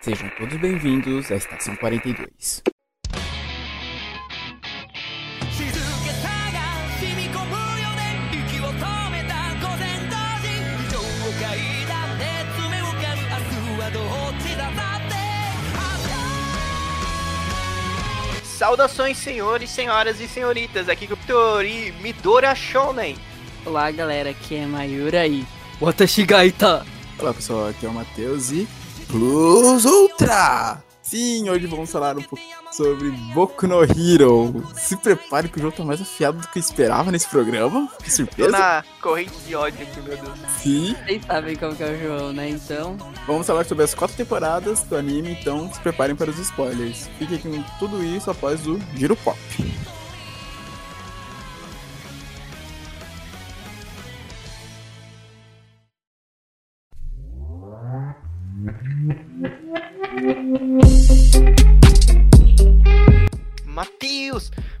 Sejam todos bem-vindos à Estação 42. Saudações, senhores, senhoras e senhoritas. Aqui é o Ptori Midora Shonen. Olá, galera. Aqui é Mayura e Watashigaita. Olá, pessoal. Aqui é o Matheus e Plus Ultra! Sim, hoje vamos falar um pouco sobre Boku no Hero. Se prepare que o jogo tá mais afiado do que eu esperava nesse programa. Que Tô surpresa! na corrente de ódio aqui, meu Deus. Sim, Vocês sabem como que é o João, né? Então, vamos falar sobre as quatro temporadas do anime, então se preparem para os spoilers. Fiquem com tudo isso após o Giro Pop.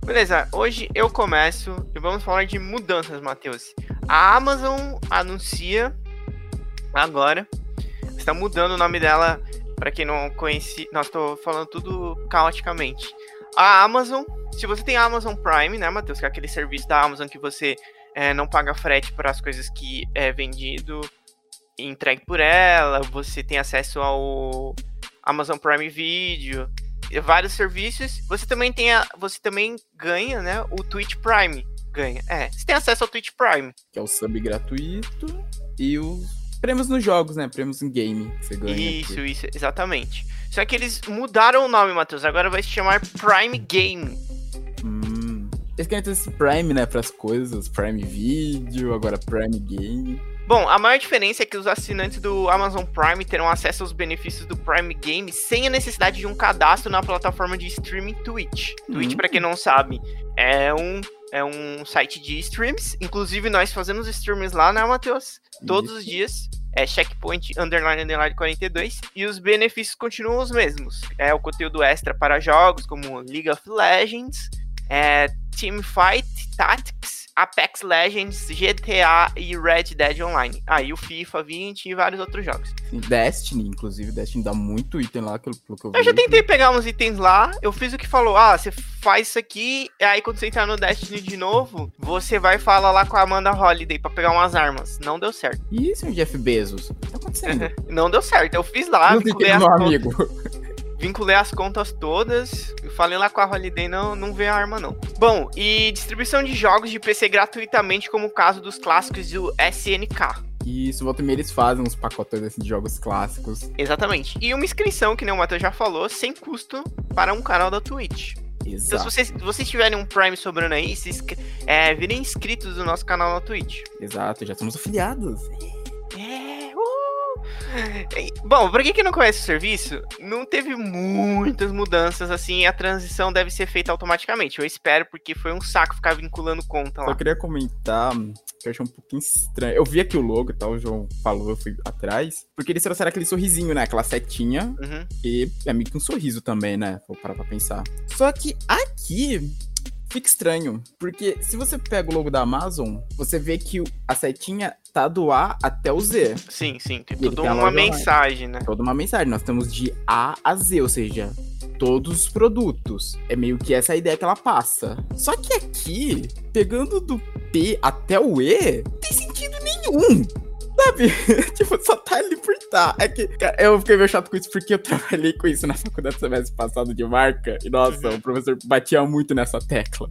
Beleza, hoje eu começo e vamos falar de mudanças, Matheus. A Amazon anuncia agora, está mudando o nome dela, para quem não conhece, nós estou falando tudo caoticamente. A Amazon, se você tem a Amazon Prime, né, Matheus, que é aquele serviço da Amazon que você eh, não paga frete para as coisas que é vendido e entregue por ela, você tem acesso ao Amazon Prime Video, vários serviços. Você também tem a, você também ganha, né, o Twitch Prime. Ganha. É, você tem acesso ao Twitch Prime. Que é o sub gratuito e os prêmios nos jogos, né? Prêmios em game que você ganha. Isso, isso, exatamente. Só que eles mudaram o nome, Matheus. Agora vai se chamar Prime Game. Hum. Eles querem ter esse Prime, né, pras coisas. Prime Video, agora Prime Game. Bom, a maior diferença é que os assinantes do Amazon Prime terão acesso aos benefícios do Prime Game sem a necessidade de um cadastro na plataforma de streaming Twitch. Twitch, Hum. pra quem não sabe, é um é um site de streams. Inclusive, nós fazemos streams lá, né, Matheus? Todos os dias. É checkpoint underline underline 42. E os benefícios continuam os mesmos. É o conteúdo extra para jogos como League of Legends, é, Teamfight Tactics, Apex Legends, GTA e Red Dead Online. Ah, e o FIFA 20 e vários outros jogos. Destiny, inclusive, Destiny dá muito item lá, pelo, pelo que eu Eu já vi. tentei pegar uns itens lá, eu fiz o que falou, ah, você faz isso aqui, e aí quando você entrar no Destiny de novo, você vai falar lá com a Amanda Holiday pra pegar umas armas. Não deu certo. E é o Jeff Bezos? O que tá acontecendo? Não deu certo. Eu fiz lá, Não tem as, meu amigo. Vinculei as contas todas, e falei lá com a Holiday, não, não vê a arma não. Bom, e distribuição de jogos de PC gratuitamente, como o caso dos clássicos do SNK. E isso, volta e meia, eles fazem uns pacotões assim, de jogos clássicos. Exatamente. E uma inscrição, que nem o Matheus já falou, sem custo para um canal da Twitch. Então, se Exato, vocês, vocês tiverem um Prime sobrando aí, se é, virem inscritos no nosso canal na Twitch. exato, já somos afiliados. É, Bom, pra quem que não conhece o serviço, não teve muitas mudanças assim, a transição deve ser feita automaticamente. Eu espero, porque foi um saco ficar vinculando conta lá. queria comentar que eu achei um pouquinho estranho. Eu vi aqui o logo e tal, o João falou, eu fui atrás. Porque eles trouxeram aquele sorrisinho, né? Aquela setinha. Uhum. E é meio que um sorriso também, né? Vou parar pra pensar. Só que aqui fica estranho. Porque se você pega o logo da Amazon, você vê que a setinha tá do A até o Z. Sim, sim, tem toda uma online. mensagem, né? Toda uma mensagem. Nós temos de A a Z, ou seja, todos os produtos. É meio que essa ideia que ela passa. Só que aqui, pegando do P até o E, não tem sentido nenhum. Sabe? tipo, só tá ali por tá. É que, cara, eu fiquei meio chato com isso porque eu trabalhei com isso na faculdade semestre passado de marca. E nossa, o professor batia muito nessa tecla.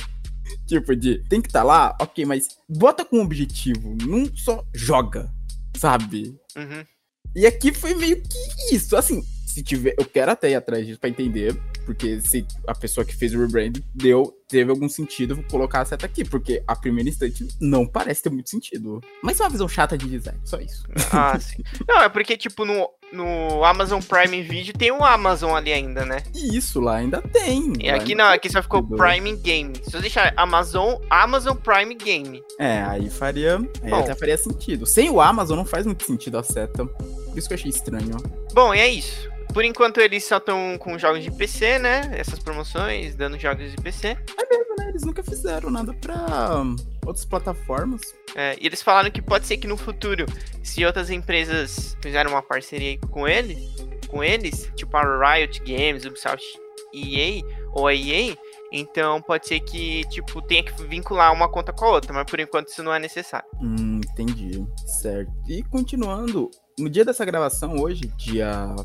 Tipo, de tem que tá lá, ok, mas bota com objetivo, não só joga, sabe? Uhum. E aqui foi meio que isso. Assim, se tiver. Eu quero até ir atrás disso pra entender. Porque se a pessoa que fez o rebrand deu, teve algum sentido, vou colocar a seta aqui. Porque a primeira instante não parece ter muito sentido. Mas é uma visão chata de design, só isso. Ah, sim. Não, é porque, tipo, no, no Amazon Prime Video tem o Amazon ali ainda, né? Isso lá ainda tem. E aqui não, aqui só ficou. Prime Game. Se eu deixar Amazon, Amazon Prime Game. É, aí faria. Aí Bom. até faria sentido. Sem o Amazon não faz muito sentido a seta. Por isso que eu achei estranho. Bom, e é isso. Por enquanto eles só estão com jogos de PC, né? Essas promoções, dando jogos de PC. Né, Eles nunca fizeram nada pra hum, outras plataformas. É, e eles falaram que pode ser que no futuro, se outras empresas fizerem uma parceria com eles, com eles, tipo a Riot Games, Ubisoft EA ou a EA, então pode ser que, tipo, tenha que vincular uma conta com a outra, mas por enquanto isso não é necessário. Hum, entendi. Certo. E continuando, no dia dessa gravação, hoje, dia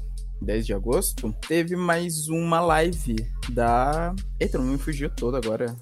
10 de agosto, teve mais uma live da. Eita, não me fugiu todo agora.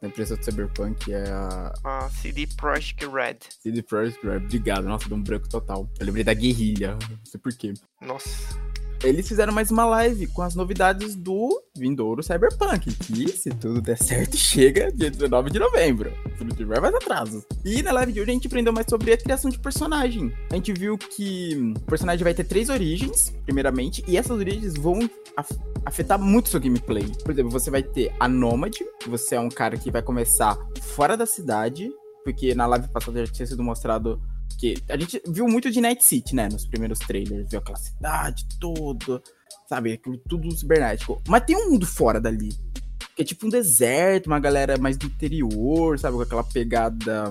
Da empresa do Cyberpunk, é a A CD Projekt Red. CD Projekt Red. Obrigado, nossa, deu um branco total. Eu lembrei da guerrilha, não sei porquê. Nossa. Eles fizeram mais uma live com as novidades do vindouro Cyberpunk, que se tudo der certo, chega dia 19 de novembro. Se não tiver mais atrasos. E na live de hoje a gente aprendeu mais sobre a criação de personagem. A gente viu que o personagem vai ter três origens, primeiramente, e essas origens vão af- afetar muito seu gameplay. Por exemplo, você vai ter a Nômade, você é um cara que vai começar fora da cidade, porque na live passada já tinha sido mostrado que a gente viu muito de Night City, né? Nos primeiros trailers. Viu aquela cidade toda, sabe? Aquilo tudo cibernético. Mas tem um mundo fora dali. Que é tipo um deserto, uma galera mais do interior, sabe? Com aquela pegada.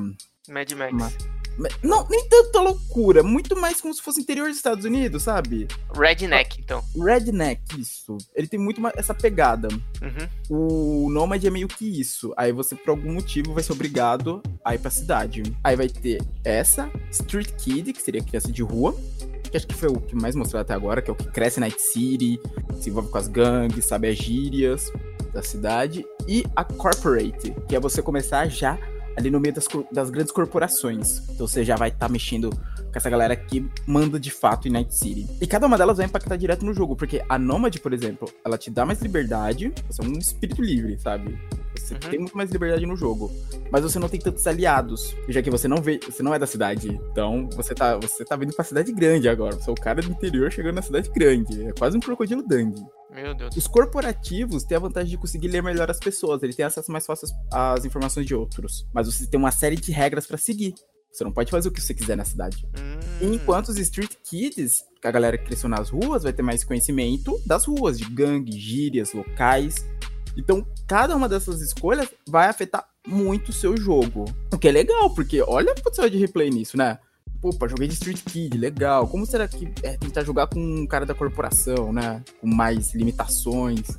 Mad Max. Uma- Não, nem tanta loucura. Muito mais como se fosse interior dos Estados Unidos, sabe? Redneck, então. Redneck, isso. Ele tem muito essa pegada. Uhum. O Nomad é meio que isso. Aí você, por algum motivo, vai ser obrigado a ir pra cidade. Aí vai ter essa, Street Kid, que seria criança de rua. Que acho que foi o que mais mostrou até agora, que é o que cresce na Night City, se envolve com as gangues, sabe as gírias da cidade. E a Corporate, que é você começar já ali no meio das, das grandes corporações. Então você já vai estar mexendo com essa galera que manda de fato em Night City. E cada uma delas vai impactar direto no jogo, porque a Nomad, por exemplo, ela te dá mais liberdade, você é um espírito livre, sabe? Você Uhum. tem muito mais liberdade no jogo. Mas você não tem tantos aliados, já que você não vê, você não é da cidade. Então, você tá, você tá vindo pra cidade grande agora. Você é o cara do interior chegando na cidade grande. É quase um crocodilo dandy. Meu Deus. Os corporativos têm a vantagem de conseguir ler melhor as pessoas, ele tem acesso mais fácil às informações de outros. Mas você tem uma série de regras pra seguir. Você não pode fazer o que você quiser na cidade. Hum. Enquanto os Street Kids, que a galera que cresceu nas ruas, vai ter mais conhecimento das ruas, de gangue, gírias, locais. Então, cada uma dessas escolhas vai afetar muito o seu jogo. O que é legal, porque olha o potencial de replay nisso, né? Opa, joguei de Street Kid, legal. Como será que é tentar jogar com um cara da corporação, né? Com mais limitações.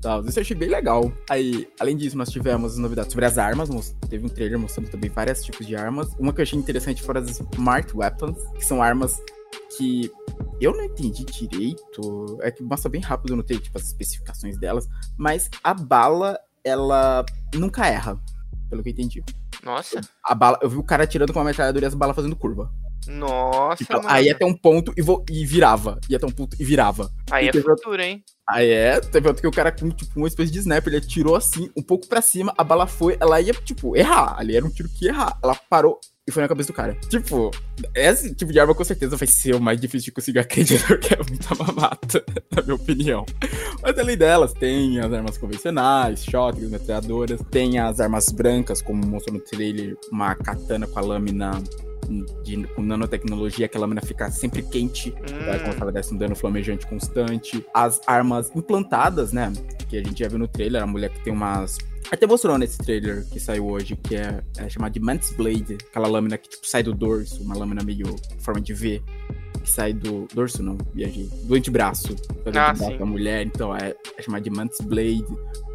Tal. Isso eu achei bem legal. Aí, além disso, nós tivemos novidades sobre as armas. Teve um trailer mostrando também vários tipos de armas. Uma que eu achei interessante foram as Smart Weapons, que são armas que eu não entendi direito. É que mostra bem rápido, eu não tenho tipo, as especificações delas. Mas a bala, ela nunca erra, pelo que eu entendi. Nossa. A bala, eu vi o cara atirando com uma metralhadora e as balas fazendo curva. Nossa, Tipo, mano. aí ia até um ponto e, vo- e virava. Ia até um ponto e virava. Aí é teve futuro, hein? Aí é, teve outro que o cara com, tipo, uma espécie de snap, ele atirou assim, um pouco pra cima, a bala foi, ela ia, tipo, errar. Ali era um tiro que ia errar. Ela parou e foi na cabeça do cara. Tipo, esse tipo de arma com certeza vai ser o mais difícil de conseguir acreditar, porque é muita mamata, na minha opinião. Mas além delas, tem as armas convencionais, shotguns, metralhadoras, tem as armas brancas, como mostrou no trailer, uma katana com a lâmina de, com nanotecnologia, que a lâmina fica sempre quente, vai Hum, começar a dar um dano flamejante constante. As armas implantadas, né? Que a gente já viu no trailer, a mulher que tem umas. Até mostrou nesse trailer que saiu hoje, que é, é chamada de Mantis Blade, aquela lâmina que tipo, sai do dorso, uma lâmina meio forma de V, que sai do dorso, não, viajei, do antebraço, do Ah, antebraço da mulher, então é, é chamada de Mantis Blade.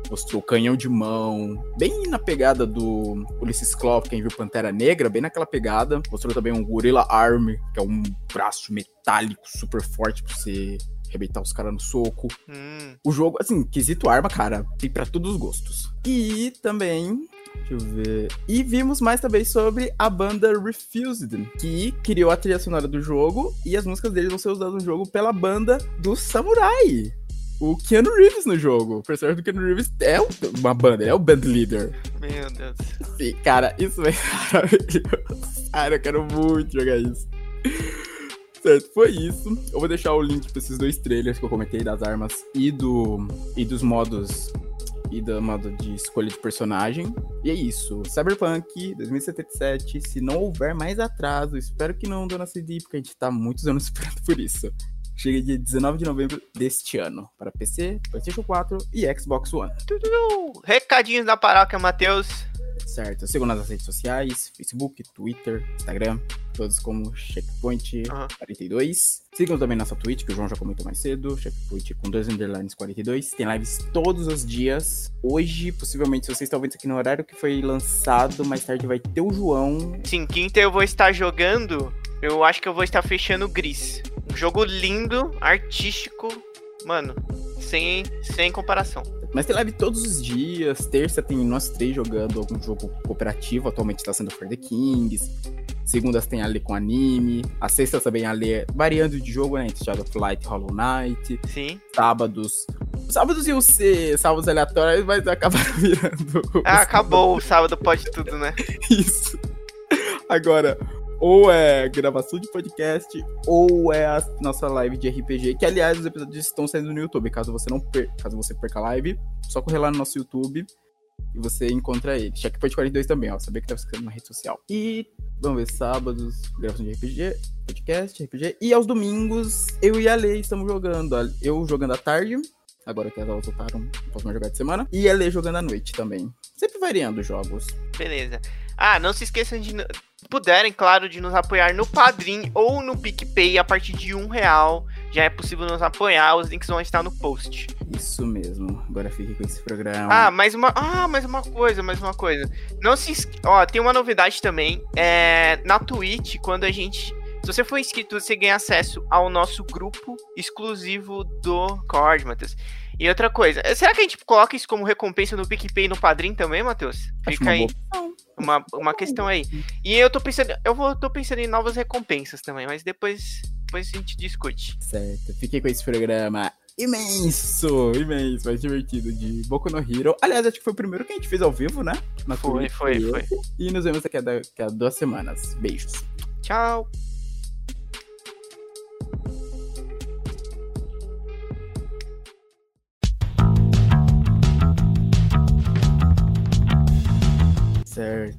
Mostrou canhão de mão, bem na pegada do Ulysses Claw, quem viu Pantera Negra, bem naquela pegada. Mostrou também um Gorilla Arm, que é um braço metálico super forte pra você arrebentar os caras no soco. hum. O jogo, assim, quesito arma, cara, tem pra todos os gostos. E também. Deixa eu ver. E vimos mais também sobre a banda Refused, que criou a trilha sonora do jogo e as músicas deles vão ser usadas no jogo pela banda do Samurai. O Keanu Reeves no jogo. O personagem do Keanu Reeves é um- uma banda, ele é o band leader. Meu Deus. Sim, cara, isso é maravilhoso. Cara, eu quero muito jogar isso. Certo, foi isso. Eu vou deixar o link pra esses dois trailers que eu comentei das armas e do e dos modos e do modo de escolha de personagem. E é isso. Cyberpunk 2077, se não houver mais atraso, espero que não, dona CD, porque a gente tá muitos anos esperando por isso. Chega dia 19 de novembro deste ano para PC, PlayStation 4 e Xbox One. Recadinhos da paróquia, Matheus. Certo. Sigam nas redes sociais, Facebook, Twitter, Instagram, todos como Checkpoint Aham. 42. Sigam também nossa Twitch, que o João já comentou mais cedo, Checkpoint com dois underlines 42. Tem lives todos os dias. Hoje, possivelmente, se vocês estão vendo isso aqui no horário que foi lançado, mais tarde vai ter o João. Sim, quinta eu vou estar jogando. Eu acho que eu vou estar fechando o Gris. Um jogo lindo, artístico. Mano, sem, sem comparação. Mas tem live todos os dias. Terça tem nós três jogando algum jogo cooperativo. Atualmente está sendo For the Kings. Segundas tem a Lê com anime. As sextas também a Lê variando de jogo, né? Entre Shadow of Light e Hollow Knight. Sim. Sábados. Sábados iam ser sábados aleatórios, mas acabaram virando. Ah, acabou o sábado, pode tudo, né? Isso. Agora, ou é gravação de podcast, ou é a nossa live de RPG, que aliás os episódios estão saindo no YouTube. Caso você não per... caso você perca a live, só correr lá no nosso YouTube e você encontra ele. Checkpoint 42 também, ó. Saber que tá escrevendo na rede social. E vamos ver, sábados, gravação de RPG, podcast, RPG. E aos domingos, eu e a Lei estamos jogando. Eu jogando à tarde. Agora que as aulas voltaram, posso mais jogar de semana. E a Lei jogando à noite também. Sempre variando os jogos. Beleza. Ah, não se esqueçam de. puderem, claro, de nos apoiar no Padrim ou no PicPay a partir de um real. Já é possível nos apoiar, os links vão estar no post. Isso mesmo. Agora fique com esse programa. Ah, mais uma. Ah, mais uma coisa, mais uma coisa. Não se esque... Ó, tem uma novidade também. É. Na Twitch, quando a gente. Se você for inscrito, você ganha acesso ao nosso grupo exclusivo do Cord, Matheus. E outra coisa, será que a gente coloca isso como recompensa no PicPay e no Padrim também, Matheus? Fica aí. Uma, uma questão aí. E eu tô pensando. Eu vou, tô pensando em novas recompensas também, mas depois, depois a gente discute. Certo, fiquei com esse programa imenso, imenso, mais divertido de Boku no Hero. Aliás, acho que foi o primeiro que a gente fez ao vivo, né? Na Foi, foi, eu. foi. E nos vemos daqui a, daqui a duas semanas. Beijos. Tchau. Certo.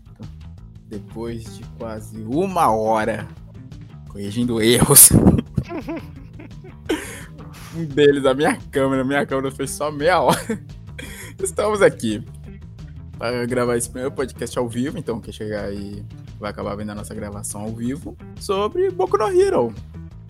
Depois de quase uma hora corrigindo erros. um deles, a minha câmera. Minha câmera fez só meia hora. Estamos aqui para gravar esse primeiro podcast ao vivo. Então, quem chegar aí vai acabar vendo a nossa gravação ao vivo sobre Boku no Hero.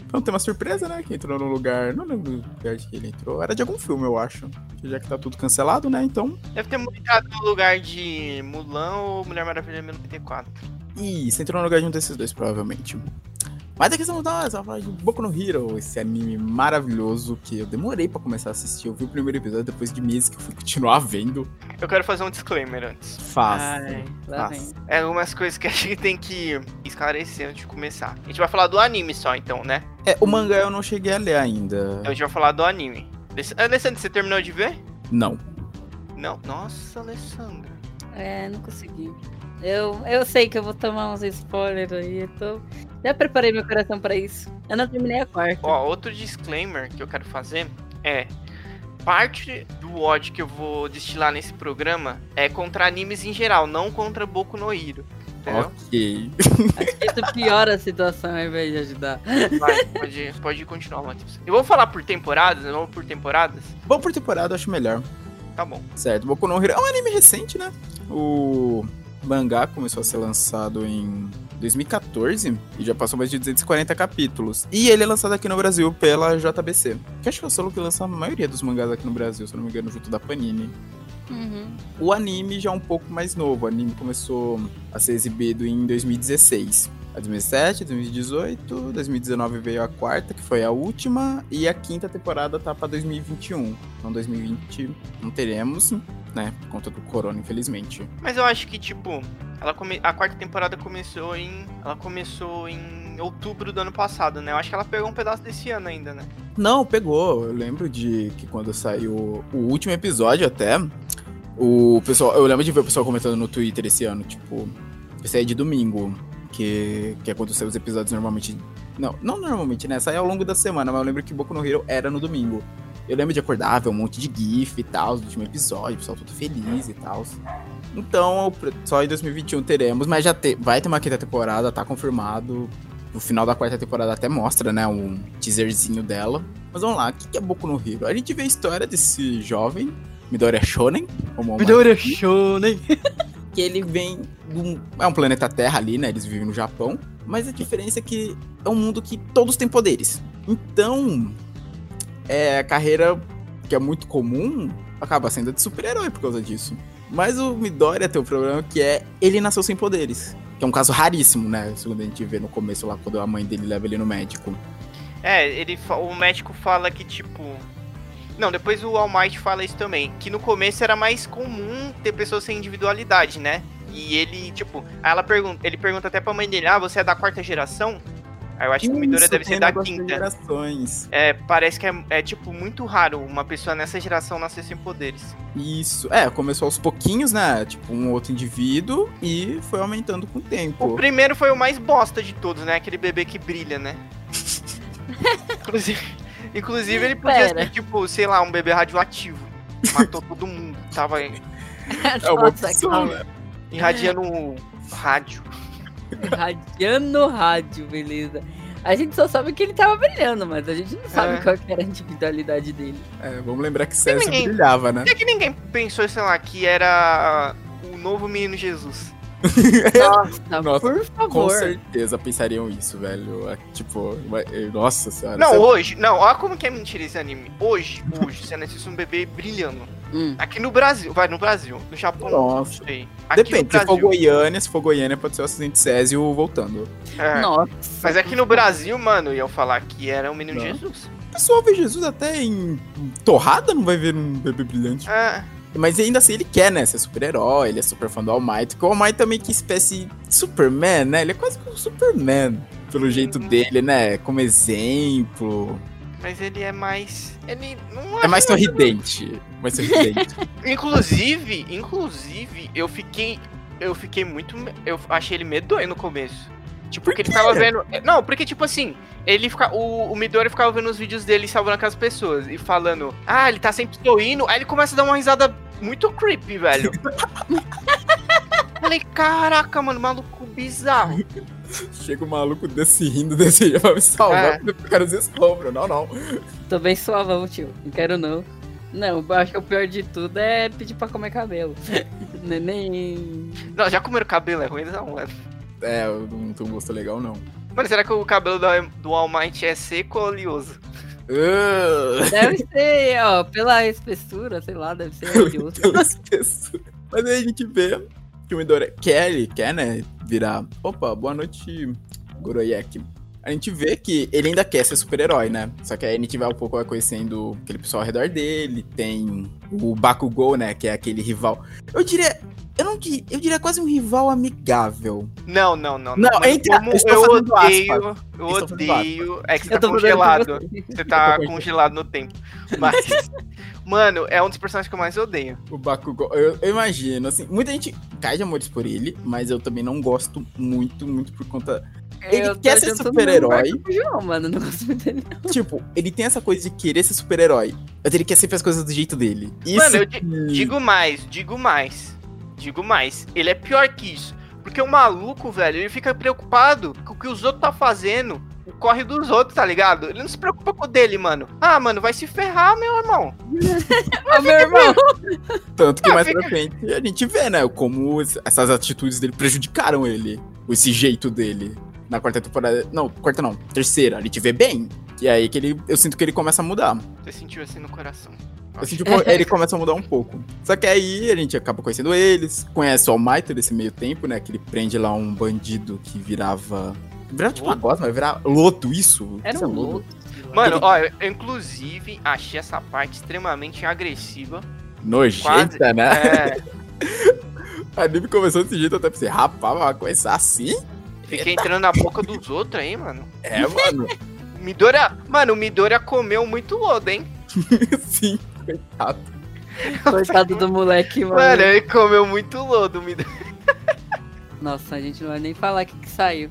Então tem uma surpresa, né? Que entrou no lugar. Não lembro do lugar de que ele entrou. Era de algum filme, eu acho. Já que tá tudo cancelado, né? Então. Deve ter entrado no lugar de Mulan ou Mulher Maravilha 94. Isso, entrou no lugar de um desses dois, provavelmente. Mas a questão da só falar de Boku no Hero, esse anime maravilhoso que eu demorei pra começar a assistir. Eu vi o primeiro episódio depois de meses que eu fui continuar vendo. Eu quero fazer um disclaimer antes. Fácil. Ai. É algumas coisas que a gente tem que esclarecer antes de começar. A gente vai falar do anime só, então, né? É, o mangá eu não cheguei a ler ainda. Então a gente vai falar do anime. Aless- Alessandro, você terminou de ver? Não. Não. Nossa, Alessandra. É, não consegui. Eu, eu sei que eu vou tomar uns spoilers aí, eu tô... Já preparei meu coração pra isso. Eu não terminei a quarta. Ó, outro disclaimer que eu quero fazer é. Parte do ódio que eu vou destilar nesse programa é contra animes em geral, não contra Boku no Hero. Entendeu? Ok. Acho que isso piora a situação ao invés de ajudar. Vai, pode, pode continuar, Matheus. Eu vou falar por temporadas, eu vou por temporadas? Bom por temporada, eu acho melhor. Tá bom. Certo, Boku no Hero é um anime recente, né? O mangá começou a ser lançado em 2014 e já passou mais de 240 capítulos. E ele é lançado aqui no Brasil pela JBC. Que acho que é o selo que lança a maioria dos mangás aqui no Brasil, se eu não me engano, junto da Panini. Uhum. O anime já é um pouco mais novo. O anime começou a ser exibido em 2016. A 2017, 2018, 2019 veio a quarta, que foi a última, e a quinta temporada tá pra 2021. Então 2020 não teremos, né, por conta do corona, infelizmente. Mas eu acho que, tipo, ela come... a quarta temporada começou em. Ela começou em outubro do ano passado, né? Eu acho que ela pegou um pedaço desse ano ainda, né? Não, pegou. Eu lembro de que quando saiu o último episódio até, o pessoal, eu lembro de ver o pessoal comentando no Twitter esse ano, tipo, esse aí é de domingo, que, que sai os episódios normalmente. Não, não normalmente, né? Sai ao longo da semana, mas eu lembro que Boku no Hero era no domingo. Eu lembro de acordar, ver um monte de GIF e tal, do último episódio, o pessoal todo feliz e tal. Então, só em 2021 teremos, mas já te, vai ter uma quinta temporada, tá confirmado. No final da quarta temporada até mostra, né, um teaserzinho dela. Mas vamos lá, o que é Boku no Hero? A gente vê a história desse jovem, Midoriya Shonen, uma- Shonen. que ele vem um, é um planeta Terra ali, né? Eles vivem no Japão, mas a diferença é que é um mundo que todos têm poderes. Então, é a carreira que é muito comum acaba sendo de super-herói por causa disso. Mas o Midoriya tem um problema que é ele nasceu sem poderes. Que é um caso raríssimo, né? Segundo a gente vê no começo lá, quando a mãe dele leva ele no médico. É, ele, o médico fala que, tipo. Não, depois o All Might fala isso também. Que no começo era mais comum ter pessoas sem individualidade, né? E ele, tipo, aí ela pergunta, ele pergunta até pra mãe dele, ah, você é da quarta geração? Aí eu acho que o Midoriya Isso, deve ser da quinta. gerações. É, parece que é, é, tipo, muito raro uma pessoa nessa geração nascer sem poderes. Isso. É, começou aos pouquinhos, né? Tipo, um outro indivíduo e foi aumentando com o O tempo. primeiro foi o mais bosta de todos, né? Aquele bebê que brilha, né? inclusive, inclusive, ele podia Pera. ser, tipo, sei lá, um bebê radioativo. Matou todo mundo. Tava É uma Nossa, opção, né? irradiando o rádio. Radiando rádio, beleza. A gente só sabe que ele tava brilhando, mas a gente não sabe É. qual que era a individualidade dele. É, vamos lembrar que César ninguém- brilhava, né? Por que ninguém pensou, sei lá, que era o novo menino Jesus? Nossa, Nossa, por Com favor. certeza pensariam isso, velho. É, Tipo, vai- nossa senhora. Não, Você- hoje. Não, olha como que é mentira esse anime. Hoje, hoje, você assiste um bebê brilhando. Hum. Aqui no Brasil, vai, no Brasil. No Japão, Nossa. não sei. Aqui Depende, no se for. Goiânia, se for Goiânia, pode ser o acidente Césio voltando. é. Nossa. Mas aqui no Brasil, mano, iam falar que era o menino Não. Jesus. O pessoal vê Jesus até em torrada, não vai ver um bebê brilhante. É. Mas ainda assim ele quer, né? Ser super-herói, ele é super fã do All Might. Porque o All Might também que espécie de Superman, né? Ele é quase que um Superman. Pelo jeito dele, né? Como exemplo. Mas ele é mais. Ele não É mais sorridente. Mais sorridente. Inclusive, inclusive, eu fiquei. Eu fiquei muito. Eu achei ele medonho no começo. Tipo, porque ele ficava vendo. Não, porque, tipo assim, ele fica. O, o Midori ficava vendo os vídeos dele salvando com as pessoas e falando, ah, ele tá sempre sorrindo. Aí ele começa a dar uma risada muito creepy, velho. Falei, caraca, mano, maluco bizarro. Chega um maluco desse rindo desse jeito pra me salvar. É. quero dizer sombra. Não, não. Tô bem suavão, tio. Não quero não. Não, eu acho que o pior de tudo é pedir pra comer cabelo. Neném. Não, já comeram cabelo, é ruim, não, mano. É, eu não tenho um gosto legal, não. Mano, será que o cabelo do, do All Might é seco ou oleoso? Ah, Deve ser, ó, pela espessura, sei lá, deve ser odioso. pela espessura. Mas aí a gente vê que o Midori quer, ele quer, né? Virar. Opa, boa noite, Goroyek. A gente vê que ele ainda quer ser super-herói, né? Só que aí a gente vai um pouco conhecendo aquele pessoal ao redor dele. Tem o Bakugou, né? Que é aquele rival. Eu diria. Eu não di- eu diria quase um rival amigável. Não, não, não. Não, Mano, entre- como eu eu odeio, eu Estou fazendo odeio. É que você Eu tá congelado. você. Tá Eu congelado no tempo. Mas, mano, é um dos personagens que eu mais odeio. O Bakugou, eu, eu imagino, assim, muita gente cai de amores por ele, mas eu também não gosto muito, muito por conta. Ele Eu quer ser super-herói. mano, não gosto muito dele. não. Tipo, ele tem essa coisa de querer ser super-herói, mas ele quer sempre as coisas do jeito dele. Isso Mano, eu que- Digo mais, digo mais. Digo mais. Ele é pior que isso. Porque o maluco, velho, ele fica preocupado com o que os outros tá fazendo. O corre dos outros, tá ligado? Ele não se preocupa com o dele, mano. Ah, mano, vai se ferrar, meu irmão. Ô, meu irmão. Tanto que Ah, mais fica- pra frente a gente vê, né, como es- essas atitudes dele prejudicaram ele. Esse jeito dele. Na quarta temporada. Não, quarta não. Terceira. A gente vê bem. E aí que ele. Eu sinto que ele começa a mudar. Você sentiu assim no coração. Assim, tipo, ele começa a mudar um pouco. Só que aí a gente acaba conhecendo eles, conhece o All Might nesse meio tempo, né? Que ele prende lá um bandido que virava. Virava tipo uma gosma, vai virar lodo, isso? Era Isso é um louco. Mano, Ele- ó, eu, inclusive achei essa parte extremamente agressiva. Nojenta, né? É, A anime começou desse jeito, eu até pensei, rapaz, vai começar assim? Fiquei entrando na boca dos outros aí, mano. É, mano. O Midoriya, mano, o Midoriya comeu muito lodo, hein? Sim, coitado. Coitado do moleque, mano. Mano, ele comeu muito lodo, o Midoriya. Nossa, a gente não vai nem falar o que, que saiu.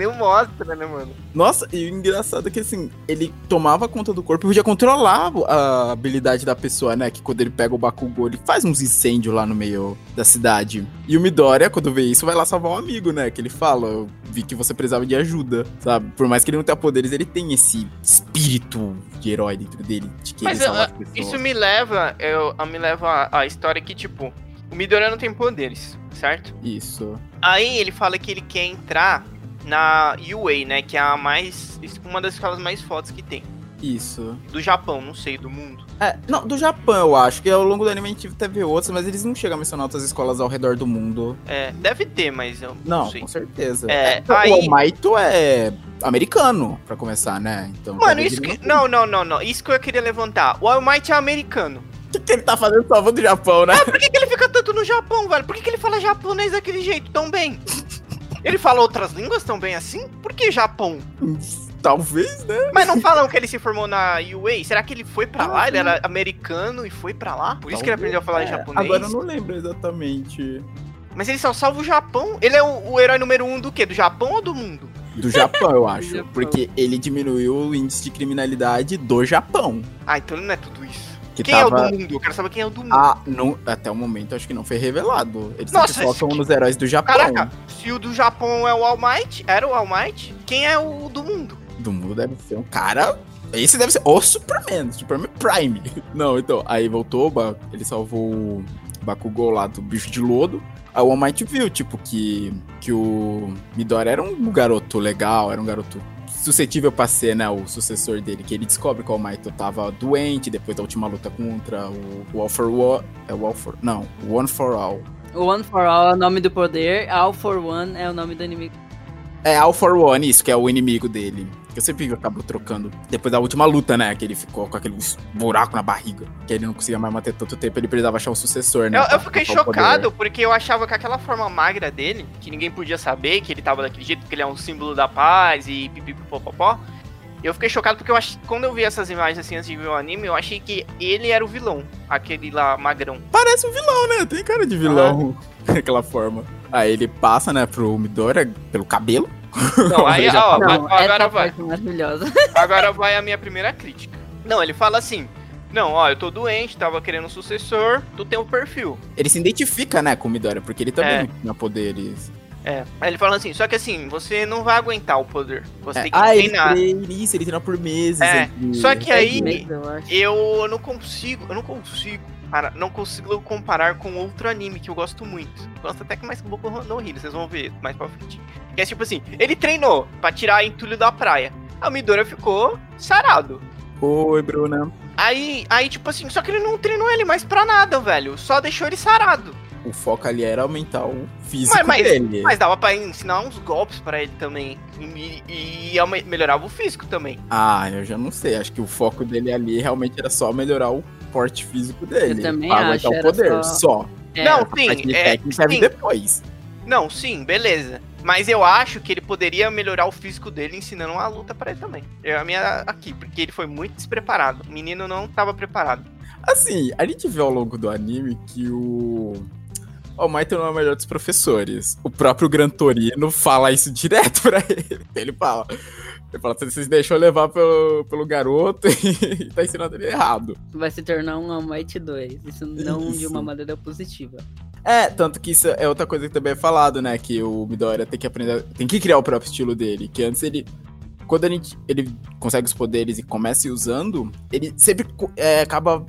Nem mostra, né, mano? Nossa, e o engraçado é que assim, ele tomava conta do corpo e podia controlar a habilidade da pessoa, né? Que quando ele pega o Bakugou, ele faz uns incêndios lá no meio da cidade. E o Midoriya, quando vê isso, vai lá salvar um amigo, né? Que ele fala, eu vi que você precisava de ajuda, sabe? Por mais que ele não tenha poderes, ele tem esse espírito de herói dentro dele, de querer Mas salvar ah, as pessoas. isso me leva, eu, me leva à- à história que, tipo, o Midoriya não tem poderes, certo? Isso. Aí ele fala que ele quer entrar na UA, né? Que é a mais. Uma das escolas mais fodas que tem. Isso. Do Japão, não sei, do mundo. É, não, do Japão eu acho, que ao longo do anime a gente teve outras, mas eles não chegam a mencionar outras escolas ao redor do mundo. É, deve ter, mas eu não, Não, sei. com certeza. É, o aí- Almaito é americano, pra começar, né? Então, Mano, isso que. Não, não, não, não. Isso que eu queria levantar. O All Might é americano. O que, que ele tá fazendo salvando o Japão, né? Por que, que ele fica tanto no Japão, velho? Por que, que ele fala japonês daquele jeito tão bem? Ele fala outras línguas tão bem assim? Por que Japão? Talvez, né? Mas não falam que ele se formou na UA? Será que ele foi pra lá? Ele era americano e foi pra lá? Por isso que ele aprendeu a falar É, japonês? Agora eu não lembro exatamente. Mas ele só salva o Japão? Ele é o, o herói número um do quê? Do Japão ou do mundo? Do Japão, eu acho. Japão. Porque ele diminuiu o índice de criminalidade do Japão. Ah, então ele não é tudo isso. Que quem é tava... o do mundo? Eu quero saber quem é o do mundo. Ah, não, até o momento acho que não foi revelado. Eles Nossa, sempre focam esse- nos heróis do Japão. Caraca, se o do Japão é o All Might, era o All Might, quem é o do mundo? Do mundo deve ser um cara. Esse deve ser o Superman, Superman Prime. Não, então, aí voltou, ele salvou o Bakugou lá do bicho de lodo. Aí o All Might viu, tipo, que, que o Midori era um garoto legal, era um garoto suscetível pra ser, né, o sucessor dele. Que ele descobre que o Might tava doente depois da última luta contra o, o All for One. É o All for. Não, o One for All. O One for All é o nome do poder, All for One é o nome do inimigo. É, All for One, isso, que é o inimigo dele. Que eu sempre acabo trocando. Depois da última luta, né? Que ele ficou com aquele buraco na barriga. Que ele não conseguia mais manter tanto tempo, ele precisava achar um sucessor, né? Eu, eu fiquei chocado porque eu achava que aquela forma magra dele, que ninguém podia saber que ele tava daquele jeito, porque ele é um símbolo da paz e pipipipopopó. Eu fiquei chocado porque eu ach... quando eu vi essas imagens assim antes de ver o anime, eu achei que ele era o vilão, aquele lá magrão. Parece um vilão, né? Tem cara de vilão. Daquela forma. Aí ele passa, né, pro Midori pelo cabelo. Não, aí, ó, a- agora essa vai. parte maravilhosa. Agora vai a minha primeira crítica. Não, ele fala assim: Não, ó, eu tô doente, tava querendo um sucessor, tu tem um perfil. Ele se identifica, né, com o Midori, porque ele também É. não tinha poderes. É. Aí ele fala assim: Só que assim, você não vai aguentar o poder. Você É. tem que Ah, ele treinar. treina isso, ele treina por meses. É, ele- só que aí- Seis meses, eu. Eu não consigo, eu não consigo, cara, não consigo comparar com outro anime que eu gosto muito. Gosto até que mais um pouco no Hero, vocês vão ver mais pra frente. Que é tipo assim, ele treinou pra tirar entulho da praia. A Midora ficou sarado. Oi, Bruna. Aí, aí, tipo assim, só que ele não treinou ele mais pra nada, velho. Só deixou ele sarado. O foco ali era aumentar o físico Mas- mas- dele. Mas dava pra ensinar uns golpes pra ele também. E, e, e melhorava o físico também. Ah, eu já não sei. Acho que o foco dele ali realmente era só melhorar o porte físico dele. Eu também pra aguentar acho, o poder, só- só. É, não, sim, é, técnica vem sim. depois. Não, sim, beleza. Mas eu acho que ele poderia melhorar o físico dele ensinando uma luta pra ele também. É a minha aqui, porque ele foi muito despreparado. O menino não tava preparado. Assim, a gente vê ao longo do anime que o. O Maito não é o melhor dos professores. O próprio Gran Torino fala isso direto pra ele. Ele fala. Ele fala, vocês deixam eu levar pelo, pelo garoto e tá ensinando ele errado. Vai se tornar um Might 2. Isso não de Isso. uma maneira positiva. É, tanto que isso é outra coisa que também é falado, né? Que o Midoriya tem que aprender, tem que criar o próprio estilo dele. Que antes ele, quando ele, ele consegue os poderes e começa usando, ele sempre é, acaba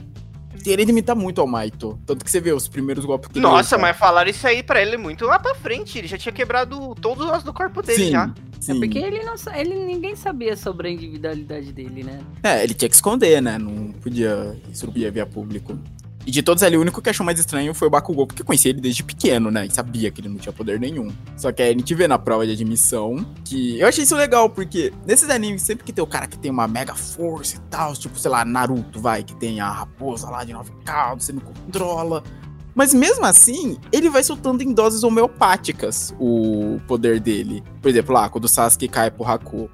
querendo imitar muito ao Maito. Tanto que você vê os primeiros golpes que ele Nossa, usa. mas falaram isso aí pra ele muito lá pra frente. Ele já tinha quebrado todos os ossos do corpo dele sim, já. sim. É porque ele não ele ninguém sabia sobre a individualidade dele, né? É, ele tinha que esconder, né? Não podia, isso não podia via público. E de todos ali, o único que achou mais estranho foi o Bakugou, porque conhecia ele desde pequeno, né? E sabia que ele não tinha poder nenhum. Só que aí a gente vê na prova de admissão que. Eu achei isso legal, porque nesses animes, sempre que tem o cara que tem uma mega força e tal, tipo, sei lá, Naruto, vai, que tem a raposa lá de nove caudas, você não controla. Mas mesmo assim, ele vai soltando em doses homeopáticas o poder dele. Por exemplo, lá, quando o Sasuke cai pro Haku.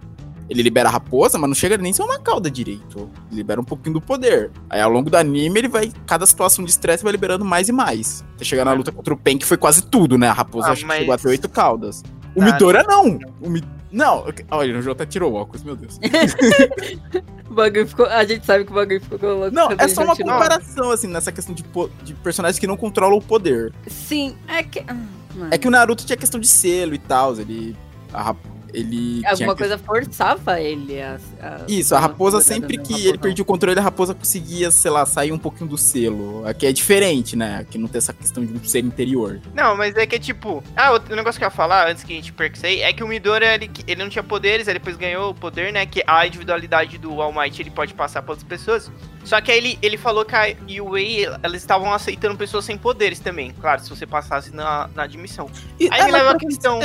Ele libera a raposa, mas não chega nem a ser uma cauda direito. Ele libera um pouquinho do poder. Aí ao longo do anime, ele vai. Cada situação de estresse vai liberando mais e mais. Até chegar na luta contra o Pen, que foi quase tudo, né? A raposa Ah, acho que mas- chegou a ter oito caudas. O Ah, Midora não! O Mi... Não, olha, o Jô até tirou o óculos, meu Deus. O bagulho ficou. A gente sabe que o bagulho ficou louco. Não, é só uma comparação, assim, nessa questão de, po- de personagens que não controlam o poder. Sim, é que. ah, mano. É que o Naruto tinha questão de selo e tal, ele, a rap- ele Alguma que- coisa forçava ele a. a- Isso, a raposa sempre que ele perdia o controle, a raposa conseguia, sei lá, sair um pouquinho do selo. Aqui é diferente, né? Aqui não tem essa questão de um ser interior. Não, mas é que é tipo. Ah, outro negócio que eu ia falar antes que a gente perca isso aí é que o Midoriya ele, ele não tinha poderes, aí depois ganhou o poder, né? Que a individualidade do All Might ele pode passar para outras pessoas. Só que aí ele, ele falou que a UA elas estavam aceitando pessoas sem poderes também. Claro, se você passasse na, na admissão. E, Aí me leva a questão.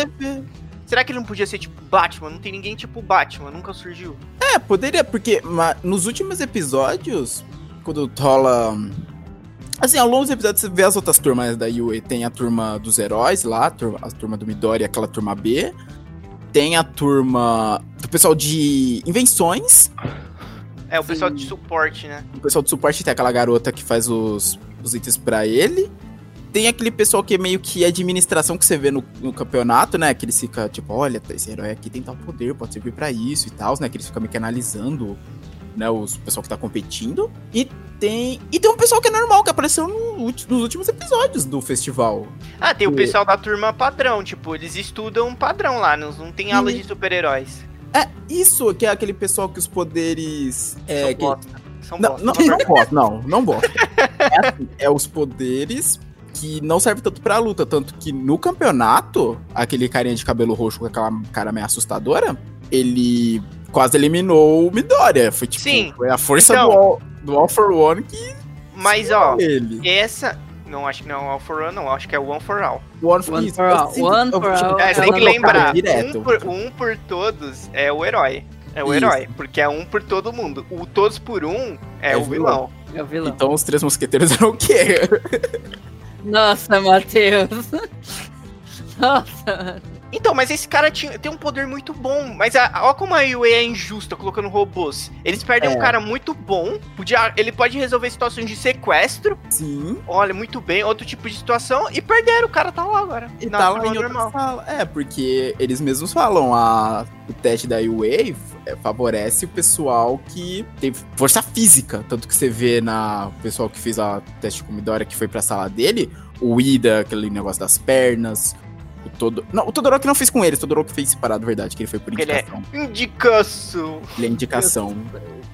Será que ele não podia ser tipo Batman? Não tem ninguém tipo Batman, nunca surgiu. É, poderia, porque nos últimos episódios, quando rola. Assim, ao longo dos episódios você vê as outras turmas da UA. Tem a turma dos heróis lá, a turma, a turma do Midori, aquela turma B. Tem a turma do pessoal de invenções. É, o pessoal Sim. de suporte, né? O pessoal do suporte tem aquela garota que faz os, os itens pra ele. Tem aquele pessoal que é meio que administração que você vê no, no campeonato, né? Que eles ficam, tipo, olha, esse herói aqui tem tal poder, pode servir pra isso e tal, né? Que eles ficam meio que analisando, né? Os o pessoal que tá competindo. E tem. E tem um pessoal que é normal, que apareceu no nos últimos episódios do festival. Ah, tem o pessoal da turma padrão, tipo, eles estudam padrão lá, não, não tem aula E- de super-heróis. É, isso, que é aquele pessoal que os poderes. É, São que- bosta. São Não, bosta. não, não gosto, não, não gosto. É, assim, é os poderes que não servem tanto pra luta. Tanto que no campeonato, aquele carinha de cabelo roxo com aquela cara meio assustadora, ele quase eliminou o Midoriya. Foi tipo, Sim. foi a força Então- do, all, do All for One que Mas, ó, ele. essa... Não, acho que não é All for One, não. Acho que é One for All. One for, One for all, sinto- one for all. É, É, tem que lembrar, direto. um por, um por todos é o herói. É o Isso. herói, porque é um por todo mundo. O todos por um é, É o vilão. vilão. É o vilão. Então os três mosqueteiros eram o quê? Nossa, Matheus. Nossa. Então, mas esse cara tinha, tem um poder muito bom. Mas a, ó como a UA é injusta colocando robôs. Eles perdem É. um cara muito bom. Podia, ele pode resolver situações de sequestro. Sim. Olha, muito bem. Outro tipo de situação. E perderam. O cara tá lá agora. E na tá lá em outra sala. É, porque eles mesmos falam, a, o teste da UA favorece o pessoal que tem força física. Tanto que você vê na o pessoal que fez a teste com o Midoriya, que foi pra sala dele, o Ida, aquele negócio das pernas. O todo... Não, o Todoroki não fez com eles, o Todoroki fez separado, verdade, que ele foi por Porque ele é- indicação. Indicação. Ele é indicação.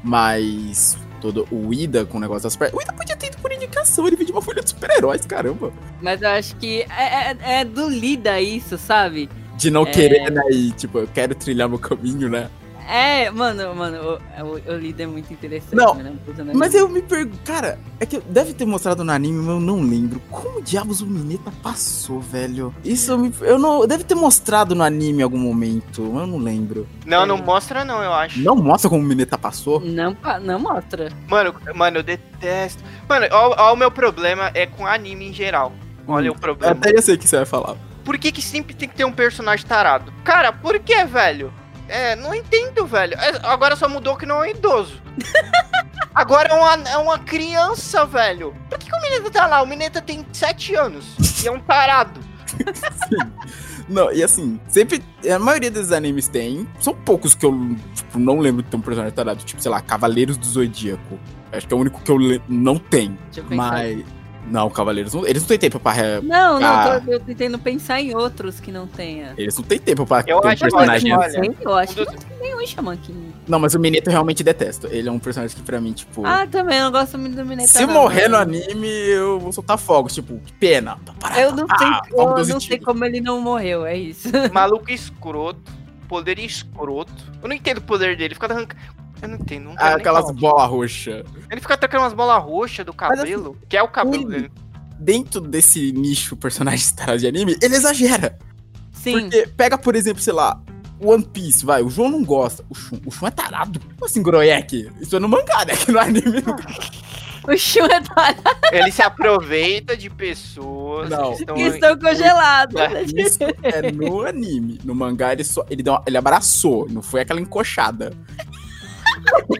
Mas todo o Ida com o negócio das pernas. O Ida podia ter ido por indicação, ele de uma folha de super-heróis, caramba. Mas eu acho que é, é- é do Lida isso, sabe? De não É. querer, né? E tipo, eu quero trilhar meu caminho, né? É, mano, mano, o, o, o Lida é muito interessante. Não, né? Mas eu me pergunto, cara, é que deve ter mostrado no anime, mas eu não lembro. Como diabos o Mineta passou, velho? Isso eu, me, eu não. Deve ter mostrado no anime em algum momento, mas eu não lembro. Não, É. não mostra não, eu acho. Não mostra como o Mineta passou? Não, não mostra. Mano, mano, eu detesto. Mano, ó, ó, o meu problema é com anime em geral. Olha Hum, o Eu problema. até já sei o que você vai falar. Por que, que sempre tem que ter um personagem tarado? Cara, por que, velho? É, não entendo, velho. É, agora só mudou que não é idoso. agora é uma, é uma criança, velho. Por que, que o Mineta tá lá? O Mineta tem 7 anos e é um tarado. Não, e assim, sempre. A maioria desses animes tem. São poucos que eu, tipo, não lembro de ter um personagem tarado. Tipo, sei lá, Cavaleiros do Zodíaco. Acho que é o único que eu não tenho. Deixa eu pensar. Não, Cavaleiros não. Eles não têm tempo pra. re- Não, não, Ah. tô, eu tô tentando pensar em outros que não tenha. Eles não têm tempo pra Eu ter um acho que personagem. olha, assim. Sim, eu acho um que não tem nenhum Shamanquinho. Não, mas o Mineta eu realmente detesto. Ele é um personagem que pra mim, tipo. Ah, também, eu não gosto muito do Mineta. se não, morrer no anime, eu vou soltar fogos. Tipo, que pena. Tá parado, Eu não tá, sei, eu não sei como ele não morreu, é isso. Maluco escroto. Poder escroto. Eu não entendo o poder dele. Fica arrancando. Eu não entendo. Não Ah, aquelas bolas roxas. Ele fica atacando umas bolas roxas do Mas cabelo. que é o cabelo ele- dele. Dentro desse nicho personagem tarado de anime, ele exagera. Sim. Porque pega, por exemplo, sei lá, One Piece, vai. O João não gosta. O Shun, o Shun é tarado. Como assim, Groyek? Isso é no mangá, né? Que no anime. O Shun é tarado, Ele se aproveita de pessoas Não. que estão. que estão congelados. É. Isso é no anime. No mangá, ele só. Ele, deu uma- ele abraçou, não foi aquela encoxada.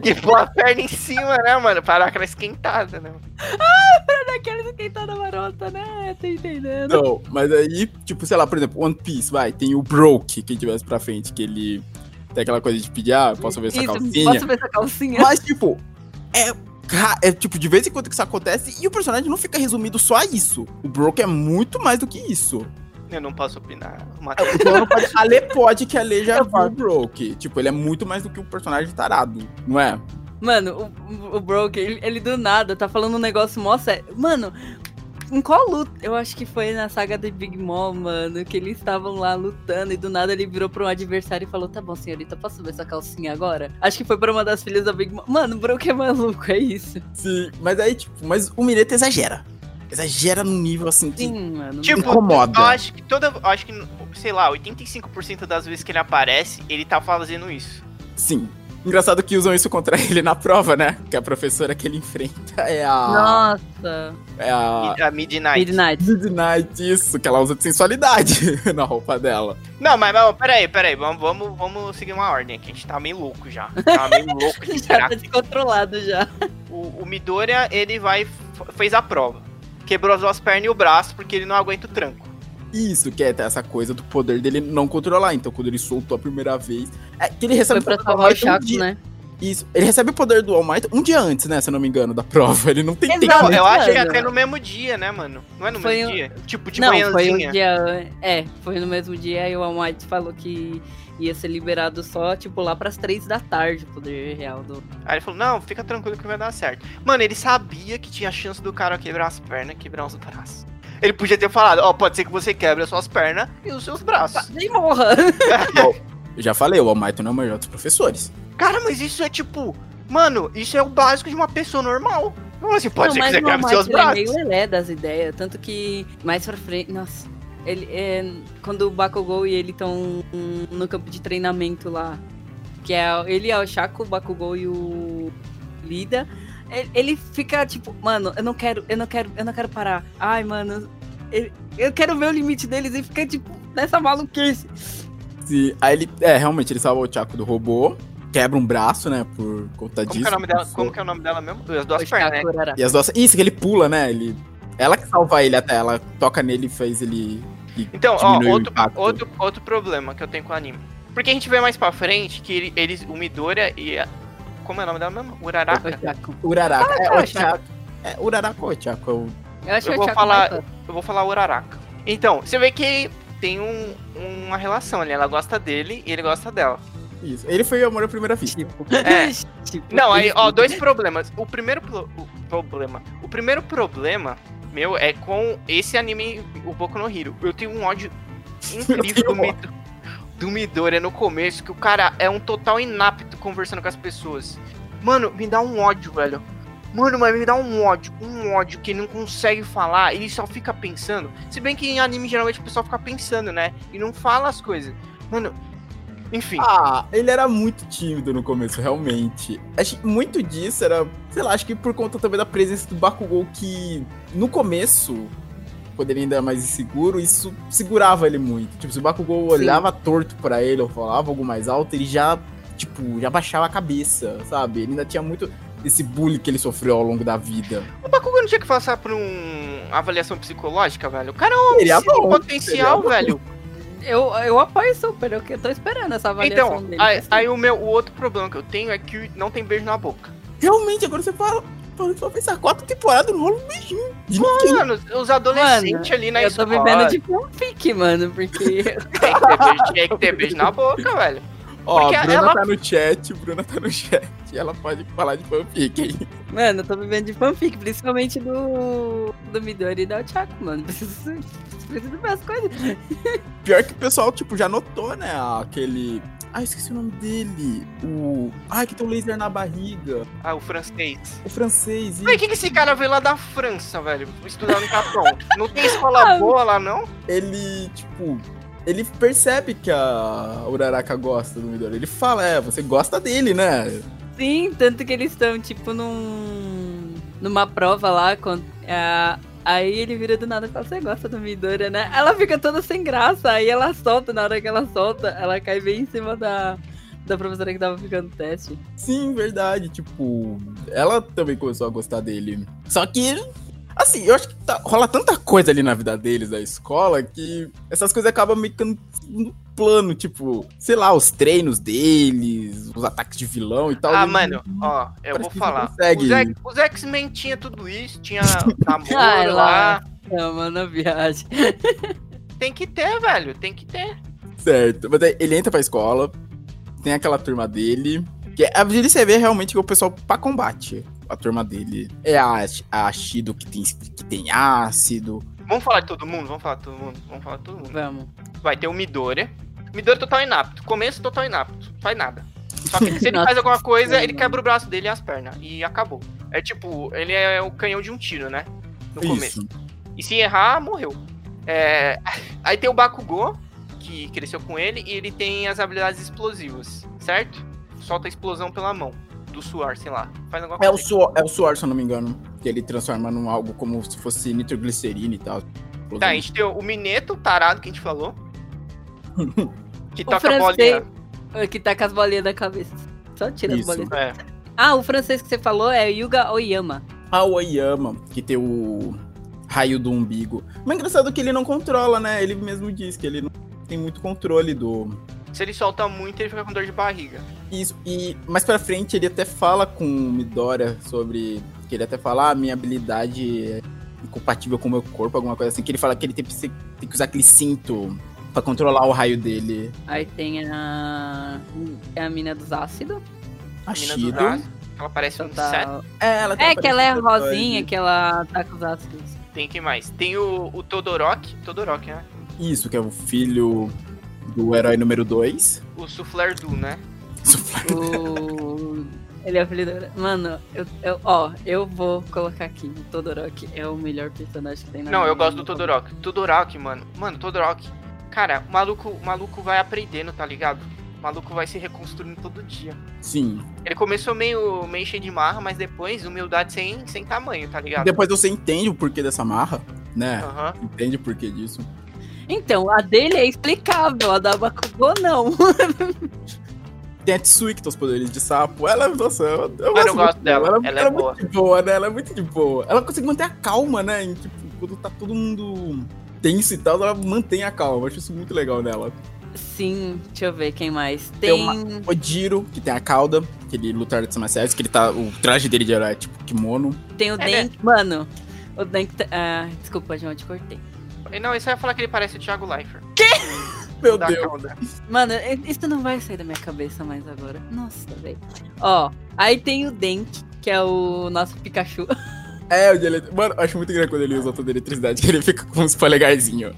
Que pôr a perna em cima, né, mano? Para aquela esquentada, né? Daqueles esquentada marota, né? Tá entendendo? Não, mas aí, tipo, sei lá, por exemplo, One Piece, vai, tem o Broke, quem tivesse pra frente, que ele tem aquela coisa de pedir, ah, posso ver essa Isso, calcinha? Posso ver essa calcinha? Mas, tipo, é, é, tipo, de vez em quando que isso acontece e o personagem não fica resumido só a isso. O Broke é muito mais do que isso. Eu não posso opinar. Então não pode- a Lê pode, que a Lê já viu o Broke. Tipo, ele é muito mais do que um personagem tarado, não é? Mano, o, o Broke, ele, ele do nada tá falando um negócio mó sério. Mano, em qual luta? Eu acho que foi na saga de Big Mom, mano, que eles estavam lá lutando e do nada ele virou pra um adversário e falou: Tá bom, senhorita, posso ver essa calcinha agora? Acho que foi pra uma das filhas da Big Mom. Mano, o Broke é maluco, é isso. Sim, mas aí, tipo, mas o Mireto exagera. Exagera num nível assim que. Sim, mano. Tipo, incomoda. eu acho que toda. eu acho que, sei lá, 85% das vezes que ele aparece, ele tá fazendo isso. Sim. Engraçado que usam isso contra ele na prova, né? Que a professora que ele enfrenta é a. Nossa, É a. A Midnight. Midnight. Midnight, isso, que ela usa de sensualidade na roupa dela. Não, mas, mas peraí, peraí. Vamos, vamos, vamos seguir uma ordem aqui. A gente tá meio louco já. Tá meio louco de Já tá descontrolado já. O, o Midoriya, ele vai. fez a prova. Quebrou as duas pernas e o braço porque ele não aguenta o tranco. Isso, que é essa coisa do poder dele não controlar. Então, quando ele soltou a primeira vez. É que ele recebe Foi o pra poder do salvar o All Might um Chaco, dia- né? Isso. Ele recebe o poder do All Might um dia antes, né? Se eu não me engano, da prova. Ele não tem tempo. Exato. Não, eu acho que é até no mesmo dia, né, mano? Não é no Foi mesmo um- dia? Tipo, de não, foi manhãzinha. um dia. É, foi no mesmo dia e o All Might falou que ia ser liberado só, tipo, lá pras três da tarde, o poder real do. Aí ele falou, não, fica tranquilo que vai dar certo. Mano, ele sabia que tinha chance do cara quebrar as pernas e quebrar os braços. Ele podia ter falado, ó, pode ser que você quebre as suas pernas e os seus braços. Nem morra! Eu já falei, o All Might não é o melhor dos professores. Cara, mas isso é tipo. Mano, isso é o básico de uma pessoa normal. Não, assim, pode não, ser que você quebre seus Might, ele é braços. meio lelé das ideias, tanto que mais pra frente. Nossa. Ele, é, quando o Bakugou e ele estão no campo de treinamento lá, que é ele é o Shaco, o Bakugou e o Lida, ele, ele fica tipo, mano, eu não quero, eu não quero, eu não quero parar. Ai, mano, ele- eu quero ver o limite deles e fica tipo nessa maluquice. Se, aí ele. É, realmente, ele salva o Chaco do robô. Quebra um braço, né? Por conta Como disso. que é o nome dela? Como que é o nome dela mesmo? As duas pernas, né? E as duas. Isso, que ele pula, né? Ele. Ela que salva ele até. Ela toca nele e faz ele. Então, ó, outro, outro, outro problema que eu tenho com o anime. Porque a gente vê mais pra frente que ele- eles, o Midoriya e a... Como é o nome dela mesmo? Uraraka? Uraraka. é, Ah, o é, Chaco. É, Uraraka ou Chaco? É o- Eu acho Eu o vou falar- fácil. Eu vou falar Uraraka. Então, você vê que tem um- uma relação ali. Ela gosta dele e ele gosta dela. Isso. Ele foi o amor à primeira vista. Tipo, É. tipo, Não, aí, ó, dois problemas. O primeiro pro- o problema. O primeiro problema meu é com esse anime, o Boku no Hero. Eu tenho um ódio incrível do, Mid- do Midoriya no começo, que o cara é um total inapto conversando com as pessoas. Mano, me dá um ódio, velho. Mano, mas me dá um ódio, um ódio que ele não consegue falar, ele só fica pensando. Se bem que em anime geralmente o pessoal fica pensando, né? E não fala as coisas. Mano, enfim. Ah, ele era muito tímido no começo, realmente. Acho que muito disso era, sei lá, acho que por conta também da presença do Bakugou que no começo, quando ele ainda era mais inseguro, isso segurava ele muito. Tipo, se o Bakugou Sim. olhava torto pra ele ou falava algo mais alto, ele já, tipo, já baixava a cabeça, sabe? Ele ainda tinha muito esse bullying que ele sofreu ao longo da vida. O Bakugan não tinha que passar por uma avaliação psicológica, velho? O cara é um Seria bom, potencial, seria bom. Eu, eu apoio super, eu, que- eu tô esperando essa avaliação Então, dele. aí, assim. aí o meu o outro problema que eu tenho é que não tem beijo na boca. Realmente, agora você fala, fala pra pensar, quatro temporadas não rola um beijinho. De ninguém. Mano, os adolescentes ali na eu tô escola. vivendo de fanfic, mano, porque Tem que ter beijo, tem que ter beijo na boca, velho. Ó, Porque a Bruna ela- tá no chat, Bruna tá no chat. Ela pode falar de fanfic, hein? Mano, eu tô vivendo de fanfic, principalmente do, do Midori e da Ochako, mano. Preciso, preciso ver as coisas. Pior que o pessoal, tipo, já notou, né? Aquele. Ah, esqueci o nome dele. O. Ah, que tem um laser na barriga. Ah, o francês. O francês. Por E que, que esse cara veio lá da França, velho? Estudar no Japão? Não tem escola boa lá, não? ele, tipo. Ele percebe que a Uraraka gosta do Midori. Ele fala, é, você gosta dele, né? Sim, tanto que eles estão, tipo, num. numa prova lá. Com, é, aí ele vira do nada e fala: Você gosta do Midori, né? Ela fica toda sem graça. Aí ela solta, na hora que ela solta, ela cai bem em cima da, da professora que tava ficando teste. Sim, verdade. Tipo, ela também começou a gostar dele. Só que. Assim, eu acho que tá- rola tanta coisa ali na vida deles, da escola, que essas coisas acabam meio que no plano, tipo, sei lá, os treinos deles, os ataques de vilão e tal. Ah, mano, ó, eu vou falar. consegue. Os, X-Men tinha tudo isso, tinha namoro Ai, lá. lá. Não, mano, viagem. tem que ter, velho. Tem que ter. Certo. Mas daí ele entra pra escola, tem aquela turma dele. Que é- a gente você vê realmente que é o pessoal pra combate. A turma dele. É a, a Shido que tem, que tem ácido. Vamos falar de todo mundo? Vamos falar de todo mundo? Vamos falar de todo mundo. Vamos. Vai ter o Midori. Midori total inapto. Começo total inapto. Faz nada. Só que se ele faz alguma coisa, ele quebra o braço dele e as pernas. E acabou. É tipo, ele é o canhão de um tiro, né? No começo. Isso. E se errar, morreu. É, Aí tem o Bakugou, que cresceu com ele, e ele tem as habilidades explosivas, certo? Solta a explosão pela mão. Do suor, sei lá. Faz alguma É o, coisa. suor, é o suor, se eu não me engano. Que ele transforma num algo como se fosse nitroglicerina e tal. Tá, a gente tem o Mineto, o tarado que a gente falou. Que O toca a francês- bolinha. O que tá com as bolinhas da cabeça. Só tira as Isso. bolinhas. É. Ah, o francês que você falou é Yuga Oyama. A Oyama, que tem o raio do umbigo. Mas é engraçado que ele não controla, né? Ele mesmo diz que ele não tem muito controle do. Se ele solta muito, ele fica com dor de barriga. Isso. E mais pra frente ele até fala com o Midoriya sobre. Que ele até fala, ah, minha habilidade é incompatível com o meu corpo, alguma coisa assim. Que ele fala que ele tem, que ser- tem que usar aquele cinto pra controlar o raio dele. Aí tem a. É a mina dos ácidos. A A mina Shido. do braço. Ela parece um Então inseto. tá... É, ela tem É uma que ela é rosinha, que ela tá com os ácidos. Tem quem mais? Tem o, o Todoroki. Todoroki, né? Isso, que é o filho do herói número 2. O Souffleur Du, né? O... Ele é o filho do... Mano, eu, eu- ó, eu vou colocar aqui. O Todoroki é o melhor personagem que tem na Não, eu gosto do Todoroki. Todoroki, mano. Mano, Todoroki. Cara, o maluco, o maluco vai aprendendo, tá ligado? O maluco vai se reconstruindo todo dia. Sim. Ele começou meio, meio cheio de marra, mas depois humildade sem, sem tamanho, tá ligado? Depois você entende o porquê dessa marra, né? Aham. Entende o porquê disso. Então, a dele é explicável, a da Bakugou não. Tem a Tsui que tem os poderes de sapo. Ela, nossa, eu, eu, eu gosto muito dela. Ela, Ela é ela boa. muito de boa, né? Ela é muito de boa. Ela consegue manter a calma, né? Em, tipo, quando tá todo mundo tenso e tal, ela mantém a calma. Eu acho isso muito legal nela. Sim, deixa eu ver quem mais. Tem Tem. uma- O Jiro, que tem a cauda, que ele luta artes marciais, que ele tá. O traje dele de herói é tipo kimono. Tem o É, Denk. Mano, o Denk. tá- Ah, desculpa, João, eu te cortei. E Não, isso eu ia falar que ele parece o Thiago Leifert. Meu da Deus. cauda. Mano, isso não vai sair da minha cabeça mais agora. Nossa, velho. Ó, aí tem o Denk, que é o nosso Pikachu. É, o de ele... Mano, eu acho muito engraçado quando ele usa toda a eletricidade, que ele fica com uns polegarzinhos.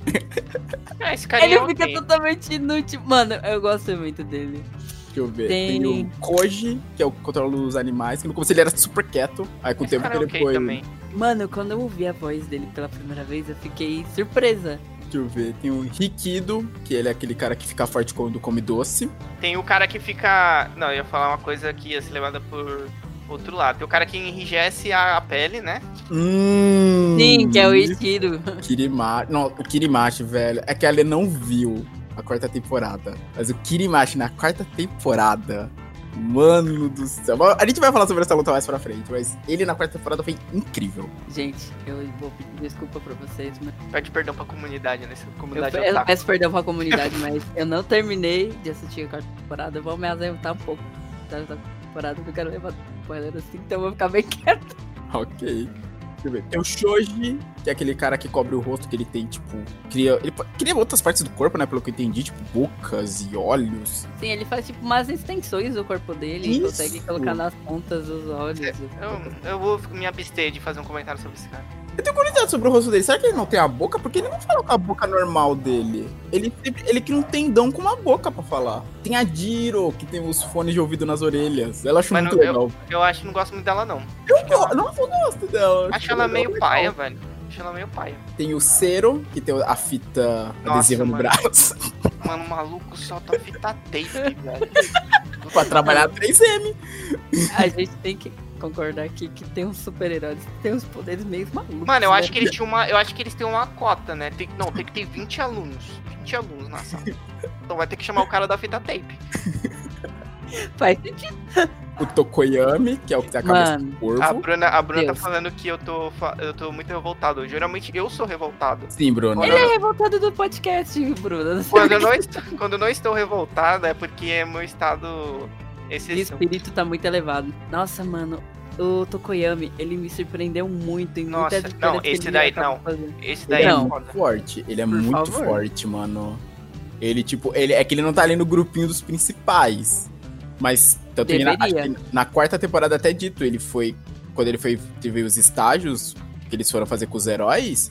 É, esse carinha Ele é fica totalmente inútil. Mano, eu gosto muito dele. Deixa eu ver. Tem- Tem, o Koji, que é o que controla os animais, que no começo ele era super quieto. Aí com o Esse tempo cara que é ele ok foi. também. Mano, quando eu ouvi a voz dele pela primeira vez, eu fiquei surpresa. Deixa eu ver. Tem o Rikido, que ele é aquele cara que fica forte quando come doce. Tem o cara que fica. Não, eu ia falar uma coisa que ia ser levada por outro lado. Tem o cara que enrijece a, a pele, né? Hum. Sim, que é o Ichido. Kirimachi. Não, o Kirimachi, velho. É que a Ale não viu a quarta temporada. Mas o Kirimachi na quarta temporada. Mano do céu. A gente vai falar sobre essa luta mais pra frente, mas ele na quarta temporada foi incrível. Gente, eu vou pedir desculpa pra vocês, mas. Pede perdão pra comunidade, nessa Eu, comunidade eu otaku. peço perdão pra comunidade, mas eu não terminei de assistir a quarta temporada. Eu vou me ausentar um pouco da da temporada, porque eu quero levar spoiler assim, então eu vou ficar bem quieto. Ok. Deixa eu ver. Tem o Shoji, que é aquele cara que cobre o rosto, que ele tem, tipo. Cria, ele cria outras partes do corpo, né? Pelo que eu entendi, tipo, bocas e olhos. Sim, ele faz tipo umas extensões do corpo dele e Isso. consegue colocar nas pontas dos olhos. Eu, eu vou me abster de fazer um comentário sobre esse cara. Eu tenho curiosidade sobre o rosto dele. Será que ele não tem a boca? Porque ele não fala com a boca normal dele. Ele, ele cria um tendão com uma boca pra falar. Tem a Jiro, que tem os fones de ouvido nas orelhas. Ela acho Mas muito não- legal. Eu acho que não gosto muito dela, não. Eu, go- Nossa, eu gosto dela. Acho ela legal, meio legal. paia, velho. Acho ela meio paia. Tem o Cero, que tem a fita Nossa, adesiva no mano. braço. Mano, o maluco solta fita tape, velho. pra trabalhar 3M. A gente tem que concordar aqui que tem uns super-heróis que tem uns poderes meio malucos. Mano, eu né? acho que eles tinham uma. Eu acho que eles têm uma cota, né? Tem, não, tem que ter 20 alunos. 20 alunos na sala. Então vai ter que chamar o cara da fita tape. Faz sentido. O Tokoyami, que é o que tem a cabeça Mano, do corvo. A Bruna, a Bruna tá falando que eu tô, eu tô muito revoltado. Geralmente eu sou revoltado. Sim, Bruno. Ele é revoltado do podcast, sei Quando eu não, estou, quando eu não estou revoltado é porque é meu estado O exceção. espírito tá muito elevado. Nossa, mano, o Tokoyami, ele me surpreendeu muito em Nossa, muitas não, esse ele daí não. fazendo. Esse daí é é Não. foda. forte, ele é Por muito favor. forte, mano. Ele, tipo, ele é que ele não tá ali no grupinho dos principais. Mas, tanto que na, na quarta temporada até dito, ele foi. Quando ele foi. Teve os estágios que eles foram fazer com os heróis,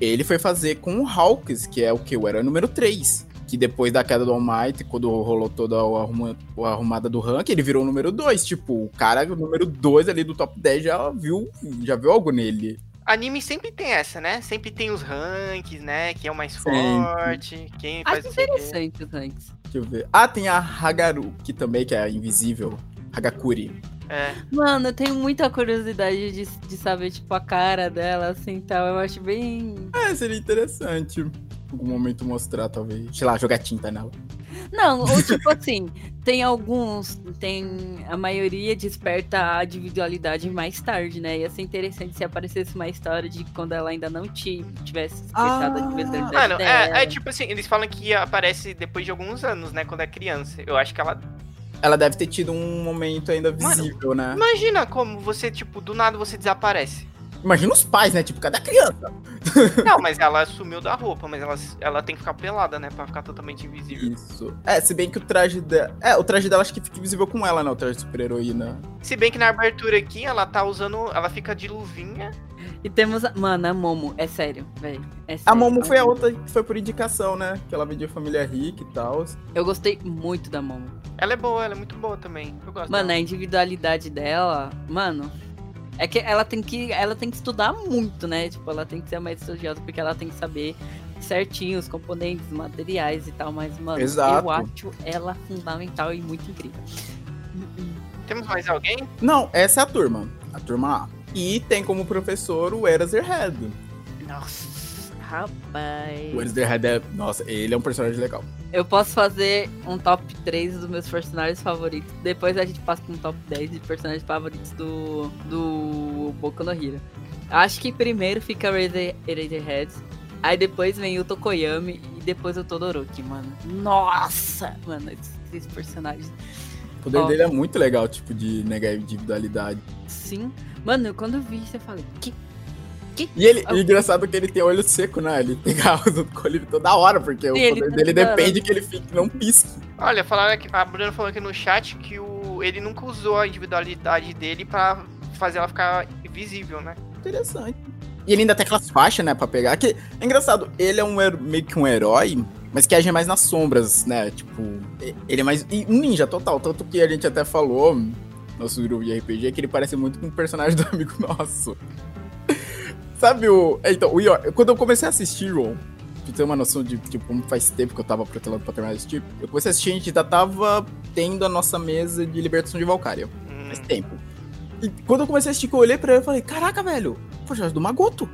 ele foi fazer com o Hawks, que é o que? O herói número 3. Que depois da queda do All Might, quando rolou toda a, arruma- a arrumada do rank, ele virou o número 2. Tipo, o cara, o número 2 ali do top 10 já viu, já viu algo nele. Anime sempre tem essa, né? Sempre tem os ranks, né? Quem é o mais Sempre. forte, quem faz Acho interessante os ranks. Deixa eu ver. Ah, tem a Hagaru, que também, que é a invisível. Hagakuri. É. Mano, eu tenho muita curiosidade de, de saber, tipo, a cara dela, assim, tal. Eu acho bem... É, seria interessante. Algum momento mostrar, talvez. Sei lá, jogar tinta nela. Não, ou tipo assim, tem alguns, tem... A maioria desperta a individualidade mais tarde, né? Ia ser interessante se aparecesse uma história de quando ela ainda não ti- tivesse despertado a Ah. individualidade Mano, dela. é, é tipo assim, eles falam que aparece depois de alguns anos, né? Quando é criança. Eu acho que ela. Ela deve ter tido um momento ainda visível, né? Imagina como você, tipo, do nada você desaparece. Imagina os pais, né? Tipo, cadê a criança? Não, mas ela sumiu da roupa, mas ela, ela tem que ficar pelada, né? Pra ficar totalmente invisível. Isso. É, se bem que o traje dela. É, o traje dela acho que fica invisível com ela, né? O traje de super-heroína. Se bem que na abertura aqui ela tá usando. Ela fica de luvinha. E temos, a... mano, a Momo, é sério, velho. É A. Momo foi a outra que foi por indicação, né? Que ela veio de família rica e tal. Eu gostei muito da Momo. Ela é boa, ela é muito boa também. Eu gosto. Mano, a dela. individualidade dela, mano. É que ela tem que, ela tem que estudar muito, né? Tipo, ela tem que ser mais estudiosa porque ela tem que saber certinho os componentes, os materiais e tal, mas, mano, Exato. eu acho ela fundamental e muito incrível. Temos mais alguém? Não, essa é a turma. A turma A. E tem como professor o Eraserhead. Nossa, rapaz. O Eraserhead é. Nossa, ele é um personagem legal. Eu posso fazer um top 3 dos meus personagens favoritos. Depois a gente passa com um top 10 de personagens favoritos do, do Boku no Hero. Acho que primeiro fica Eraserhead. Aí depois vem o Tokoyami e depois o Todoroki, mano. Nossa! Mano, esses, esses personagens. O poder Ó. dele é muito legal, tipo, de negar individualidade. Sim. Mano, quando eu vi isso, eu falei, que? E ele, Ah. e engraçado que ele tem olho seco, né? Ele tem garras do colírio toda hora, porque o ele poder tá dele depende que ele fique, não pisque. Olha, falaram aqui, a Bruna falou aqui no chat que o, ele nunca usou a individualidade dele pra fazer ela ficar visível, né? Interessante. E ele ainda tem aquelas faixas, né, pra pegar. Que é engraçado, ele é um meio que um herói, mas que age mais nas sombras, né? Tipo, ele é mais. e um ninja total. Tanto que a gente até falou, nosso grupo de RPG, que ele parece muito com um personagem do amigo nosso. Sabe o. é, Então, o York, quando eu comecei a assistir, Ron, pra ter uma noção de, tipo, como faz tempo que eu tava protelando pra terminar esse tipo, eu comecei a assistir, a gente já tava tendo a nossa mesa de libertação de Valkyria Hum, faz tempo. E quando eu comecei a assistir, que eu olhei pra ele e falei, caraca, velho, personagem do Magoto.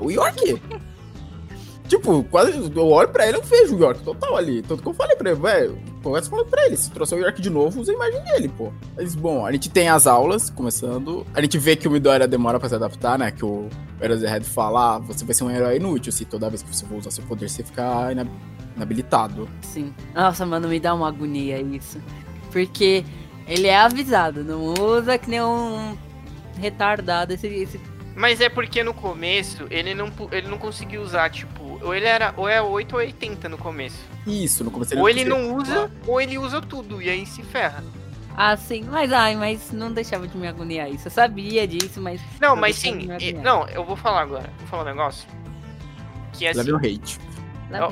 O York. tipo, quase eu olho pra ele eu vejo o York total ali. Tanto que eu falei pra ele, velho, começa falando pra ele, se trouxer o York de novo, usa a imagem dele, pô. Mas, bom, a gente tem as aulas começando. A gente vê que o Midoriya demora pra se adaptar, né? Que o Eraserhead fala, ah, você vai ser um herói inútil se toda vez que você for usar seu poder você ficar ina- inabilitado. Sim. Nossa, mano, me dá uma agonia isso. Porque ele é avisado, não usa que nem um retardado esse, esse Mas é porque no começo ele não, ele não conseguiu usar, tipo, ou ele era ou é 8 ou 80 no começo. Isso, no começo ou ele conseguia- não usa, ou ele usa tudo, e aí se ferra. Ah, sim, mas ai, mas não deixava de me agoniar isso. Eu sabia disso, mas. Não, mas sim, e- não, eu vou falar agora. Vou falar um negócio. Que é assim, Leve um hate.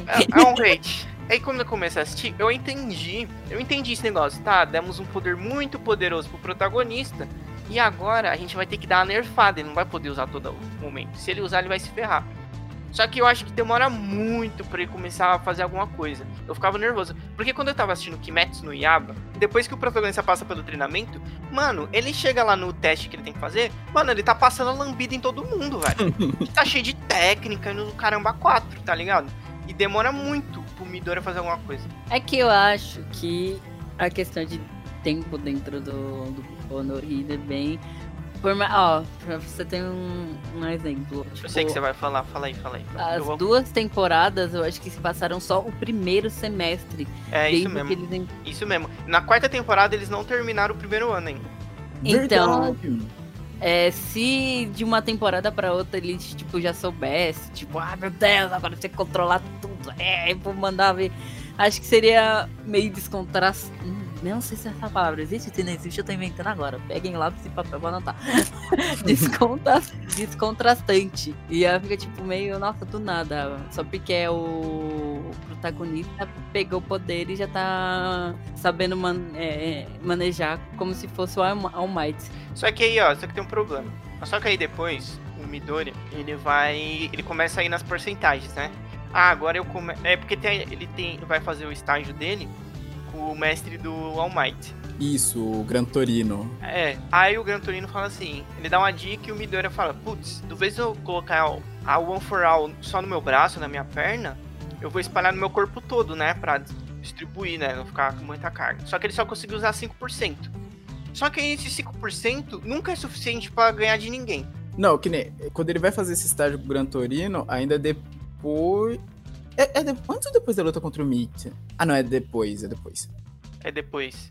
é, é- é um hate. Aí quando eu comecei a assistir, eu entendi. Eu entendi esse negócio, tá? Demos um poder muito poderoso pro protagonista. E agora a gente vai ter que dar uma nerfada. Ele não vai poder usar todo momento. Se ele usar, ele vai se ferrar. Só que eu acho que demora muito pra ele começar a fazer alguma coisa. Eu ficava nervoso. Porque quando eu tava assistindo Kimetsu no Yaba, depois que o protagonista passa pelo treinamento, mano, ele chega lá no teste que ele tem que fazer, mano, ele tá passando a lambida em todo mundo, velho. tá cheio de técnica e no caramba 4, tá ligado? E demora muito pro Midori fazer alguma coisa. É que eu acho que a questão de tempo dentro do, do Honorida é bem. Por ma- Ó, pra você ter um, um exemplo. Eu sei que você tipo, vai falar, fala aí, fala aí. As vou- duas temporadas, eu acho que se passaram só o primeiro semestre. É isso mesmo, que eles isso mesmo. Na quarta temporada eles não terminaram o primeiro ano ainda. Então. É, se de uma temporada pra outra ele, tipo, já soubesse, tipo, ah, meu Deus, agora você controlar tudo, é, eu vou mandar ver. Acho que seria meio descontrast... Não sei se essa palavra existe, se não existe, eu tô inventando agora. Peguem lápis e papel pra anotar. Descontra... Descontrastante. E aí fica, tipo, meio, nossa, do nada. Só porque é o protagonista pegou o poder e já tá sabendo man- é, manejar como se fosse o All Might. Só que aí, ó, só que tem um problema. Só que aí depois, o Midori, ele vai. Ele começa a ir nas porcentagens, né? Ah, agora eu come... É porque tem, ele tem, vai fazer o estágio dele o mestre do All Might. Isso, o Gran Torino. É, aí o Gran Torino fala assim, ele dá uma dica e o Midoriya fala, putz, do vez eu colocar o- a One for All só no meu braço, na minha perna, eu vou espalhar no meu corpo todo, né, pra distribuir, né, não ficar com muita carga. Só que ele só conseguiu usar 5%. Só que esse 5% nunca é suficiente pra ganhar de ninguém. Não, que nem. Quando ele vai fazer esse estágio com o Gran Torino, ainda depois. É, é antes ou depois da luta contra o Meat? Ah, não, é depois, é depois. É depois.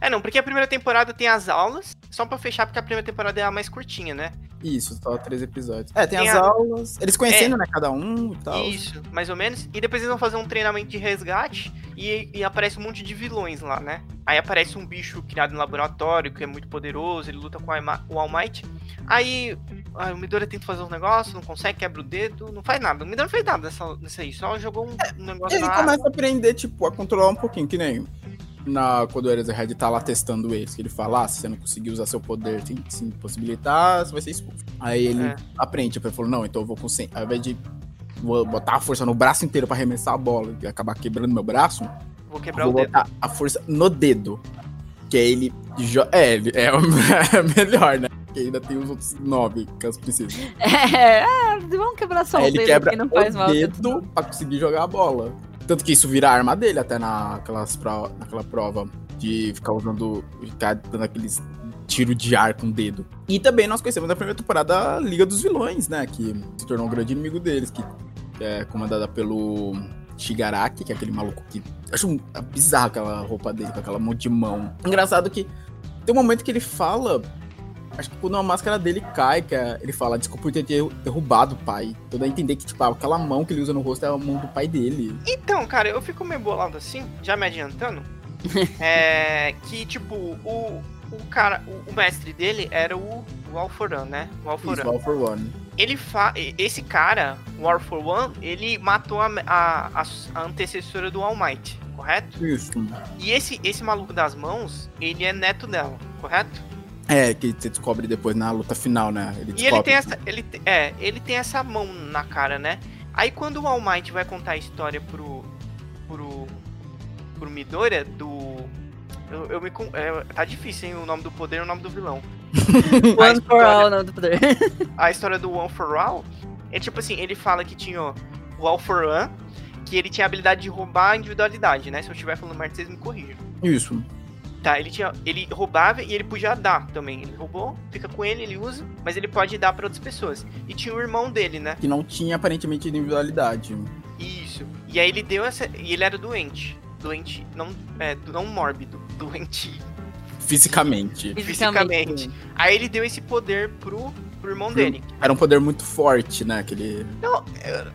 É, não, porque a primeira temporada tem as aulas, só pra fechar, porque a primeira temporada é a mais curtinha, né? Isso, só três episódios. É, tem, Tem as a- aulas. Eles conhecendo, né, cada um e tal. Isso, mais ou menos. E depois eles vão fazer um treinamento de resgate e, e aparece um monte de vilões lá, né? Aí aparece um bicho criado no laboratório que é muito poderoso, ele luta com o All Might. Aí ah, o Midori tenta fazer uns negócios, não consegue, quebra o dedo, não faz nada. O Midori não fez nada nessa, nessa aí, só jogou um, um negócio Ele lá. começa a aprender, tipo, a controlar um pouquinho, que nem na, quando o Eraserhead tá lá testando eles, que ele fala, ah, se você não conseguir usar seu poder sem se impossibilitar, você vai ser expulso. Aí ele É. aprende, tipo, ele falou, não, então eu vou com 100. Ao invés de vou botar a força no braço inteiro pra arremessar a bola e acabar quebrando meu braço, Vou quebrar vou o dedo. botar a força no dedo. Que aí ele. É, ele é o melhor, né? Porque ainda tem os outros nove, caso precise. É, ah, vamos quebrar só o ele dedo quebra que não faz o mal. dedo pra conseguir jogar a bola. Tanto que isso vira arma dele até naquelas pro, naquela prova de ficar usando. ficar dando aqueles tiro de ar com o dedo. E também nós conhecemos na primeira temporada a Liga dos Vilões, né? Que se tornou um grande inimigo deles, que é comandada pelo Shigaraki, que é aquele maluco que. Acho um- bizarro aquela roupa dele, com aquela mão de mão. Engraçado que tem um momento que ele fala. Acho que quando a máscara dele cai, que é- ele fala, desculpa por ter derrubado o pai. Então dá a entender que, tipo, aquela mão que ele usa no rosto é a mão do pai dele. Então, cara, eu fico meio bolado assim, já me adiantando. é. Que, tipo, o. O cara, o, o mestre dele era o, o Alforan, né? O Alforan. Isso, all for one. ele fa esse cara, o War for One, ele matou a, a, a- a antecessora do All Might, correto? Isso. E esse, esse maluco das mãos, ele é neto dela, correto? É, que você descobre depois na luta final, né? Ele E descobre. ele tem essa. Ele, é, ele tem essa mão na cara, né? Aí quando o All Might vai contar a história pro. pro. pro Midoriya do. Eu, eu me. é, tá difícil, hein? O nome do poder e o nome do vilão. One for história- all, não do poder. a história do One for All é tipo assim, ele fala que tinha ó, o All for One, que ele tinha a habilidade de roubar a individualidade, né? Se eu estiver falando merda, vocês me corrijam. Isso. Tá, ele tinha. Ele roubava e ele podia dar também. Ele roubou, fica com ele, ele usa, mas ele pode dar pra outras pessoas. E tinha o irmão dele, né? Que não tinha aparentemente individualidade. Isso. E aí ele deu essa. E ele era doente. Doente, não, é, não mórbido, doente Fisicamente. fisicamente. Aí ele deu esse poder pro, pro irmão dele. Era um poder muito forte, né? Aquele. Não,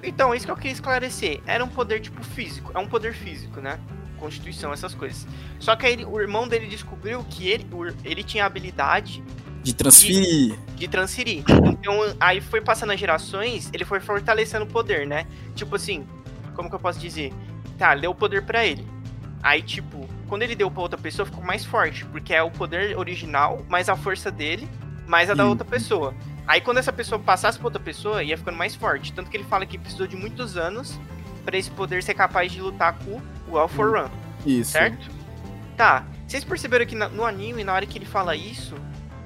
então, isso que eu queria esclarecer. Era um poder, tipo, físico. É um poder físico, né? Constituição, essas coisas. Só que aí ele- o irmão dele descobriu que ele, ele tinha a habilidade De transferir. de transferir. Então, aí foi passando as gerações, ele foi fortalecendo o poder, né? Tipo assim, como que eu posso dizer? Tá, deu o poder pra ele. Aí, tipo, quando ele deu pra outra pessoa, ficou mais forte, porque é o poder original, mais a força dele, mais a da Sim. outra pessoa. Aí, quando essa pessoa passasse pra outra pessoa, ia ficando mais forte. Tanto que ele fala que precisou de muitos anos pra esse poder ser capaz de lutar com o All for Run. Isso. Certo? Tá. Vocês perceberam que no anime, na hora que ele fala isso,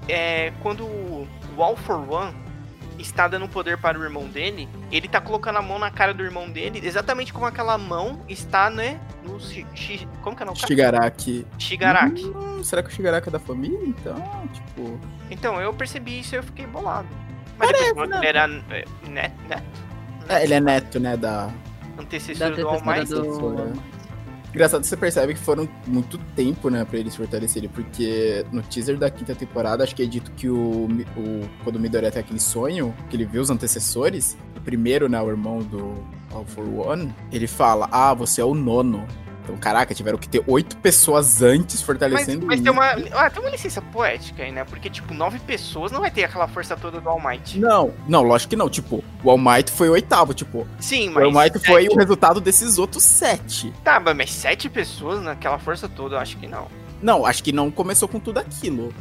é quando o All for One está dando poder para o irmão dele, ele tá colocando a mão na cara do irmão dele, exatamente como aquela mão está, né, no shi, shi- como que é o nome? cara? Shigaraki. Shigaraki. Hum, será que o Shigaraki é da família? Então, tipo. Então, eu percebi isso e eu fiquei bolado. Mas depois falou que ele era é, neto, neto, É, ele é neto, né? Da. antecessor Da do All Might. do... Engraçado você percebe que foram muito tempo, né, pra eles fortalecerem, porque no teaser da quinta temporada, acho que é dito que o, o quando o Midoriya tem aquele sonho, que ele vê os antecessores, o primeiro, né, o irmão do All for One, ele fala, ah, você é o nono. Então, caraca, tiveram que ter oito pessoas antes Mas, fortalecendo mas isso. tem uma. Ah, tem uma licença poética aí, né? Porque, tipo, nove pessoas não vai ter aquela força toda do All Might. Não, não, lógico que não. Tipo, o All Might foi o oitavo, tipo. Sim, O mas. All Might foi sete- o resultado desses outros sete. Tá, mas sete pessoas naquela força toda, eu acho que não. Não, acho que não começou com tudo aquilo.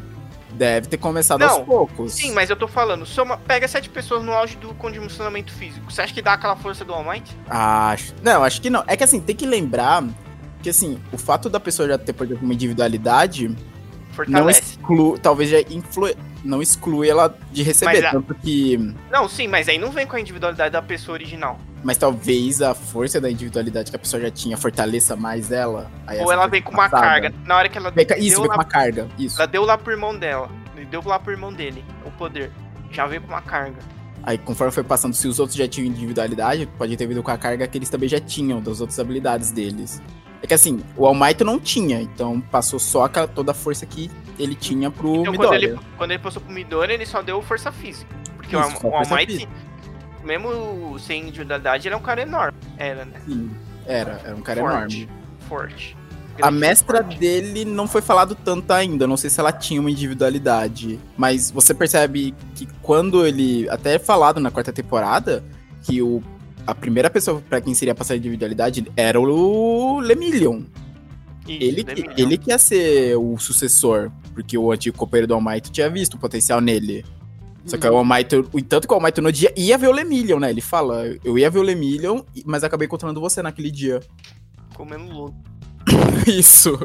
Deve ter começado Não, aos poucos. Sim, mas eu tô falando, soma, pega sete pessoas no auge do condicionamento físico. Você acha que dá aquela força do All Might? Acho. Não, acho que não. É que assim, tem que lembrar que assim, o fato da pessoa já ter, por exemplo, uma individualidade não Fortalece. exclui. Talvez já influi, não exclui ela de receber. A- Tanto que. Não, sim, mas aí não vem com a individualidade da pessoa original. Mas talvez a força da individualidade que a pessoa já tinha fortaleça mais ela. Ou ela vem com uma passada. carga. Na hora que ela Vem Isso, vem com lá, uma carga. Isso. ela deu lá pro irmão dela. Deu lá pro irmão dele, o poder. Já veio com uma carga. Aí, conforme foi passando, se os outros já tinham individualidade, pode ter vindo com a carga que eles também já tinham, das outras habilidades deles. É que assim, o All Might não tinha, então passou só aquela- toda a força que ele tinha pro Então, quando Midoriya. ele, quando ele passou pro Midori, ele só deu força física. Porque Isso, o, o All Might, física. mesmo sem individualidade, ele é um cara enorme. Era, né? Sim, era, era um cara Forte. enorme. Forte. A mestra forte. dele não foi falado tanto ainda, não sei se ela tinha uma individualidade, mas você percebe que quando ele, até é falado na quarta temporada, que o, a primeira pessoa pra quem seria passar a individualidade era o Lemillion. Isso, Ele, Demillion. ele que ia ser o sucessor, porque o antigo companheiro do All Might tinha visto o potencial nele. Só que o Might, o tanto que o All Might no dia ia ver o Lemillion, né? Ele fala, eu ia ver o Lemillion, mas acabei encontrando você naquele dia. Comendo lodo. Isso.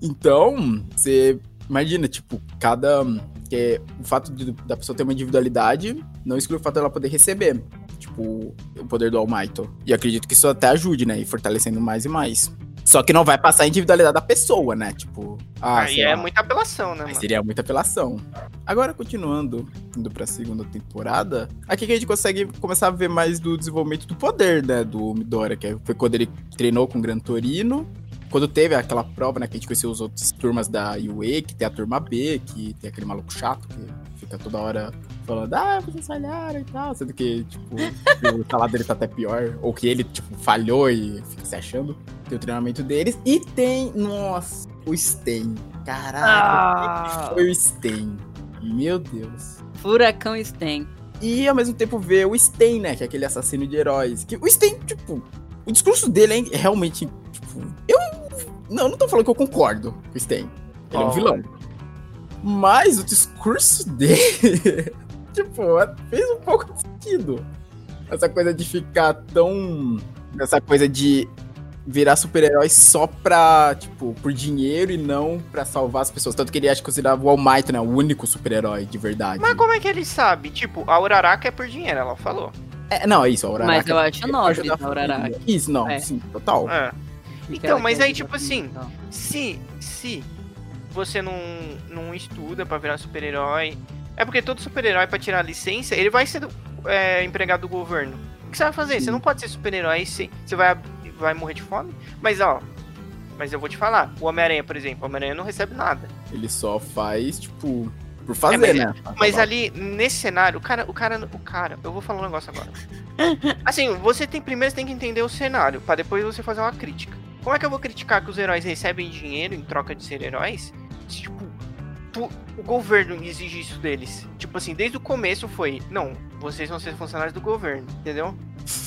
Então, você imagina, tipo, cada. Que é, o fato de, da pessoa ter uma individualidade não exclui o fato dela poder receber. Tipo, o poder do All Might. E acredito que isso até ajude, né? E fortalecendo mais e mais. Só que não vai passar a individualidade da pessoa, né? Tipo, ah, Aí é lá. muita apelação, né, Aí mano? seria muita apelação. Agora, continuando, indo pra segunda temporada, aqui que a gente consegue começar a ver mais do desenvolvimento do poder, né, do Midoriya, que foi quando ele treinou com o Gran Torino, quando teve aquela prova, né, que a gente conheceu os outros turmas da UA, que tem a turma B, que tem aquele maluco chato, que fica toda hora falando, ah, vocês falharam e tal, sendo que, tipo, o salário dele tá até pior, ou que ele, tipo, falhou e fica se achando. Tem o treinamento deles, e tem, nossa, o Sten. Caraca, Ah. foi o Sten. Meu Deus. Furacão Sten. E ao mesmo tempo ver o Sten, né? Que é aquele assassino de heróis. Que o Sten, tipo, o discurso dele é realmente, tipo, eu não, não tô falando que eu concordo com o Sten. Ele é um Oh. vilão. Mas o discurso dele, tipo, fez um pouco de sentido. Essa coisa de ficar tão. Essa coisa de virar super-herói só pra, tipo, por dinheiro e não pra salvar as pessoas. Tanto que ele acha que considerava o All Might, né? O único super-herói de verdade. Mas como é que ele sabe? Tipo, a Uraraka é por dinheiro, ela falou. É, não, é isso, a Uraraka. Mas eu acho é nobre da Uraraka. Isso, não, É. sim, total. É. Então, mas aí, tipo assim, então. Se, se você não, não estuda pra virar super-herói. É porque todo super-herói, pra tirar a licença, ele vai ser é, empregado do governo. O que você vai fazer? Você não pode ser super-herói se você vai, vai morrer de fome. Mas ó, mas eu vou te falar: o Homem-Aranha, por exemplo, o Homem-Aranha não recebe nada. Ele só faz, tipo, por fazer, mas- né? Mas Acabar. ali, nesse cenário, o cara, o cara, o cara, eu vou falar um negócio agora. Assim, você tem primeiro você tem que entender o cenário, pra depois você fazer uma crítica. Como é que eu vou criticar que os heróis recebem dinheiro em troca de ser heróis? Tipo, tu- o governo exige isso deles. Tipo assim, desde o começo foi, não, vocês vão ser funcionários do governo, entendeu?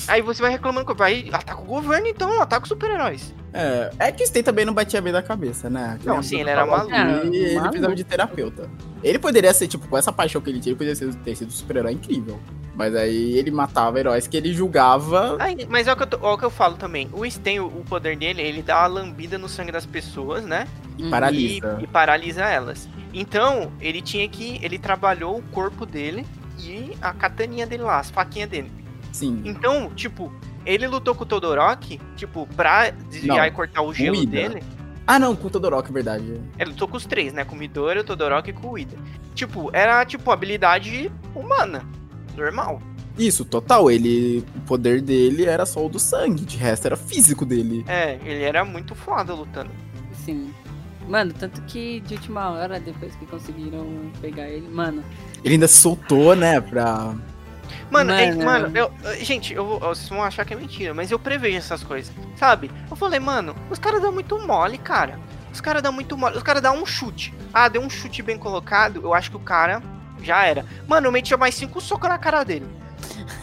Aí você vai reclamando, vai ataca o governo então, ataca os super-heróis. É, é que o Sten também não batia bem da cabeça, né? Não, sim, ele era maluco. E ele Maluco. precisava de terapeuta. Ele poderia ser, tipo, com essa paixão que ele tinha, ele poderia ser, ter sido um super-herói incrível. Mas aí ele matava heróis que ele julgava. Aí, mas é o, que eu tô- é o que eu falo também. O Sten, o, o poder dele, ele dá uma lambida no sangue das pessoas, né? Uhum. Paralisa. e, e paralisa elas. Então, ele tinha que. Ele trabalhou o corpo dele e a kataninha dele lá, as faquinhas dele. Sim. Então, tipo, ele lutou com o Todoroki, tipo, pra desviar Não, e cortar o gelo dele. Ah, não, com o Todoroki, verdade. Ele lutou com os três, né? Com o Midori, o Todoroki e com o Ida. Tipo, era, tipo, habilidade humana. Normal. Isso, total. Ele. O poder dele era só o do sangue, de resto era físico dele. É, ele era muito foda lutando. Sim. Mano, tanto que de última hora, depois que conseguiram pegar ele, mano, Ele ainda se soltou, né, pra. Mano, é- Mano. mano, eu, eu- gente, eu, vou- vocês vão achar que é mentira, mas eu prevejo essas coisas, sabe? Eu falei, mano, os caras dão muito mole, cara. Os caras dão muito mole. Os caras dão um chute. Ah, deu um chute bem colocado, eu acho que o cara já era. Mano, eu metia mais cinco socos na cara dele.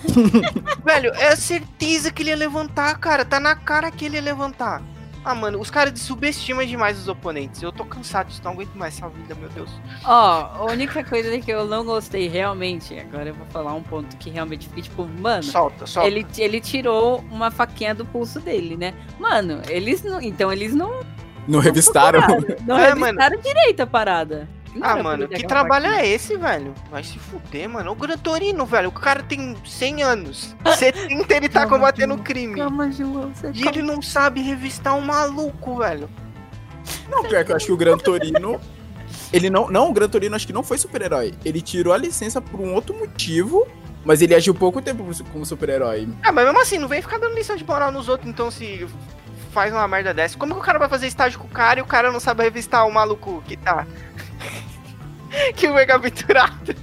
Velho, é certeza que ele ia levantar, cara. Tá na cara que ele ia levantar. Ah, mano, os caras subestimam demais os oponentes. Eu tô cansado disso, não aguento mais essa vida, meu Deus. Ó, a única coisa que eu não gostei realmente, agora eu vou falar um ponto que realmente fiquei tipo, mano, Solta, solta. ele, ele tirou uma faquinha do pulso dele, né? Mano, eles não. Então eles não. Não revistaram. Não É, revistaram direito a parada. Ah, pra mano, que trabalho é esse, velho? Vai se fuder, mano. O Gran Torino, velho. O cara tem 100 anos. 70 ele tá Calma, combatendo João. crime. Calma, João, você E ele não sabe revistar um maluco, velho. Não, pior que eu acho que o Gran Torino. Ele não. Não, o Gran Torino acho que não foi super-herói. Ele tirou a licença por um outro motivo, mas ele agiu pouco tempo como super-herói. Ah, mas mesmo assim, não vem ficar dando lição de moral nos outros, então se faz uma merda dessa. Como que o cara vai fazer estágio com o cara e o cara não sabe revistar o maluco que tá. que foi capturado?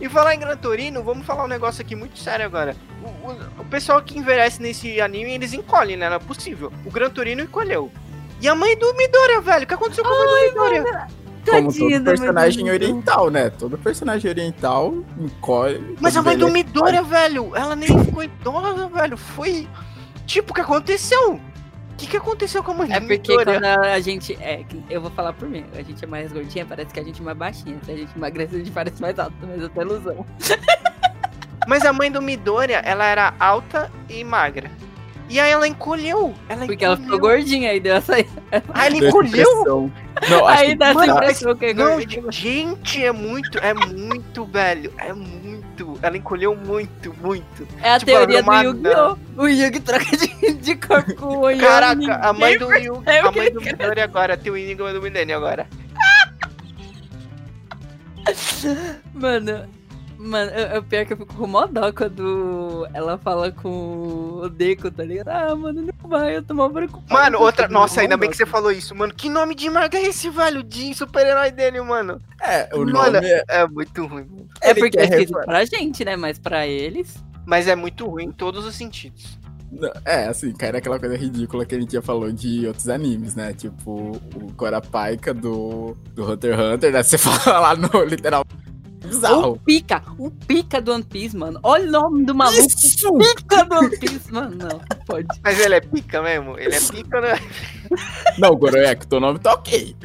e falar em Gran Torino, vamos falar um negócio aqui muito sério agora. O, o- o pessoal que envelhece nesse anime, eles encolhem, né? Não é possível. O Gran Torino encolheu. E a mãe do Midoriya, velho? O que aconteceu com a mãe do Midoriya? Como Tadinha todo personagem oriental, né? Todo personagem oriental encolhe. Mas a mãe do envelhece, Midoriya, velho, ela nem ficou idosa, velho. Foi. Tipo, o que aconteceu? O que, que aconteceu com a mãe É porque quando a gente. É, que eu vou falar por mim. A gente é mais gordinha, parece que a gente é mais baixinha. Se a gente emagrece, a gente parece mais alta, mas até ilusão. Mas a mãe do Midoriya, ela era alta e magra. E aí ela encolheu. Ela Porque ela ficou encolheu. gordinha aí deu essa aí. Ah, ela encolheu? Não, Aí dá essa Mano, impressão que é Não, gordinha. gente, é muito, é muito, velho. É muito. Ela encolheu muito, muito. É a tipo, teoria do Yu-Gi-Oh! O Yugi troca de, de corpo com o Yu. Caraca, a mãe do Yu, percebe a mãe do Midoriya agora tem o Enigma do Milênio agora. Mano, mano, eu, eu pior que eu fico com mó dó quando ela fala com o Deco, tá ligado? Ah, mano, não vai, eu tô mal preocupado. Mano, outra. Nossa, ainda bem que você falou isso, mano. Que nome de marca é esse, velho? De super-herói dele, mano. É, o Mano, nome é. É muito ruim, mano. É porque é escrito pra gente, né? Mas pra eles. Mas é muito ruim em todos os sentidos. É, assim, cai naquela coisa ridícula que a gente já falou de outros animes, né? Tipo, o Corapaika do, do Hunter x Hunter, né? Você fala lá no literal. O Bizarro. Pica, o Pica do One Piece, mano. Olha o nome do maluco. Isso! Pica do One Piece, mano. Não, não pode. Mas ele é pica mesmo? Ele é pica, né? Não, Goroek, teu nome tá ok.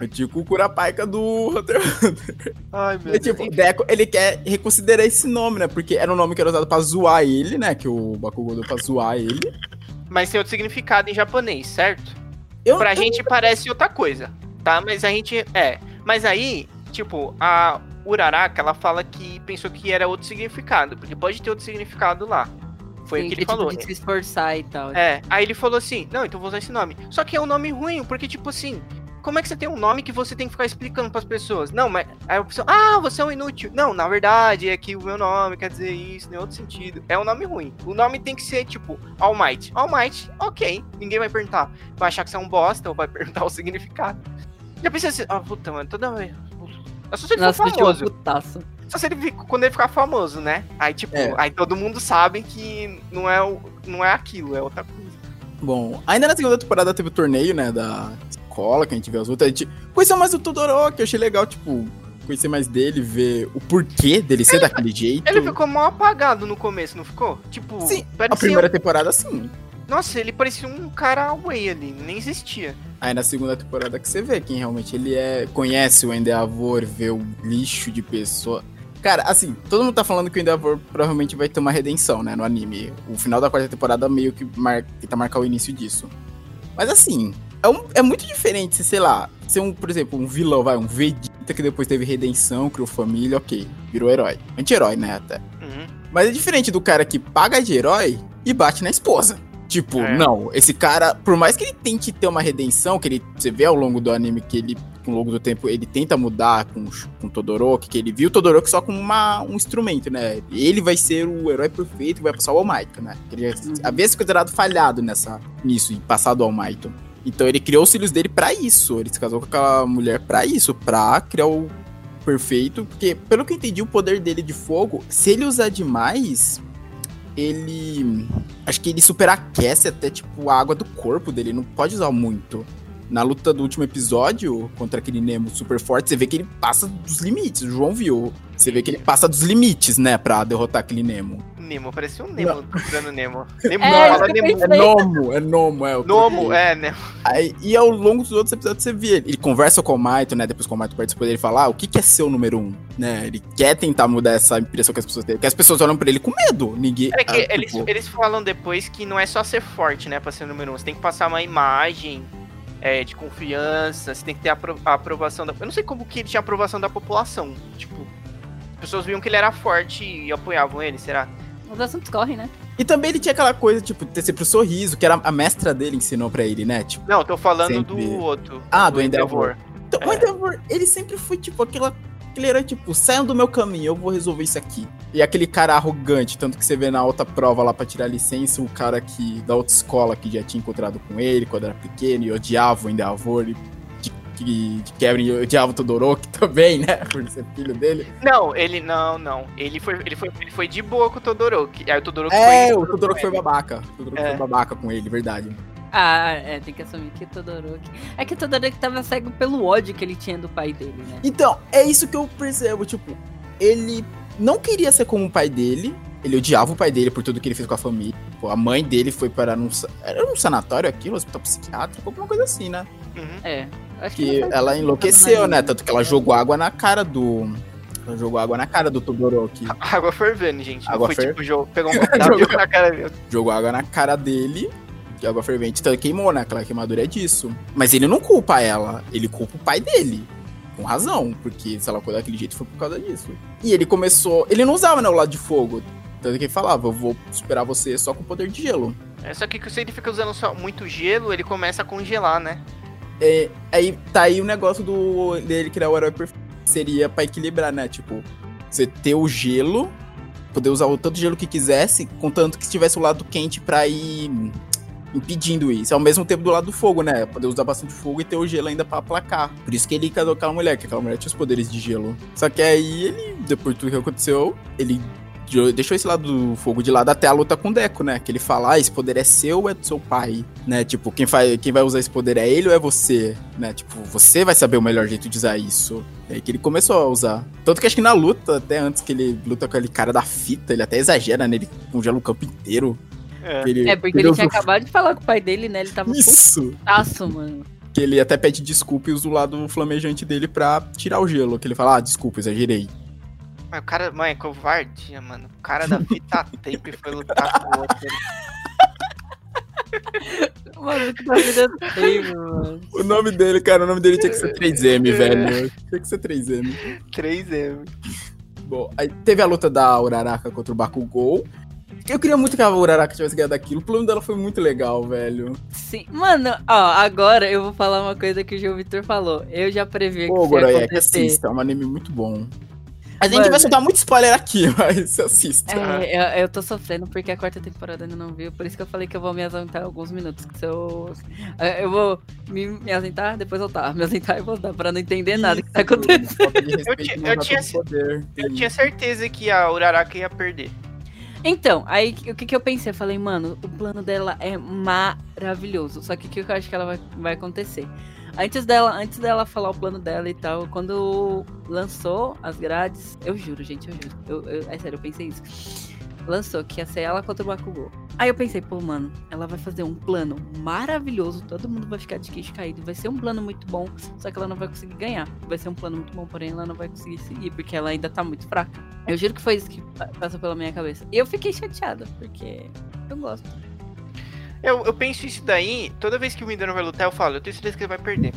É tipo o Curapaika do Hunter x Hunter. Ai, meu É tipo, o Deco, ele quer reconsiderar esse nome, né? Porque era um nome que era usado pra zoar ele, né? Que o Bakugou deu pra zoar ele. Mas tem outro significado em japonês, certo? Eu, Pra eu- gente parece outra coisa, tá? Mas a gente. É. Mas aí, tipo, a Uraraka, ela fala que pensou que era outro significado. Porque pode ter outro significado lá. Foi Sim, o que que ele tipo falou. de se esforçar e tal. É, aí ele falou assim, não, então vou usar esse nome. Só que é um nome ruim, porque, tipo assim, como é que você tem um nome que você tem que ficar explicando pras pessoas? Não, mas aí a pessoa, ah, você é um inútil. Não, na verdade, é que o meu nome quer dizer isso, em outro sentido. É um nome ruim. O nome tem que ser, tipo, All Might. All Might, ok. Ninguém vai perguntar. Vai achar que você é um bosta ou vai perguntar o significado. Já pensei assim, ah, puta, mano, toda vez. É só se ele Nossa, for famoso. putaço. Só se ele quando ele ficar famoso, né? Aí, tipo, É. aí todo mundo sabe que não é, o, não é aquilo, é outra coisa. Bom, ainda na segunda temporada teve o torneio, né? Da escola, que a gente vê as outras. A gente conheceu mais o Todoroki, eu achei legal, tipo, conhecer mais dele, ver o porquê dele ser daquele jeito. Ele ficou mal apagado no começo, não ficou? Tipo, Sim, A primeira temporada, sim. Nossa, ele parecia um cara away ali, nem existia. Aí na segunda temporada que você vê quem realmente ele é, conhece o Endeavor, vê o lixo de pessoa. Cara, assim, todo mundo tá falando que o Endeavor provavelmente vai ter uma redenção, né, no anime. O final da quarta temporada meio que mar... tenta marcar o início disso. Mas assim, é, um- é muito diferente, se, sei lá, ser um, por exemplo, um vilão, vai, um Vegeta que depois teve redenção, criou família, ok, virou herói. Anti-herói, né, até. Uhum. Mas é diferente do cara que paga de herói e bate na esposa. Tipo, É. não, esse cara, por mais que ele tente ter uma redenção, que ele, você vê ao longo do anime que ele com o longo do tempo ele tenta mudar com, com o Todoroki, que ele viu o Todoroki só como uma, um instrumento, né? Ele vai ser o herói perfeito que vai passar o All Might, né? Ele Uhum. havia se considerado falhado nessa, nisso, em passar do All Might. Então ele criou os filhos dele pra isso. Ele se casou com aquela mulher pra isso, pra criar o perfeito. Porque, pelo que eu entendi, o poder dele de fogo, se ele usar demais, ele. Acho que ele superaquece até, tipo, a água do corpo dele. Não pode usar muito. Na luta do último episódio, contra aquele Nemo super forte, você vê que ele passa dos limites. O João viu. Você vê que ele passa dos limites, né, pra derrotar aquele Nemo. Nemo, parecia um Nemo procurando Nemo. Nemo, É, fala que Nemo. É Nomo, é Nomo, é. o Nomo, é, Nemo. Aí, e ao longo dos outros episódios você vê ele. Ele conversa com o Maito, né? Depois que o Maito participa dele falar, ah, o que, que é ser o número um, né? Ele quer tentar mudar essa impressão que as pessoas têm. Porque as pessoas olham pra ele com medo. Ninguém. É que ah, eles, tipo, eles falam depois que não é só ser forte, né, pra ser número um. Você tem que passar uma imagem é, de confiança, você tem que ter a, apro- a aprovação da... Eu não sei como que ele tinha aprovação da população. Tipo, as pessoas viam que ele era forte e apoiavam ele, será? Os assuntos correm, né? E também ele tinha aquela coisa, tipo, ter sempre o sorriso, que era a mestra dele ensinou pra ele, né? Tipo, Não, eu tô falando Sempre. do outro. Ah, do Endeavor. então, o É. Endeavor, ele sempre foi, tipo, aquela. Ele era tipo, saiam do meu caminho, eu vou resolver isso aqui. E aquele cara arrogante, tanto que você vê na outra prova lá pra tirar licença, o cara que da outra escola que já tinha encontrado com ele quando era pequeno e odiava o Endeavor, e de, de, de quebra e odiava o Todoroki também, né? Por ser filho dele. Não, ele não, não. Ele foi, ele foi, ele foi de boa com o Todoroki. Aí o Todoroki É, foi. o Todoroki foi babaca. O Todoroki É. foi babaca com ele, verdade. Ah, é, tem que assumir que o Todoroki. É que o Todoroki tava cego pelo ódio que ele tinha do pai dele, né? Então, é isso que eu percebo, tipo, ele não queria ser como o pai dele, ele odiava o pai dele por tudo que ele fez com a família. Pô, a mãe dele foi para um, era um sanatório aquilo, hospital psiquiátrico, alguma coisa assim, né? Uhum. É. Acho Que faz ela enlouqueceu, né? linha. Tanto que ela jogou água na cara do ela jogou água na cara do Todoroki. Água fervendo, gente. Não Água foi fer- tipo jogo, pegou um copo e jogou na cara dele. Jogou água na cara dele. Que água fervente então queimou, né? Aquela queimadura é disso. Mas ele não culpa ela, ele culpa o pai dele. Com razão, porque se ela cuidar daquele jeito foi por causa disso. E ele começou. Ele não usava né, o lado de fogo. Tanto que ele falava, eu vou superar você só com o poder de gelo. É, só que se ele fica usando só muito gelo, ele começa a congelar, né? É, aí tá aí o negócio do dele criar o herói perfeito. Seria pra equilibrar, né? Tipo, você ter o gelo, poder usar o tanto gelo que quisesse, contanto que tivesse o lado quente pra ir impedindo isso. Ao mesmo tempo do lado do fogo, né? Poder usar bastante fogo e ter o gelo ainda pra aplacar. Por isso que ele casou com aquela mulher, que aquela mulher tinha os poderes de gelo. Só que aí ele, depois de tudo que aconteceu, ele de- deixou esse lado do fogo de lado até a luta com o Deco, né? Que ele fala, ah, esse poder é seu ou é do seu pai? Né? Tipo, quem, faz, quem vai usar esse poder é ele ou é você? Né? Tipo, você vai saber o melhor jeito de usar isso. É aí que ele começou a usar. Tanto que acho que na luta, até antes que ele luta com aquele cara da fita, ele até exagera, né? Ele congela o campo inteiro. É. Ele, É, porque ele tinha acabado de falar com o pai dele, né? Ele tava Isso! putaço, mano. Que ele até pede desculpa e usa o lado flamejante dele pra tirar o gelo. Que ele fala, ah, desculpa, exagerei. Mas o cara, mãe, é covardia, mano. O cara da fita tape foi lutar com o outro. Mano, que da vida terrível, mano. O nome dele, cara, o nome dele tinha que ser 3M, velho. Tinha que ser 3M. 3M. Bom, aí teve a luta da Uraraka contra o Bakugou. Eu queria muito que a Uraraka tivesse ganhado aquilo. O plano dela foi muito legal, velho. Sim. Mano, ó, agora eu vou falar uma coisa que o João Vitor falou. Eu já previ Pô, que isso ia Goroia, que acontecer. assista. É um anime muito bom. A gente Mano. vai soltar muito spoiler aqui, mas assista. É, eu, eu tô sofrendo porque a quarta temporada ainda não viu, por isso que eu falei que eu vou me ausentar alguns minutos. Que se eu, é, eu vou me, me ausentar, depois voltar. Me ausentar e voltar, pra não entender nada que tá acontecendo. Eu ti- eu tinha- poder. Eu tinha certeza que a Uraraka ia perder. Então, aí o que, que eu pensei? Eu falei, mano, o plano dela é maravilhoso. Só que o que eu acho que ela vai, vai acontecer? Antes dela, antes dela falar o plano dela e tal, quando lançou as grades, eu juro, gente, eu juro. Eu, eu- é sério, eu pensei isso. Lançou que ia ser ela contra o Bakugou. Aí eu pensei, pô, mano, ela vai fazer um plano maravilhoso, todo mundo vai ficar de queixo caído, vai ser um plano muito bom, só que ela não vai conseguir ganhar. Vai ser um plano muito bom, porém ela não vai conseguir seguir, porque ela ainda tá muito fraca. Eu juro que foi isso que pa- passou pela minha cabeça. E eu fiquei chateada, porque eu gosto. Eu, eu penso isso daí, toda vez que o Midori vai lutar, eu falo, eu tenho certeza que ele vai perder.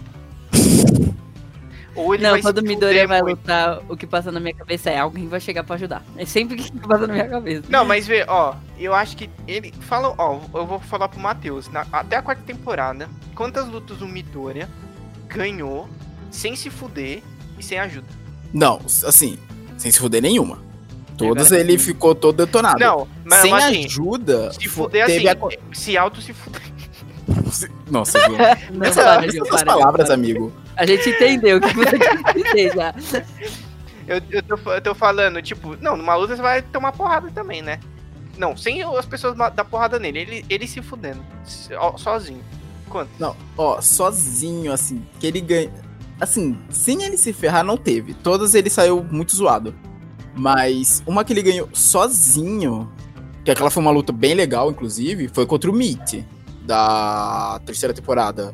Ou ele não, vai quando o Midori vai muito. lutar, o que passa na minha cabeça é alguém vai chegar pra ajudar. É sempre o que passa na minha cabeça. Não, mas vê, ó, eu acho que ele. Fala, ó, eu vou falar pro Matheus. na- até a quarta temporada, quantas lutas o Midoriya ganhou sem se fuder e sem ajuda. Não, assim, sem se fuder nenhuma. Todas ele ficou todo detonado. Não, mas, sem mas assim, ajuda, se fuder teve assim, a- se auto se fuder. Nossa, João. Não, Essa, para, essas para, palavras, para. amigo. A gente entendeu o que você quis dizer já. Eu, eu, tô, eu tô falando, tipo, não, numa luta você vai tomar porrada também, né? Não, sem as pessoas dar porrada nele, ele, ele se fudendo, sozinho. Quanto? Não, ó, sozinho, assim, que ele ganha. Assim, sem ele se ferrar, não teve. Todas ele saiu muito zoado. Mas uma que ele ganhou sozinho, que aquela foi uma luta bem legal, inclusive, foi contra o Meat, da terceira temporada.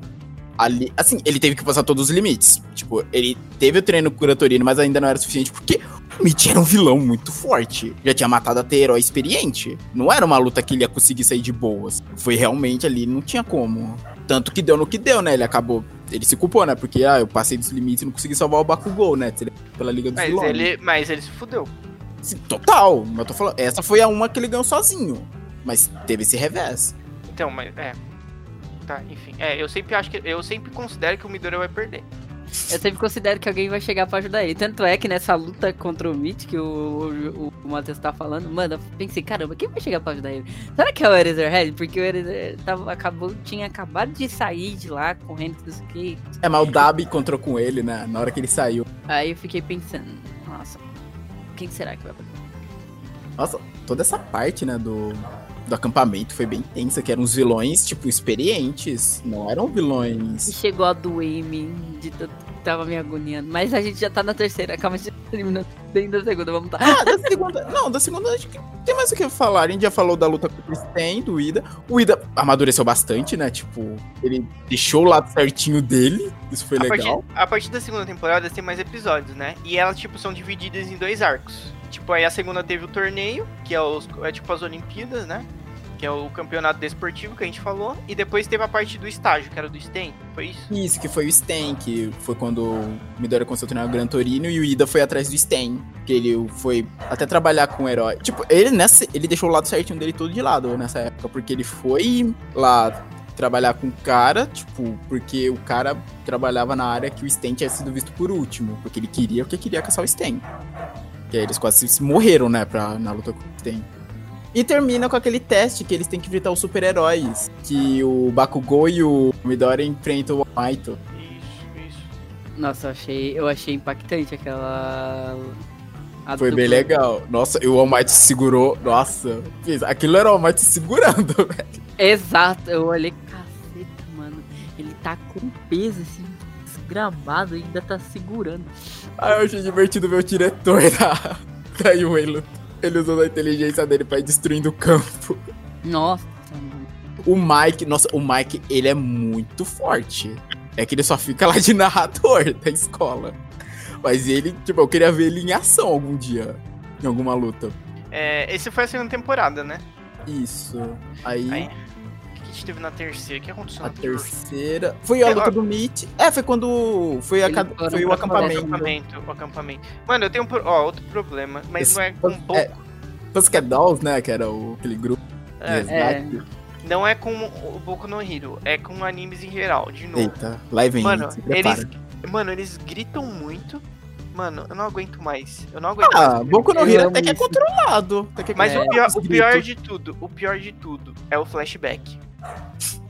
Ali, assim, ele teve que passar todos os limites. Tipo, ele teve o treino curatorino, mas ainda não era suficiente, porque o Meat era um vilão muito forte. Já tinha matado até herói experiente. Não era uma luta que ele ia conseguir sair de boas. Foi realmente ali, não tinha como. Tanto que deu no que deu, né? Ele acabou. Ele se culpou, né? Porque, ah, eu passei dos limites e não consegui salvar o Bakugou, né? Pela Liga dos Mas Vilões. ele, mas ele se fudeu. Sim, total. Mas eu tô falando, essa foi a uma que ele ganhou sozinho. Mas teve esse revés. Então, mas é. Tá, enfim. É, eu sempre acho que. Eu sempre considero que o Midoriya vai perder. Eu sempre considero que alguém vai chegar pra ajudar ele. Tanto é que nessa luta contra o Mitch, que o, o, o Matheus tá falando, mano, eu pensei, caramba, quem vai chegar pra ajudar ele? Será que é o Eraserhead? Porque o Eraser tava, acabou, tinha acabado de sair de lá, correndo, não sei o que. É, mas o Dabi encontrou com ele, né? Na hora que ele saiu. Aí eu fiquei pensando, nossa, quem será que vai pra Nossa, toda essa parte, né, do, do acampamento foi bem tensa, que eram os vilões, tipo, experientes. Não eram E vilões. chegou a doer de tanto tava me agoniando. Mas a gente já tá na terceira, calma, a gente tá terminando bem da segunda, vamos tá. Ah, da segunda. Não, da segunda acho que tem mais o que falar. A gente já falou da luta contra o Sten, do Ida. O Ida amadureceu bastante, né? Tipo, ele deixou o lado certinho dele. Isso foi A legal. partir, a partir da segunda temporada tem mais episódios, né? E elas, tipo, são divididas em dois arcos. Tipo, aí a segunda teve o torneio, que é, os, é tipo as Olimpíadas, né? Que é o campeonato desportivo que a gente falou. E depois teve a parte do estágio, que era do STEM. Foi isso? Isso, que foi o Sten, que foi quando o Midori a treinar o Gran Torino e o Ida foi atrás do Sten. Que ele foi até trabalhar com o herói. Tipo, ele nessa. Ele deixou o lado certinho dele todo de lado nessa época, porque ele foi lá trabalhar com o cara, tipo, porque o cara trabalhava na área que o Sten tinha sido visto por último. Porque ele queria porque queria caçar o Sten. Que aí eles quase se morreram, né, pra, na luta com o Sten. E termina com aquele teste que eles têm que enfrentar os super-heróis. Que o Bakugou e o Midori enfrentam o Maito. Isso, isso. Nossa, eu achei, eu achei impactante aquela. a Foi bem dupla. legal. Nossa, e o All Might segurou. Nossa, aquilo era o All Might segurando, velho. Exato, eu olhei, caceta, mano. Ele tá com peso, assim, desgramado e ainda tá segurando. Ah, eu achei divertido ver o diretor da, da Yuelo. Ele usando a inteligência dele pra ir destruindo o campo. Nossa, mano. O Mike, nossa, o Mike, ele é muito forte. É que ele só fica lá de narrador da escola. Mas ele, tipo, eu queria ver ele em ação algum dia. Em alguma luta. É, esse foi a segunda temporada, né? Isso. Aí, Aí. Gente teve na terceira? O que aconteceu a na terceira? terceira. Foi a É, luta ó. do Meet. É, foi quando. Foi, a, foi o acampamento. acampamento, o acampamento. Mano, eu tenho um, pro- ó, outro problema, mas Esse- não é com é, pouco. Pussycat Dolls, né? Que era o, aquele grupo. É, resgate. não é com o Boku no Hero, é com animes em geral, de novo. Eita, lá vem. Mano, eles, mano, eles gritam muito. Mano, eu não aguento mais. Eu não aguento Ah, mais. Boku no Hero até que é controlado. Até que é Mas controlado o, pior, o pior de tudo, o pior de tudo é o flashback.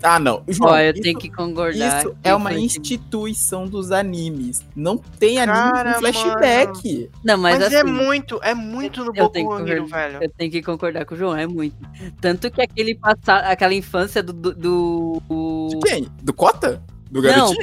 Ah, não. João, Ó, eu isso, tenho que concordar. isso que é uma instituição dos animes. Não tem anime Cara, com flashback. Não, mas, Mas, assim, é muito, é muito no Boku no Hero, velho. Eu tenho que concordar com o João, é muito. Tanto que aquele passado, aquela infância do. do, do- De quem? Do Kota? Do Não.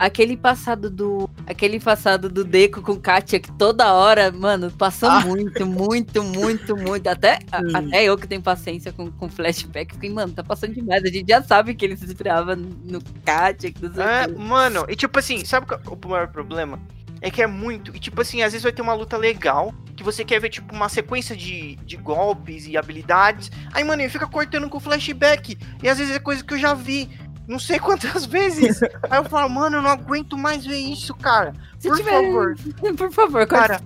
Aquele passado do. Aquele passado do Deco com Katia, que toda hora, mano, passou Ah. muito, muito, muito, muito. Até, a- Sim. até eu que tenho paciência com, com flashback, fiquei, mano, tá passando demais. A gente já sabe que ele se inspirava no Katia, que não sei É, mano, e tipo assim, sabe o maior problema? É que é muito. E tipo assim, às vezes vai ter uma luta legal, que você quer ver, tipo, uma sequência de, de golpes e habilidades. Aí, mano, ele fica cortando com flashback. E às vezes é coisa que eu já vi. Não sei quantas vezes. Aí eu falo, mano, eu não aguento mais ver isso, cara. Se Por tiver- favor, Por favor, Cara.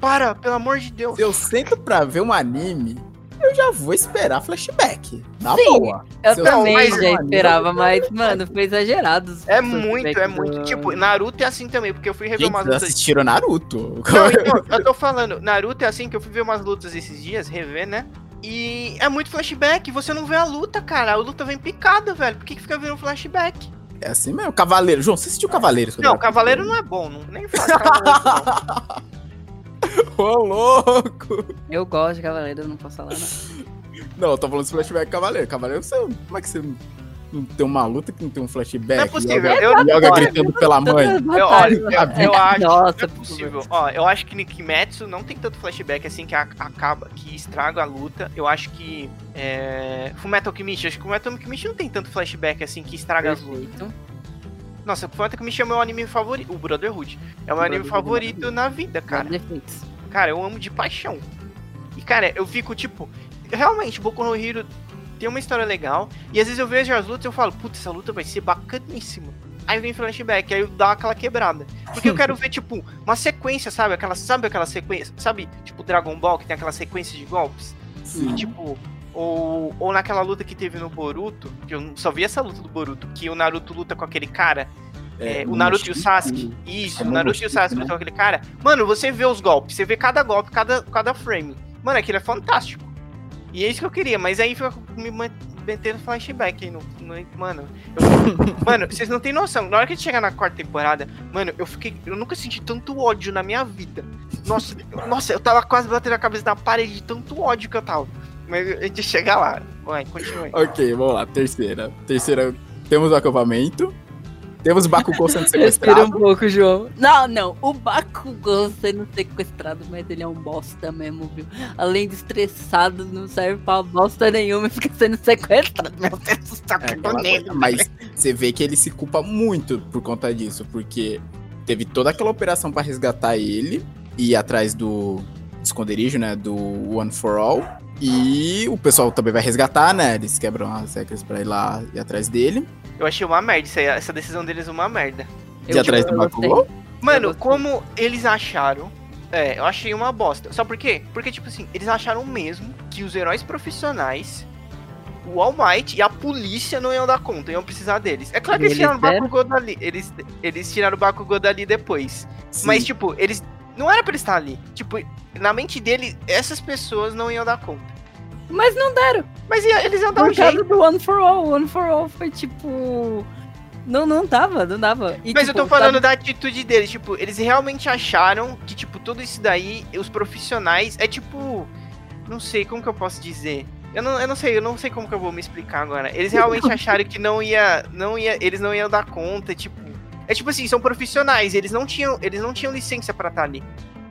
para, pelo amor de Deus. Se eu sento pra ver um anime, eu eu já vou esperar flashback. Na Sim, boa. Eu Se eu também mas- já esperava, mas, mano, foi exagerado. É muito, é do- muito. Tipo, Naruto é assim também, porque eu fui rever Gente, umas vocês lutas. assistiram Naruto. Não, então, eu tô falando, Naruto é assim que eu fui ver umas lutas esses dias, rever, né? E é muito flashback, você não vê a luta, cara. A luta vem picada, velho. Por que, que fica vendo flashback? É assim mesmo. Cavaleiro. João, você assistiu Cavaleiros? quando Não, Cavaleiro não é bom, não, nem faz Cavaleiro. Ô, louco! Eu gosto de Cavaleiro, eu não posso falar nada. Não, eu tô falando de flashback Cavaleiro. Cavaleiro, você, como é que você não, tem uma luta que não tem um flashback? Não é possível. Yoga, Eu, Yoga olha, gritando pela mãe. Eu, olha, eu, É, eu acho Nossa, que não é possível. Ó, eu acho que Kimetsu não tem tanto flashback assim que acaba, que estraga a luta. Eu acho que é, Fullmetal Alchemist, acho que Fullmetal Alchemist não tem tanto flashback assim que estraga as lutas. Nossa, Fullmetal Alchemist é o meu anime favorito, o Brotherhood. É o meu anime Brotherhood favorito é na vida, cara. Cara, eu amo de paixão. E, cara, eu fico, tipo... Realmente, Boku no Hero tem uma história legal. E às vezes eu vejo as lutas e eu falo, putz, essa luta vai ser bacaníssima. Aí vem flashback, aí eu dá aquela quebrada. Porque eu quero ver, tipo, uma sequência, sabe? Aquela, sabe aquela sequência? Sabe, tipo, Dragon Ball, que tem aquela sequência de golpes? Sim. Tipo... Ou, ou naquela luta que teve no Boruto, que eu só vi essa luta do Boruto, que o Naruto luta com aquele cara é, o Naruto e o Sasuke. Isso, É o Naruto e o Sasuke né? lutam com aquele cara. Mano, você vê os golpes, você vê cada golpe, cada, cada frame. Mano, aquilo é fantástico. E é isso que eu queria, mas aí fica me metendo flashback aí no. no- mano, eu- mano, vocês não têm noção. Na hora que a gente chegar na quarta temporada, mano, eu fiquei. Eu nunca senti tanto ódio na minha vida. Nossa, eu- nossa, eu tava quase batendo a cabeça na parede de tanto ódio que eu tava. Mas a gente chega lá. Vai, continue. Ok, vamos lá. Terceira. Terceira, temos o acampamento. Temos o Bakugou sendo Respira um sequestrado. pouco, João. Não, não. O Bakugou sendo sequestrado, mas ele é um bosta mesmo, viu? Além de estressado, não serve pra bosta nenhuma e fica sendo sequestrado. Meu Deus do céu, É, que bonito. mas você vê que ele se culpa muito por conta disso, porque teve toda aquela operação pra resgatar ele e ir atrás do esconderijo, né, do One for All. E o pessoal também vai resgatar, né? Eles quebram as regras pra ir lá e atrás dele. Eu achei uma merda, isso aí, essa decisão deles é uma merda. E atrás do eu gostei. Bakugou. Mano, como eles acharam. É, eu achei uma bosta. Sabe por quê? Porque, tipo assim, eles acharam mesmo que os heróis profissionais, o All Might e a polícia não iam dar conta, iam precisar deles. É claro que eles eles tiraram o deram? Bakugou dali. Eles, eles tiraram o Bakugou dali depois. Sim. Mas, tipo, eles. Não era pra eles estar ali. Tipo, na mente dele, essas pessoas não iam dar conta. Mas não deram. Mas ia- eles iam dar um Por causa jeito. do One for All. One for All foi tipo. Não, não tava, não dava. E, Mas tipo, eu tô falando sabe- da atitude deles, tipo, eles realmente acharam que, tipo, tudo isso daí, os profissionais, é tipo. Não sei, como que eu posso dizer? Eu não, eu não sei, eu não sei como que eu vou me explicar agora. Eles realmente acharam que não ia. Não ia. Eles não iam dar conta, tipo. É tipo assim, são profissionais, eles não tinham. Eles não tinham licença pra estar ali.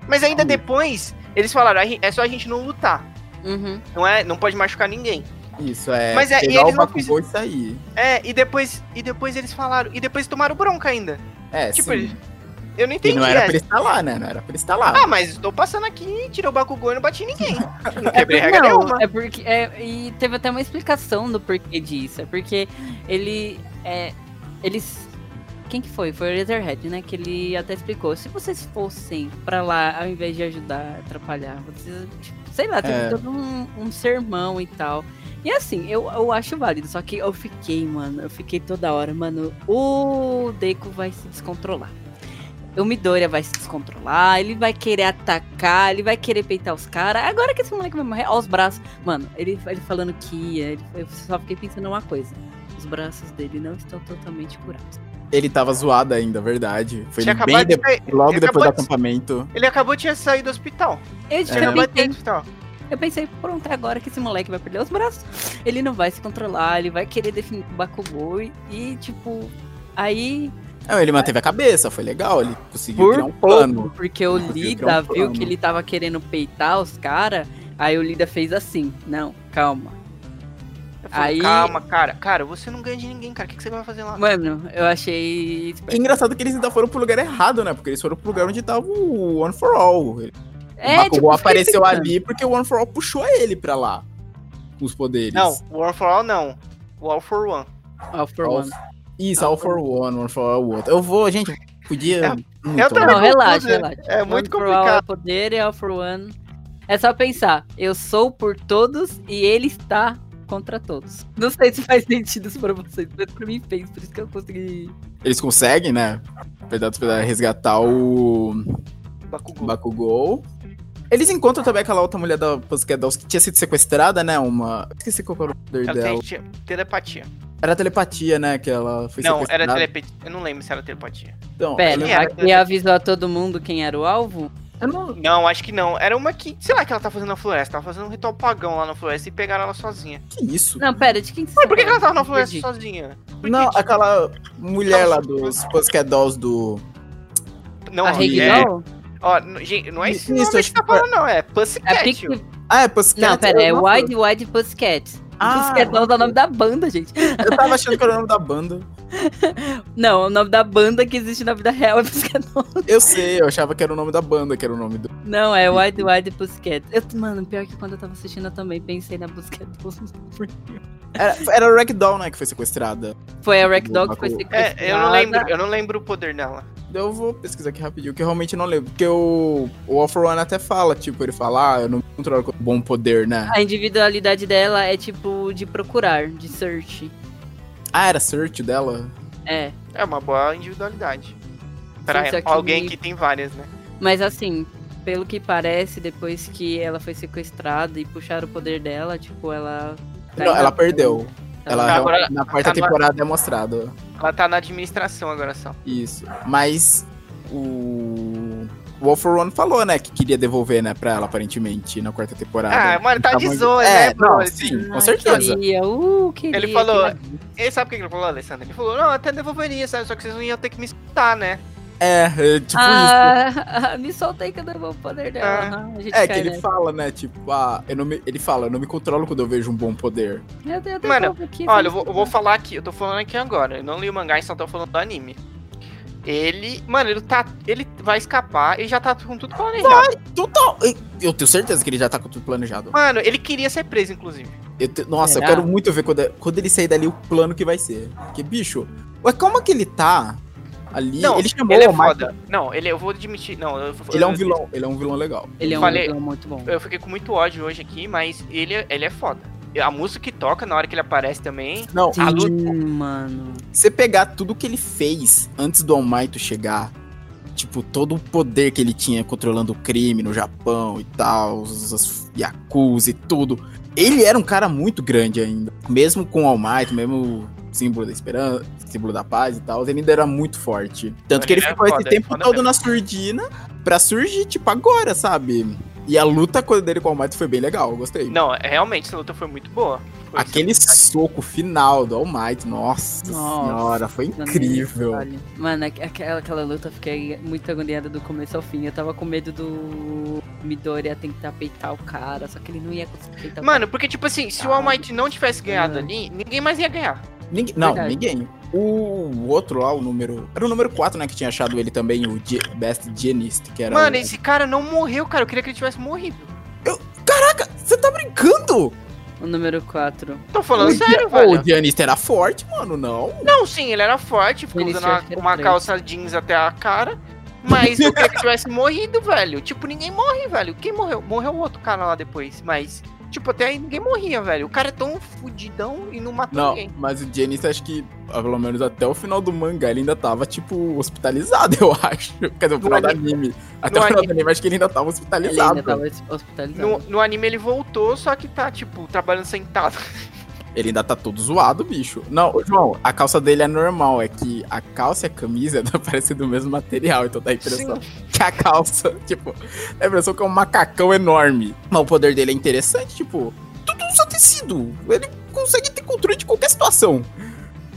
Mas ainda depois, eles falaram, "A gen- é só a gente não lutar. Uhum. Não é? Não pode machucar ninguém. Isso, é. Mas é- e pegar eles o não Bakugou e sair. É, e depois. E depois eles falaram. E depois tomaram bronca ainda. É, Tipo, sim. eles- Eu não E entendi. não era essa. pra ele estar lá, né? Não era pra lá. Ah, mas tô passando aqui, tirei o Bakugou e não bati ninguém. Não É quebrei por- regra não, nenhuma. é porque. É, e teve até uma explicação do porquê disso. É porque ele. É, eles. Quem que foi? Foi o Razorhead, né? Que ele até explicou. Se vocês fossem pra lá, ao invés de ajudar, atrapalhar, vocês. tipo, sei lá, teve É. todo um, um sermão e tal. E assim, eu, eu acho válido, só que eu fiquei, mano, eu fiquei toda hora, mano, o Deiko vai se descontrolar. O Midoriya vai se descontrolar, ele vai querer atacar, ele vai querer peitar os caras. Agora que esse moleque vai morrer, ó, os braços. Mano, ele, ele falando que ia, ele, eu só fiquei pensando uma coisa. Os braços dele não estão totalmente curados. Ele tava zoado ainda, verdade. Foi Tinha bem acabado de logo ele depois do de- acampamento. Ele acabou de sair do hospital. Eu, Ele eu, acabou de sair do hospital. eu pensei, pronto, é agora que esse moleque vai perder os braços. Ele não vai se controlar, ele vai querer definir o Bakugou e, e, tipo, aí Não, ele manteve a cabeça, foi legal. Ele conseguiu Por criar um plano. Porque o Lida um viu que ele tava querendo peitar os caras, aí o Lida fez assim, não, calma. Aí- Calma, cara. Cara, você não ganha de ninguém, cara. O que, que você vai fazer lá? Mano, eu achei. Engraçado que eles ainda foram pro lugar errado, né? Porque eles foram pro lugar onde tava o One for All. o É, Bakugou tipo, apareceu ali porque o One for All puxou ele pra lá. Com os poderes. Não, o All for All não. O All for One. All for All- one. Isso, All All for One, One for All, o outro. Eu vou, gente, podia... É, eu também Não, relaxa, é- relaxa. é muito one for all é complicado. poder e all for one. É só pensar, eu sou por todos e ele está contra todos. Não sei se faz sentido isso pra vocês, mas pra mim fez, por isso que eu consegui. Eles conseguem, né? Pedaço pra resgatar o Bakugou. Bakugou. Eles encontram também aquela outra mulher da Pussycat Dolls que tinha sido sequestrada, né? Uma. Esqueci qual era o poder Ela dela. tem te- telepatia. Era telepatia, né? Que ela foi Não, sequestrada. era telepatia. Eu não lembro se era telepatia. Então, Pera, era- aqui avisou a todo mundo quem era o alvo? Não. Não, acho que não. Era uma que, sei lá, que ela tá fazendo na floresta. Tava fazendo um ritual pagão lá na floresta e pegaram ela sozinha. Que isso? Não, pera, de quem você Mas por que, tá que ela tava na floresta sozinha? Por Não, que- aquela mulher lá dos Pussycat Dolls do. Não, A é- Ragdoll? Ó, gente, não é Isso, nome acho que tá que foi- falando, não. É É Pussycat. Pic... Ah, é Pussycat? Não, pera, é Nossa, Wide Wide Pussycat. Ah, Pussycat é o nome da banda, gente. Eu tava achando que era o nome da banda. Não, o nome da banda que existe na vida real é Pussycat. Eu sei, eu achava que era o nome da banda, que era o nome do. Não, é Wide Wide Pussycat. Eu, mano, pior que quando eu tava assistindo eu também pensei na Pussycat. Era, era a Ragdoll, né, que foi sequestrada. Foi a Ragdoll que foi sequestrada. É, eu não lembro, eu não lembro o poder dela. Eu vou pesquisar aqui rapidinho, que eu realmente não lembro. Porque o, o One até fala, tipo, ele fala, ah, eu não me controlo com bom poder, né? A individualidade dela é tipo de procurar, de search. Ah, era search dela? É. É uma boa individualidade. Pra Sim, só que- alguém que tem várias, né? Mas assim, pelo que parece, depois que ela foi sequestrada e puxaram o poder dela, tipo, ela. Não, ela perdeu. Ela, Tá, agora- na quarta agora- temporada é mostrado. Ela tá na administração agora só. Isso. Mas o. O One falou, né, que queria devolver, né, pra ela, aparentemente, na quarta temporada. Ah, mano, tá de Tava- zoa, é, né, bro? não, sim, com Ah, certeza. Queria, uh, queria, Ele falou- queria. Ele sabe o que ele falou, Alessandro? Ele falou, não, até devolveria, sabe? Só que vocês não iam ter que me escutar, né? É, é, tipo isso. Ah, me soltei que eu devolvo o poder dela. Ah. aham, a gente É, que ele nessa. fala, né, tipo, ah, eu não me, ele fala, eu não me controlo quando eu vejo um bom poder. Eu, eu Mano, aqui, Olha, eu vou, eu vou falar aqui, eu tô falando aqui agora. Eu não li o mangá, só tô falando do anime. Ele, mano, ele tá. Ele vai escapar e já tá com tudo planejado. Total! Eu tenho certeza que ele já tá com tudo planejado. Mano, ele queria ser preso, inclusive. Eu te- Nossa, Será? eu quero muito ver quando, quando ele sair dali o plano que vai ser. Porque, bicho, ué, como é que ele tá ali? Não, ele chamou ele é o Michael- foda. Não, ele, eu vou admitir. Não, eu, Ele é um eu- vilão, ele é um vilão legal. Ele é um Falei- vilão muito bom. Eu fiquei com muito ódio hoje aqui, mas ele, é- ele é foda. A música que toca na hora que ele aparece também. Não, Sim, a luta- mano. você pegar tudo que ele fez antes do All Might chegar, tipo, todo o poder que ele tinha controlando o crime no Japão e tal, os, os Yakuza e tudo. Ele era um cara muito grande ainda. Mesmo com o All Might, mesmo símbolo da esperança, símbolo da paz e tal, ele ainda era muito forte. Tanto que ele Ele é ficou esse foda, é tempo foda todo mesmo. na surdina pra surgir, tipo, agora, sabe? E a luta dele com o All Might foi bem legal, eu gostei. Não, realmente, essa luta foi muito boa. Foi Aquele soco final do All Might, nossa, Nossa, senhora, foi incrível. Mano, aqu- aquela, aquela luta eu fiquei muito agoniada do começo ao fim. Eu tava com medo do Midoriya tentar peitar o cara, só que ele não ia conseguir peitar o Mano, porque, tipo assim, se o All Might não tivesse ganhado Ah. ali, ninguém mais ia ganhar. Ninguém, não, Verdade. ninguém. O outro lá, o número. Era o número 4, né? Que tinha achado ele também, o Ge- Best Genist, que era. Mano, o... esse cara não morreu, cara. Eu queria que ele tivesse morrido. Caraca, você tá brincando? O número 4. Tô falando o sério, Ge- O velho. Giannis era forte, mano, não. Não, sim, ele era forte, ficou usando uma, era uma calça jeans até a cara. Mas eu queria que tivesse morrido, velho. Tipo, ninguém morre, velho. Quem morreu? Morreu o outro cara lá depois. Mas, tipo, até aí ninguém morria, velho. O cara é tão fudidão e não matou Não, ninguém. mas o Giannis, acho que, ah, pelo menos até o final do mangá, ele ainda tava, tipo, hospitalizado, eu acho. Quer dizer, o final do anime-. Até no o final anime- do anime, acho que ele ainda tava Ele hospitalizado. ainda tava hospitalizado. No, no anime ele voltou, só que tá, tipo, trabalhando sentado. Ele ainda tá todo zoado, bicho. Não, João, a calça dele é normal, é que a calça e a camisa parecem do mesmo material, então dá a impressão que a calça, tipo, dá a impressão que é um macacão enorme. Mas o poder dele é interessante, tipo, tudo só tecido. Ele consegue ter controle de qualquer situação.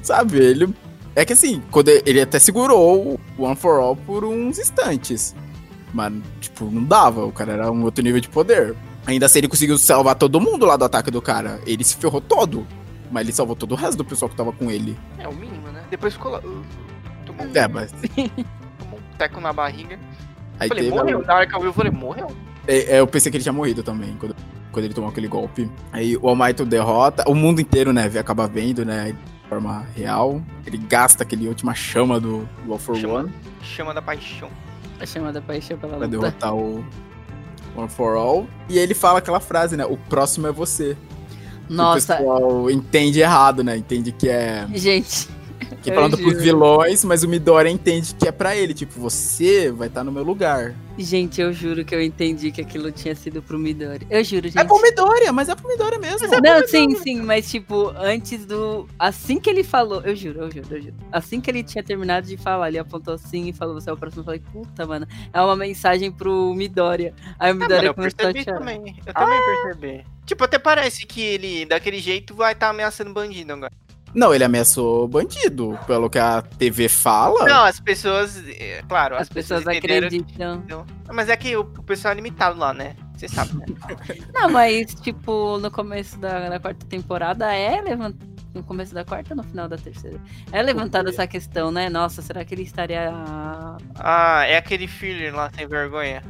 Sabe? Ele. É que assim, quando ele até segurou o One for All por uns instantes. Mas, tipo, não dava. O cara era um outro nível de poder. Ainda assim, ele conseguiu salvar todo mundo lá do ataque do cara. Ele se ferrou todo. Mas ele salvou todo o resto do pessoal que tava com ele. É o mínimo, né? Depois ficou lá. uh, Tomou, um- É, mas. tomou um teco na barriga. Aí falei, teve. morreu. Na hora que eu vi, eu falei, morreu. É, é, eu pensei que ele tinha morrido também, quando, quando ele tomou aquele golpe. Aí o All Might o derrota. O mundo inteiro, né, acaba vendo, né? De forma real. Ele gasta aquele última chama do, do All for Chama. One Chama da paixão. A chamada paixão pela pra luta. derrotar o, One for All. E ele fala aquela frase, né? O próximo é você. Nossa, O pessoal entende errado, né? Entende que é. gente. Falando pros vilões, mas o Midoriya entende que é pra ele. Tipo, você vai estar no meu lugar. Gente, eu juro que eu entendi que aquilo tinha sido pro Midori. Eu juro, gente. É pro Midoriya, mas é pro Midoriya mesmo. Não, sim, sim, mas tipo, antes do. Assim que ele falou, eu juro, eu juro, eu juro. Assim que ele tinha terminado de falar, ele apontou assim e falou: Você é o próximo. Eu falei: Puta, mano, é uma mensagem pro Midoriya. Aí o Ah, mano, Midoriya eu começou a percebi chorar. também. Eu também percebi. Tipo, até parece que ele, daquele jeito, vai estar ameaçando bandido agora. Não, ele ameaçou bandido, pelo que a TV fala. Não, as pessoas. é, Claro, As pessoas entenderam acreditam. Mas é que o, o pessoal é limitado lá, né? Você sabe, né? Não, mas, tipo, no começo da, da quarta temporada é levantado. No começo da quarta ou no final da terceira? É levantada essa questão, né? Nossa, será que ele estaria. Ah, é aquele filler lá, sem vergonha.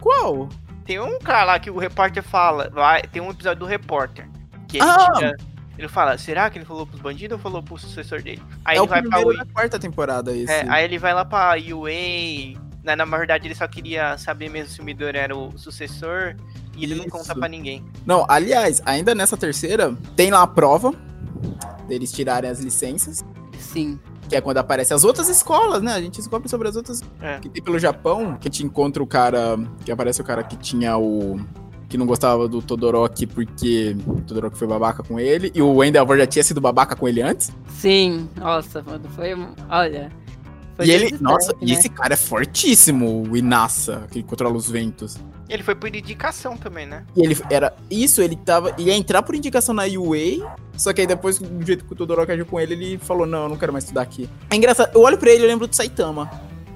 Qual? Tem um cara lá que o repórter fala. Vai, tem um episódio do repórter. Que ele, Ah! tira- ele fala, será que ele falou pros bandidos ou falou pro sucessor dele? Aí é ele o vai pra primeiro U- da quarta temporada esse. é, aí ele vai lá pra UA. Na, na verdade, ele só queria saber mesmo se o Midori era o sucessor. E ele não Isso. conta pra ninguém. Não, aliás, ainda nessa terceira, tem lá a prova deles tirarem as licenças. Sim. Que é quando aparecem as outras escolas, né? A gente descobre sobre as outras É. que tem pelo Japão. Que a gente encontra o cara. Que aparece o cara que tinha o. Que não gostava do Todoroki porque o Todoroki foi babaca com ele. E o Endeavor já tinha sido babaca com ele antes. Sim. Nossa, mano, foi. Olha. Foi e ele. Nossa, e né? esse cara é fortíssimo, o Inassa, que controla os ventos. Ele foi por indicação também, né? E ele era. Isso, ele tava. Ia entrar por indicação na UA. Só que aí depois, do jeito que o Todoroki agiu com ele, ele falou: Não, eu não quero mais estudar aqui. É engraçado, eu olho pra ele e eu lembro do Saitama.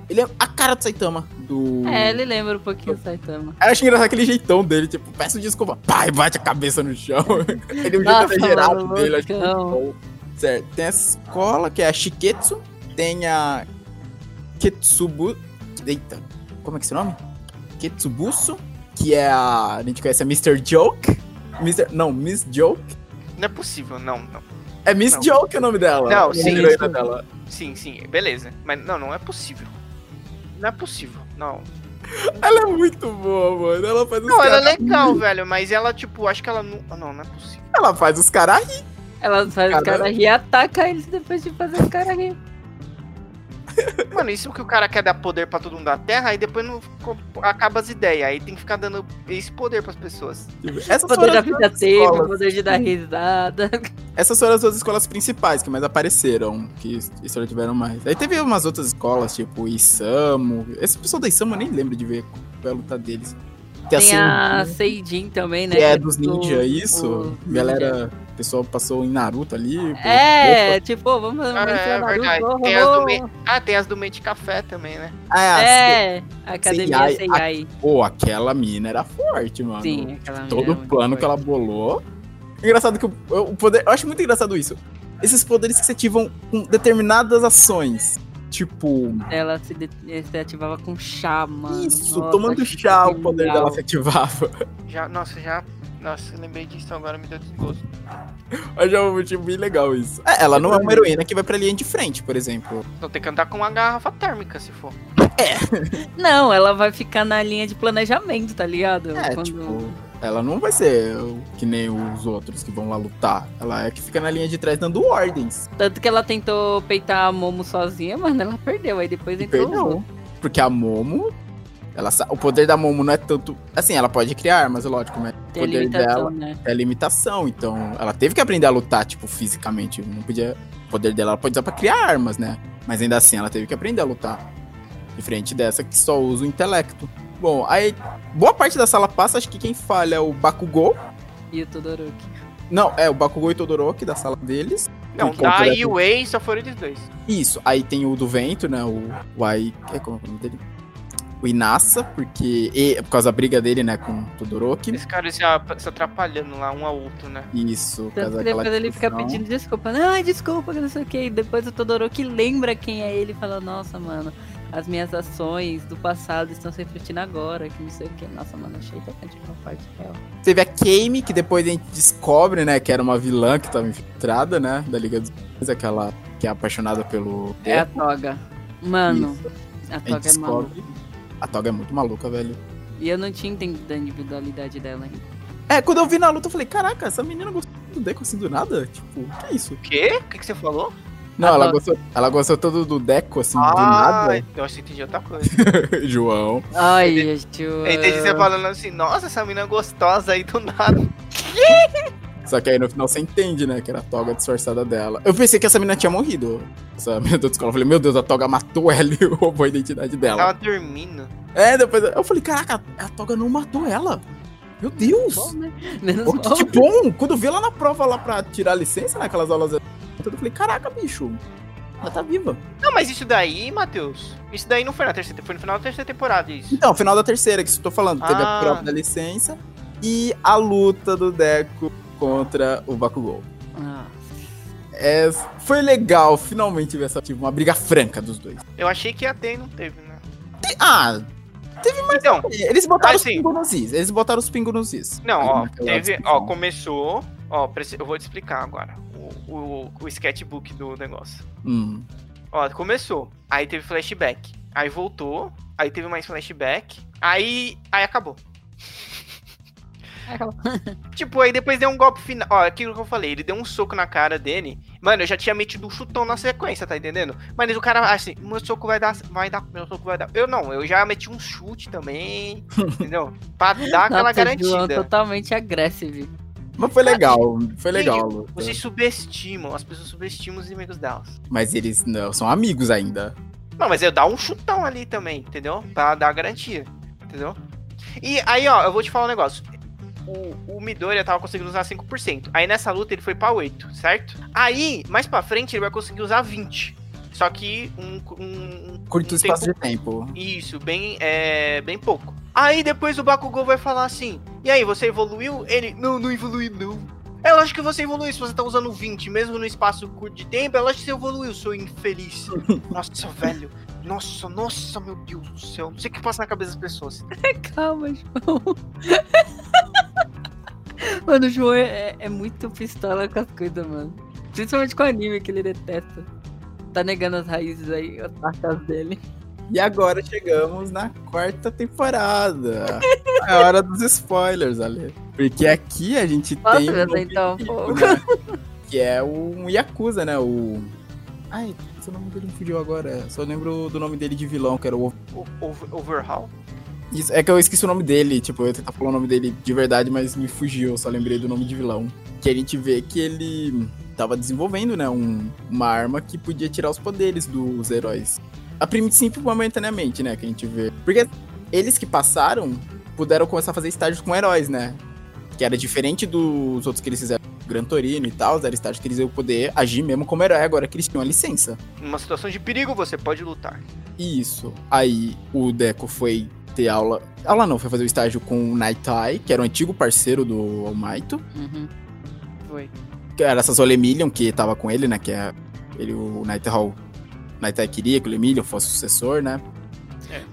Ele é a cara do Saitama. Do. É, ele lembra um pouquinho o Saitama. Eu acho engraçado aquele jeitão dele, tipo, peço desculpa, pai, bate a cabeça no chão. ele é um jeito exagerado mano, dele, acho muito loucão. bom. Certo, tem essa escola que é a Shiketsu, tem a Ketsubu. Eita, como é que é esse nome? Ketsubusu, que é a. A gente conhece a Mr. Joke. Mr. Não, Miss Joke. Não é possível, não, não. É Miss Não. Joke o nome dela. Não, a sim. heroína dela. Sim, sim, beleza. Mas não, não é possível. Não é possível, não. Ela é muito boa, mano. Ela faz os Não, ela é legal, velho, mas ela, tipo, acho que ela não. ah, Não, não é possível. Ela faz os caras rir. Ela faz os caras rir e ataca eles depois de fazer os caras rir. Mano, isso que o cara quer dar poder pra todo mundo da Terra, aí depois não acaba as ideias. Aí tem que ficar dando esse poder pras pessoas. Tipo, Essas Poder da as vida escolas. poder de dar risada. Essas foram as duas escolas principais que mais apareceram, que história tiveram mais. Aí teve umas outras escolas, tipo Isamo. Esse pessoal da Isamo eu nem lembro de ver qual é a luta deles. Tem, Tem a a Seijin, também, né? que é que dos o- ninja, isso. o Galera, o pessoal passou em Naruto ali. É, tipo, vamos Ah, vamos é verdade. Naruto, Tem as, do oh, Me... ah, tem as do Mente Café também, né? Ah, É, a academia Seiai, Seiai. Pô, aquela mina era forte, mano. Sim, aquela mina Todo o plano que ela bolou. Engraçado que o, o poder. Eu acho muito engraçado isso. Esses poderes que se ativam com determinadas ações. Tipo. Ela se, de- se ativava com chá, mano. Isso, Nossa, tomando chá, o poder dela se ativava. Já, nossa, já. Nossa, eu lembrei disso agora, me deu desgosto. Eu já achei bem legal isso. É, ela não é uma heroína que vai pra linha de frente, por exemplo. Vou ter que andar com uma garrafa térmica, se for. Não, ela vai ficar na linha de planejamento, tá ligado? É, Quando- tipo. Ela não vai ser que nem os outros que vão lá lutar. Ela é que fica na linha de trás dando ordens. Tanto que ela tentou peitar a Momo sozinha, mas ela perdeu. Aí depois entrou. perdeu. Porque a Momo. Ela, o poder da Momo não é tanto. Assim, ela pode criar armas, lógico, mas Tem o poder dela né? é limitação. Então, ela teve que aprender a lutar, tipo, fisicamente. Não podia. O poder dela ela pode usar pra criar armas, né? Mas ainda assim, ela teve que aprender a lutar. Diferente dessa que só usa o intelecto. Bom, aí. Boa parte da sala passa, acho que quem falha é o Bakugou. E o Todoroki. Não, é o Bakugou e Todoroki da sala deles. Não, Por da conta UA só foram eles dois. Isso, aí tem o do vento, né? O, o Ai. É como é o nome dele? O Inassa, porque. E, por causa da briga dele, né, com o Todoroki. Esse cara se, se atrapalhando lá um ao outro, né? Isso, por Tanto causa que depois ele fica pedindo desculpa. Ai, desculpa, que não sei o que. E depois o Todoroki lembra quem é ele e fala, nossa, mano, as minhas ações do passado estão se refletindo agora, que não sei o que. Nossa, mano, achei tocante uma parte real. Teve a Kame, que depois a gente descobre, né, que era uma vilã que tava infiltrada, né, da Liga dos Vilões, aquela que é apaixonada pelo. É a Toga. Mano, Isso. a Toga é maluca. A Toga é muito maluca, velho. E eu não tinha entendido a individualidade dela ainda. É, quando eu vi na luta, eu falei, caraca, essa menina gostou do Deco assim do nada? Tipo, que isso? O quê? O que, que você falou? Não, ela gostou, ela gostou todo do Deco, assim, do ah, nada. eu acho que entendi outra coisa. João. Ai, Ju. Eu entendi você falando assim, nossa, essa menina gostosa aí do nada. Só que aí no final você entende, né? Que era a toga disfarçada dela. Eu pensei que essa menina tinha morrido. Essa menina da escola. Eu falei, meu Deus, a toga matou ela e roubou a identidade dela. Tava dormindo. É, depois eu falei, caraca, a toga não matou ela. Meu Deus! Bom, né? Pô, que, que bom! Quando eu vi ela na prova lá pra tirar a licença, naquelas aulas. Eu falei, caraca, bicho. Ela tá viva. Não, mas isso daí, Matheus, isso daí não foi na terceira, foi no final da terceira temporada isso. Então, final da terceira, que isso eu tô falando. Teve a Ah. prova da licença e a luta do Deco contra o Bakugou. Ah, É, foi legal, finalmente ver essa tipo, uma briga franca dos dois. Eu achei que ia ter e não teve, né? Ah, Então, eles botaram Ah, os pingos nos is. Eles botaram os pingos nos is. não, ó, teve, ó, começou, ó, eu vou te explicar agora o, o, o sketchbook do negócio. Hum. Ó, começou, aí teve flashback, aí voltou, aí teve mais flashback, aí, aí acabou. acabou. Tipo, aí depois deu um golpe final. Ó, aquilo que eu falei, ele deu um soco na cara dele. Mano, eu já tinha metido um chutão na sequência, tá entendendo? Mas o cara, assim, meu soco vai dar, vai dar, meu soco vai dar. Eu não, eu já meti um chute também, entendeu? Pra dar aquela Nossa, João garantida. totalmente agressivo. Mas foi legal, foi legal. luta. Vocês subestimam, as pessoas subestimam os inimigos delas. Mas eles não são amigos ainda. Não, mas eu dar um chutão ali também, entendeu? Pra dar garantia, entendeu? E aí, ó, eu vou te falar um negócio. O, o Midoriya tava conseguindo usar 5%. Aí nessa luta ele foi pra 8, certo? Aí, mais pra frente, ele vai conseguir usar 20. Só que um. um, Curto um espaço tempo- de tempo. Isso, bem, é, bem pouco. Aí depois o Bakugou vai falar assim: E aí, você evoluiu? Ele, não, não evolui, não. É lógico que você evoluiu se você tá usando 20, mesmo no espaço curto de tempo, é lógico que você evoluiu, seu infeliz. Nossa, velho. Nossa, nossa, meu Deus do céu. Não sei o que passa na cabeça das pessoas. Calma, João. mano, o João é, é muito pistola com as coisas, mano. Principalmente com o anime que ele detesta. Tá negando as raízes aí, as marcas dele. E agora chegamos na quarta temporada. É hora dos spoilers, Ale. Porque aqui a gente Posso tem. um aceitar um inimigo, pouco? né? Que é o Yakuza, né? O. Ai, seu nome dele me fugiu agora. Só lembro do nome dele de vilão, que era o. O, over, overhaul? Isso, é que eu esqueci o nome dele, tipo, eu ia tentar falar o nome dele de verdade, mas me fugiu, eu só lembrei do nome de vilão. Que a gente vê que ele tava desenvolvendo, né, um- uma arma que podia tirar os poderes dos heróis. A princípio, momentaneamente, né, que a gente vê. Porque eles que passaram puderam começar a fazer estágios com heróis, né? Que era diferente dos outros que eles fizeram, Gran Torino e tal, era estágio que eles iam poder agir mesmo como herói, agora que eles tinham a licença. Numa situação de perigo, você pode lutar. Isso. Aí o Deco foi ter aula. Aula não, foi fazer o estágio com o Naitai, que era o antigo parceiro do Almaito. Uhum. Foi. Era essa Zolemillion que tava com ele, né? Que é ele, o Naitai Hall. Naitai queria que o Lemillion fosse o sucessor, né?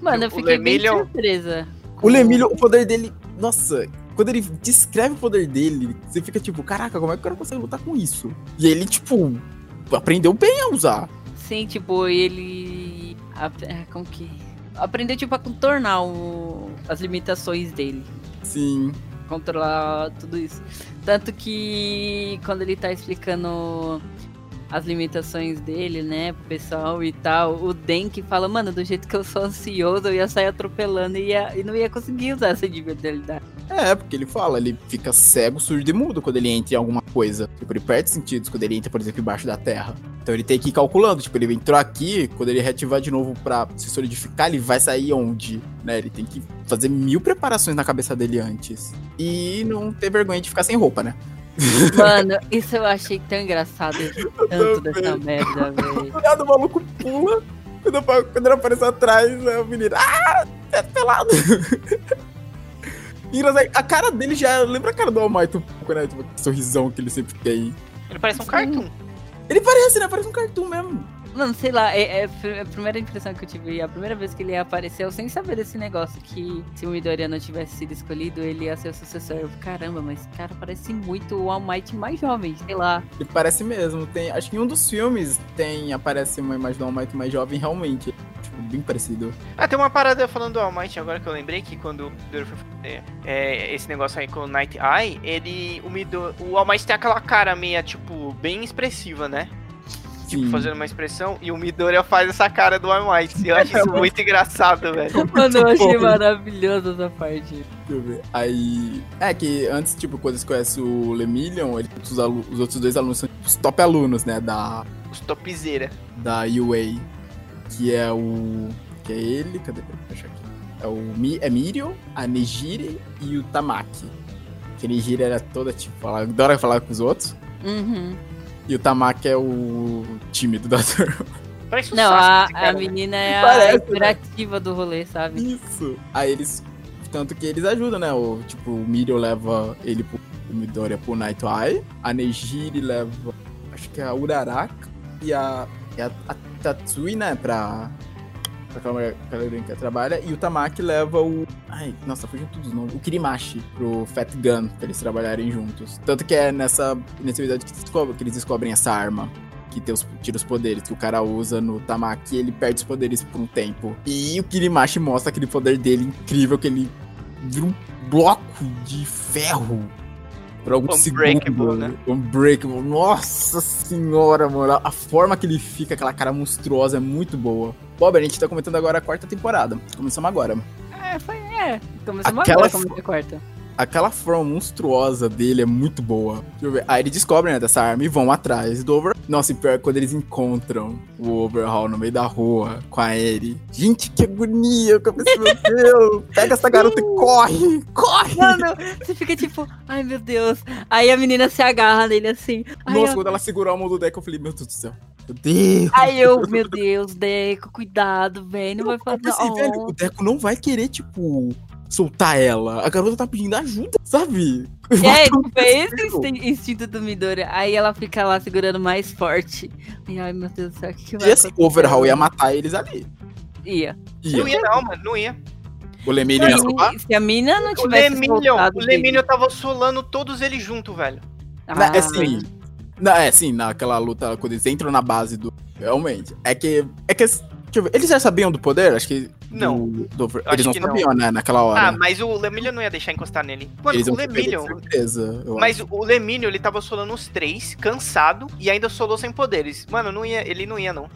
Mano, eu O fiquei bem Lemillion- surpresa. O Lemillion, o poder dele. Nossa, quando ele descreve o poder dele, você fica tipo, caraca, como é que o cara consegue lutar com isso? E ele, tipo, aprendeu bem a usar. Sim, tipo, ele. é, Como que. Aprendeu, tipo, a contornar o- as limitações dele. Sim. Controlar tudo isso. Tanto que quando ele tá explicando as limitações dele, né, pro pessoal e tal, o Den que fala, mano, do jeito que eu sou ansioso, eu ia sair atropelando e, ia, e não ia conseguir usar essa individualidade. É, porque ele fala, ele fica cego, surdo e mudo quando ele entra em alguma coisa. Tipo, ele perde sentidos quando ele entra, por exemplo, embaixo da terra. Então ele tem que ir calculando. Tipo, ele entrou aqui, quando ele reativar de novo pra se solidificar, ele vai sair onde? Né? Ele tem que fazer mil preparações na cabeça dele antes. E não ter vergonha de ficar sem roupa, né? Mano, isso eu achei tão engraçado, tanto dessa merda, velho. Do maluco pula. Quando, quando ele aparece atrás, é o menino. Ah! É pelado! A cara dele já lembra a cara do Almighty um pouco, né? Tipo, sorrisão que ele sempre tem. Ele parece um Sim. cartoon. Ele parece, né? Parece um cartoon mesmo. Mano, sei lá, é, é a primeira impressão que eu tive, a primeira vez que ele apareceu, sem saber desse negócio, que se o Midoriya não tivesse sido escolhido, ele ia ser o sucessor. Eu, caramba, mas esse cara parece muito o All Might mais jovem, sei lá. Ele parece mesmo. Tem, acho que em um dos filmes tem aparece uma imagem do Almighty mais jovem, realmente. tipo, bem parecido. Ah, tem uma parada falando do All Might agora que eu lembrei que quando o Midori foi fazer é, esse negócio aí com o Night Eye, ele. O, Midori, o All Might tem aquela cara meia, tipo, bem expressiva, né? Tipo, fazendo uma expressão, e o Midori faz essa cara do All Might. Eu acho isso muito engraçado, velho. Mano, eu achei maravilhoso essa parte. Deixa eu ver. Aí. É que antes, tipo, quando você conhece o Lemillion, ele, os, os outros dois alunos são tipo, os top alunos, né? Da, Os topzera. da UA. Que é o. Que é ele. Cadê? Deixa eu aqui. É o Mi, é Mirio, a Nejire e o Tamaki. Que a Nejire era toda, tipo, ela adora falar com os outros. Uhum. E o Tamaki é o tímido da turma. Parece um Não, a, a né? menina é Parece, a né? imperativa do rolê, sabe? Isso. Aí eles. Tanto que eles ajudam, né? O, tipo, o Mirio leva ele pro o Midoriya pro Night Eye. A Nejire leva. Acho que é a Uraraka. E a. E a, a Tatsui, né? Pra. Pra heroína que trabalha. E o Tamaki leva o. Ai, nossa, fugiu todos os nomes. O Kirimashi pro Fat Gun, pra eles trabalharem juntos. Tanto que é nessa. Nesse episódio que, descobre, que eles descobrem essa arma que tem os, tira os poderes, que o cara usa no Tamaki, ele perde os poderes por um tempo. E o Kirimashi mostra aquele poder dele incrível, que ele vira um bloco de ferro. Por Unbreakable, segundos. né? Unbreakable. Nossa senhora, mano. A forma que ele fica, aquela cara monstruosa, é muito boa. Bob, a gente tá comentando agora a quarta temporada. Começamos agora. É, foi, é. Começamos Aquela agora, como a quarta. Aquela forma monstruosa dele é muito boa. Deixa eu ver. Aí eles descobrem, né, dessa arma e vão atrás do Over. Nossa, e pior é quando eles encontram o Overhaul no meio da rua com a Eri. Gente, que agonia! Eu pensei, meu Deus! Pega essa garota e corre! Corre! Mano, você fica tipo, ai meu Deus. Aí a menina se agarra nele assim. Nossa, eu, quando ela segurou a mão do Deco, eu falei, meu Deus do céu. Meu Deus! aí eu, meu Deus, Deco, cuidado, velho. Não vai fazer. pensei, Oh. velho, o Deco não vai querer, tipo, soltar ela. A garota tá pedindo ajuda, sabe? É, tipo, é esse instinto do Midori. Aí ela fica lá segurando mais forte. E, ai, meu Deus do céu, o que, que vai E assim, o acontecer? Overhaul ia matar eles ali. Ia. Ia. Não ia não, mano, não ia. O Lemillion ia Se- salvar? Se a mina não O tivesse Lemillion, soltado o Lemillion tava solando todos eles juntos, velho. Ah, é assim. Na, é sim, naquela luta, quando eles entram na base do. Realmente. É que. É que. Deixa eu ver. Eles já sabiam do poder? Acho que. do- Não. do- Acho eles não que não. sabiam, né? Naquela hora. Ah, mas o Lemillion não ia deixar encostar nele. Mano, eles o Lemillion. certeza. Mas o Lemillion, ele tava solando os três, cansado, e ainda solou sem poderes. Mano, não ia, ele não ia, não.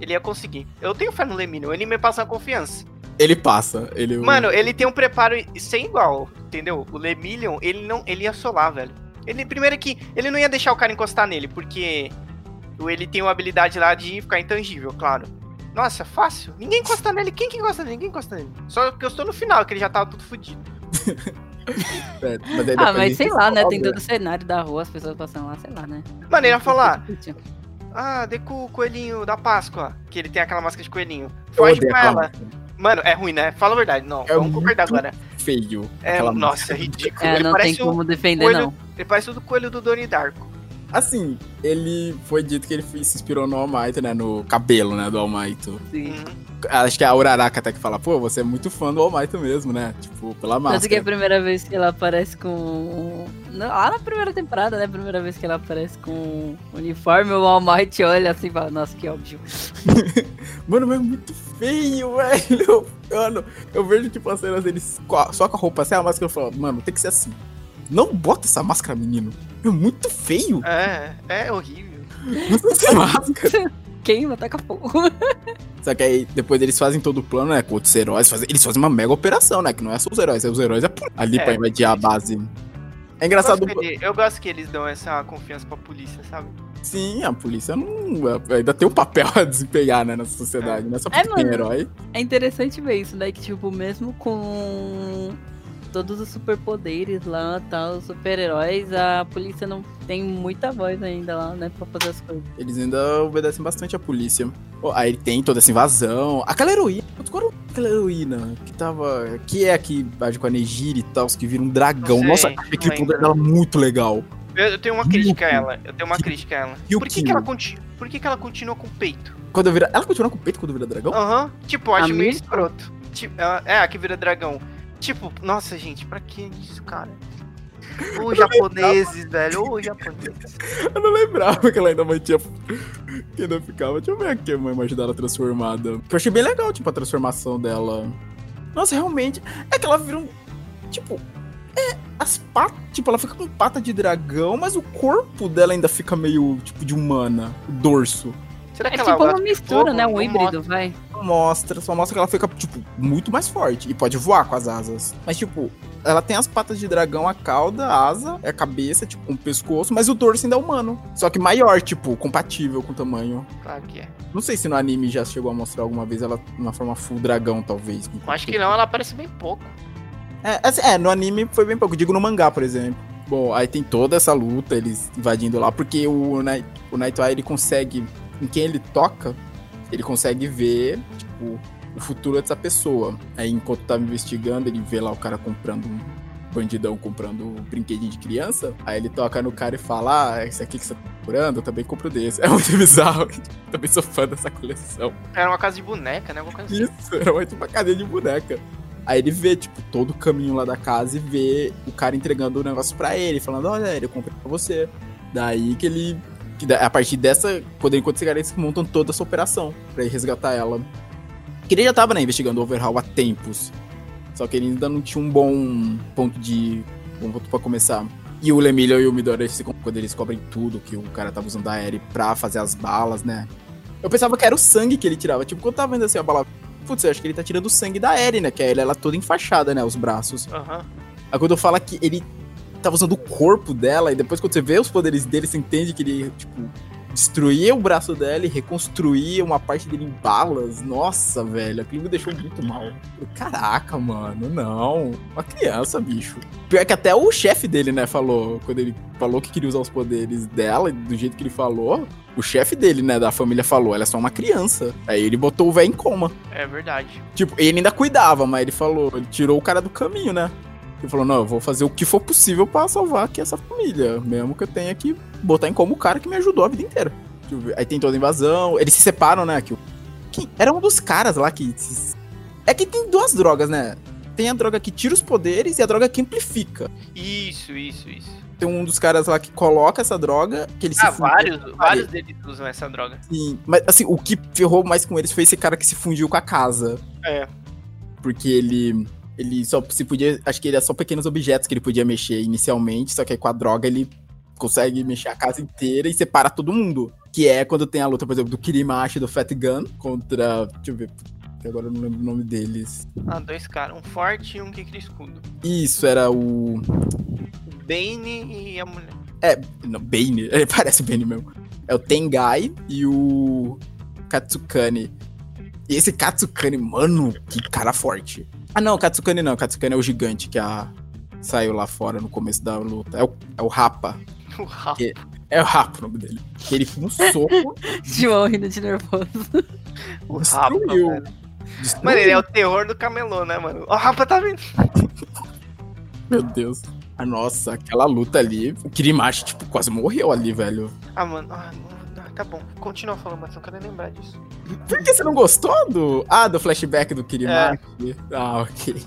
Ele ia conseguir. Eu tenho fé no Lemillion, ele me passa confiança. acho. Ele passa. Ele, Mano, ele tem um preparo sem igual, entendeu? O Lemillion, ele não, ele ia solar, velho. Ele, primeiro que, ele não ia deixar o cara encostar nele, porque ele tem uma habilidade lá de ficar intangível, claro. Nossa, fácil. Ninguém encosta nele. Quem que encosta nele? Ninguém encosta nele. Só que eu estou no final, que ele já tava tudo fudido. É, mas Ah, mas sei lá, né? Tem todo o cenário da rua, as pessoas passando lá, sei lá, né? Mano, ele ia falar, ah, Deku, coelhinho da Páscoa, que ele tem aquela máscara de coelhinho. Foge com ela. Mano, é ruim, né? Fala a verdade. Não, É vamos concordar agora. Feio. É, nossa, é ridículo. É, ele, não tem parece o, como defender, coelho- não. ele parece o do coelho do Donnie Darko. Assim, ele foi dito que ele se inspirou no All Might, né? No cabelo, né? Do All Might. Sim. Uhum. Acho que é a Uraraka até que fala, pô, você é muito fã do All Might mesmo, né? Tipo, pela Tanto que é a máscara. primeira vez que ela aparece com. Lá na primeira temporada, né? A primeira vez que ela aparece com uniforme, o All Might olha assim e fala, nossa, que óbvio. Mano, mas é muito feio, velho. Mano, eu vejo tipo as cenas a- só com a roupa assim, a máscara eu falo, mano, tem que ser assim. Não bota essa máscara, menino. É muito feio. É, é horrível. Não essa máscara. Queima, taca fogo. Só que aí depois eles fazem todo o plano, né? Com outros heróis. Fazem, eles fazem uma mega operação, né? Que não é só os heróis, é os heróis é ali É, pra invadir a base. É Eu engraçado. gosto, que ele- eu gosto que eles dão essa confiança pra polícia, sabe? Sim, a polícia não. Ainda tem um papel a desempenhar, né, nessa sociedade. Não é só porque É, tem mano. herói. É interessante ver isso, né? Que, tipo, mesmo com todos os superpoderes lá, tal, os super-heróis, a polícia não tem muita voz ainda lá, né? Pra fazer as coisas. Eles ainda obedecem bastante à polícia. Pô, aí tem toda essa invasão. Aquela heroína. Qual era aquela heroína que tava. Que é a que age com a Nejiri e tal, que vira um dragão. Sei, Nossa, aquele poder dela muito legal. Eu, eu tenho uma crítica a ela. Eu tenho uma crítica a ela. Por que, que ela conti... Por que, que ela continua com o peito? Quando eu vira. Ela continua com o peito quando vira dragão? Aham. Tipo, eu acho A meio escroto. Tipo, ela- é, a que vira dragão. Tipo, nossa, gente, pra que isso, cara? Os japoneses, velho. Os japoneses. Eu não lembrava que ela ainda mantinha. Que ainda ficava. Deixa eu ver aqui uma imagem dela transformada. Eu achei bem legal, tipo, a transformação dela. Nossa, realmente. É que ela vira um. Tipo. É. As patas. Tipo, ela fica com pata de dragão, mas o corpo dela ainda fica meio, tipo, de humana. O dorso. Será É que tipo ela uma gosta de mistura, né? Um Não híbrido, vai. Não mostra, só mostra que ela fica, tipo, muito mais forte. E pode voar com as asas. Mas, tipo, ela tem as patas de dragão, a cauda, a asa, a cabeça, tipo, um pescoço, mas o dorso ainda é humano. Só que maior, tipo, compatível com o tamanho. mostra. Claro que é. Não sei se no anime já chegou a mostrar alguma vez ela numa forma full dragão, talvez. Eu acho que não, ela aparece bem pouco. É, assim, é, no anime foi bem pouco. Digo no mangá, por exemplo. Bom, aí tem toda essa luta, eles invadindo lá, porque o, Night, o Nightwire, ele consegue, em quem ele toca, ele consegue ver, tipo, o futuro dessa pessoa. Aí, enquanto tava investigando, ele vê lá o cara comprando um bandidão comprando um brinquedinho de criança. Aí ele toca no cara e fala: Ah, esse aqui que você tá procurando, eu também compro desse. É muito bizarro. também sou fã dessa coleção. Era uma casa de boneca, né? Assim. Isso, era tipo uma cadeia de boneca. Aí ele vê, tipo, todo o caminho lá da casa e vê o cara entregando o negócio pra ele, falando, olha, ele comprei pra você. Daí que ele. Que a partir dessa, quando ele encontra esse cara, eles montam toda essa operação pra ir resgatar ela. Que ele já tava, né, investigando o Overhaul há tempos. Só que ele ainda não tinha um bom ponto de. Um ponto pra começar. E o Lemillion e o Midori, quando eles descobrem tudo, que o cara tava usando a Eri pra fazer as balas, né? Eu pensava que era o sangue que ele tirava. Tipo, quando eu tava vendo assim a bala Putz, eu acho que ele tá tirando o sangue da Eren, né? Que a Eren, ela é toda enfaixada, né? Os braços. Aham. Aí quando eu falo que ele tava usando o corpo dela, e depois quando você vê os poderes dele, você entende que ele, tipo, destruía o braço dela e reconstruía uma parte dele em balas. Nossa, velho, aquilo me deixou muito mal. Caraca, mano, não. Uma criança, bicho. Pior que até o chefe dele, né, falou, quando ele falou que queria usar os poderes dela, do jeito que ele falou, o chefe dele, né, da família falou, ela é só uma criança. Aí ele botou o velho em coma. É verdade. Tipo, ele ainda cuidava, mas ele falou, ele tirou o cara do caminho, né? Ele falou, não, eu vou fazer o que for possível pra salvar aqui essa família, mesmo que eu tenha que botar em como o cara que me ajudou a vida inteira. Deixa eu ver. Aí tem toda a invasão, eles se separam, né? Que, que era um dos caras lá que... se- É que tem duas drogas, né? Tem a droga que tira os poderes e a droga que amplifica. Isso, isso, isso. Tem um dos caras lá que coloca essa droga, que ele se Ah, funde- vários, vários deles usam essa droga. Sim, mas assim, o que ferrou mais com eles foi esse cara que se fundiu com a casa. É. Porque ele. Ele só se podia. Acho que ele é só pequenos objetos que ele podia mexer inicialmente, só que aí com a droga ele consegue mexer a casa inteira e separa todo mundo. Que é quando tem a luta, por exemplo, do Kirimashi e do Fat Gun contra. Deixa eu ver. Agora eu não lembro o nome deles. Ah, dois caras. Um forte e um que cria escudo. Isso, era o. O Bane e a mulher. Não, Bane. Ele parece o Bane mesmo. É o Tengai e o Katsukane. E esse Katsukane, mano, que cara forte. Ah, não, Katsukane não. Katsukane é o gigante que a... saiu lá fora no começo da luta. É o, é o Rapa. O Rapa. Que- É o Rapa o nome dele. Que ele com um soco João rindo de nervoso. O Rapa, destruiu. Mano, ele é o terror do camelô, né, mano? O Rapa tá vindo. Meu Deus. Ah, nossa, aquela luta ali. O Kirimashi, tipo, quase morreu ali, velho. Ah, mano. Ah, não, ah, tá bom. Continua falando, mas não quero nem lembrar disso. Por que você não gostou do. Ah, do flashback do Kirimashi? Ah, ok.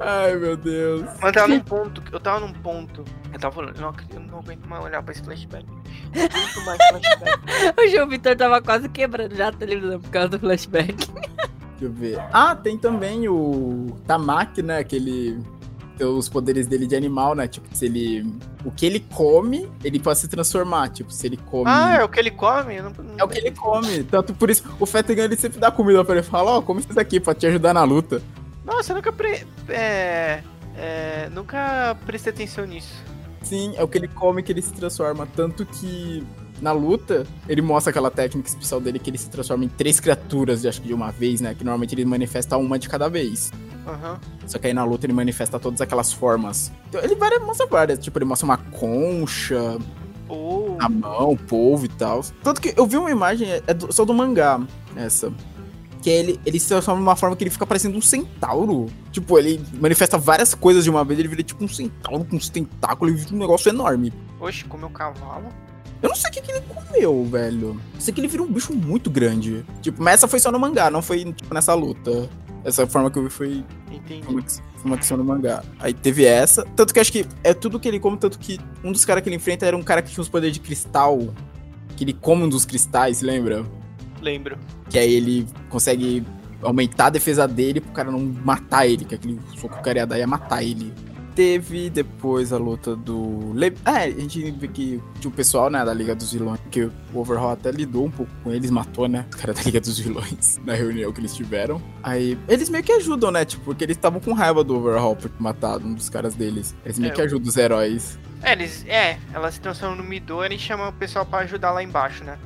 Ai, meu Deus. Mas eu tava num ponto. Eu tava num ponto. Eu tava falando, eu não, eu não aguento mais olhar pra esse flashback. Aguento mais flashback. O João Vitor tava quase quebrando já a televisão por causa do flashback. Deixa eu ver. Ah, tem também o Tamaki, né? Aquele. Os poderes dele de animal, né? Tipo, se ele. O que ele come, ele pode se transformar. Tipo, se ele come. Ah, é o que ele come? Não, É o que ele come. Tanto por isso, o Fettigan ele sempre dá comida pra ele. Fala, ó, come isso aqui pra te ajudar na luta. Nossa, eu nunca pre... é... é, Nunca prestei atenção nisso. Sim, é o que ele come que ele se transforma. Tanto que na luta, ele mostra aquela técnica especial dele que ele se transforma em três criaturas, acho que de uma vez, né? Que normalmente ele manifesta uma de cada vez. Aham. Só que aí na luta ele manifesta todas aquelas formas. Então, ele várias, mostra várias. Tipo, ele mostra uma concha Ou. na mão, polvo e tal. Tanto que eu vi uma imagem, é do- só do mangá, essa. Que ele, ele se transforma de uma forma que ele fica parecendo um centauro. Tipo, ele manifesta várias coisas de uma vez, ele vira tipo um centauro com uns tentáculos, vira um negócio enorme. Oxe, comeu cavalo? Eu não sei o que, que ele comeu, velho. Eu sei que ele vira um bicho muito grande. Tipo, mas essa foi só no mangá, não foi tipo, nessa luta. Essa forma que eu vi foi Entendi. foi uma questão do mangá. Aí teve essa. Tanto que acho que é tudo que ele come, tanto que um dos caras que ele enfrenta era um cara que tinha uns poderes de cristal. Que ele come um dos cristais, lembra? Lembro. Que aí ele consegue aumentar a defesa dele pro cara não matar ele, que aquele soco que o cara ia dar ia matar ele. Teve depois a luta do. Le... É, a gente vê que tinha o pessoal, né, da Liga dos Vilões, que o Overhaul até lidou um pouco com eles, matou, né, os caras da Liga dos Vilões na reunião que eles tiveram. Aí eles meio que ajudam, né, tipo, porque eles estavam com raiva do Overhaul por matado um dos caras deles. Eles meio É, que ajudam os heróis. É, eles. É, ela se transforma no Midori e chama o pessoal pra ajudar lá embaixo, né?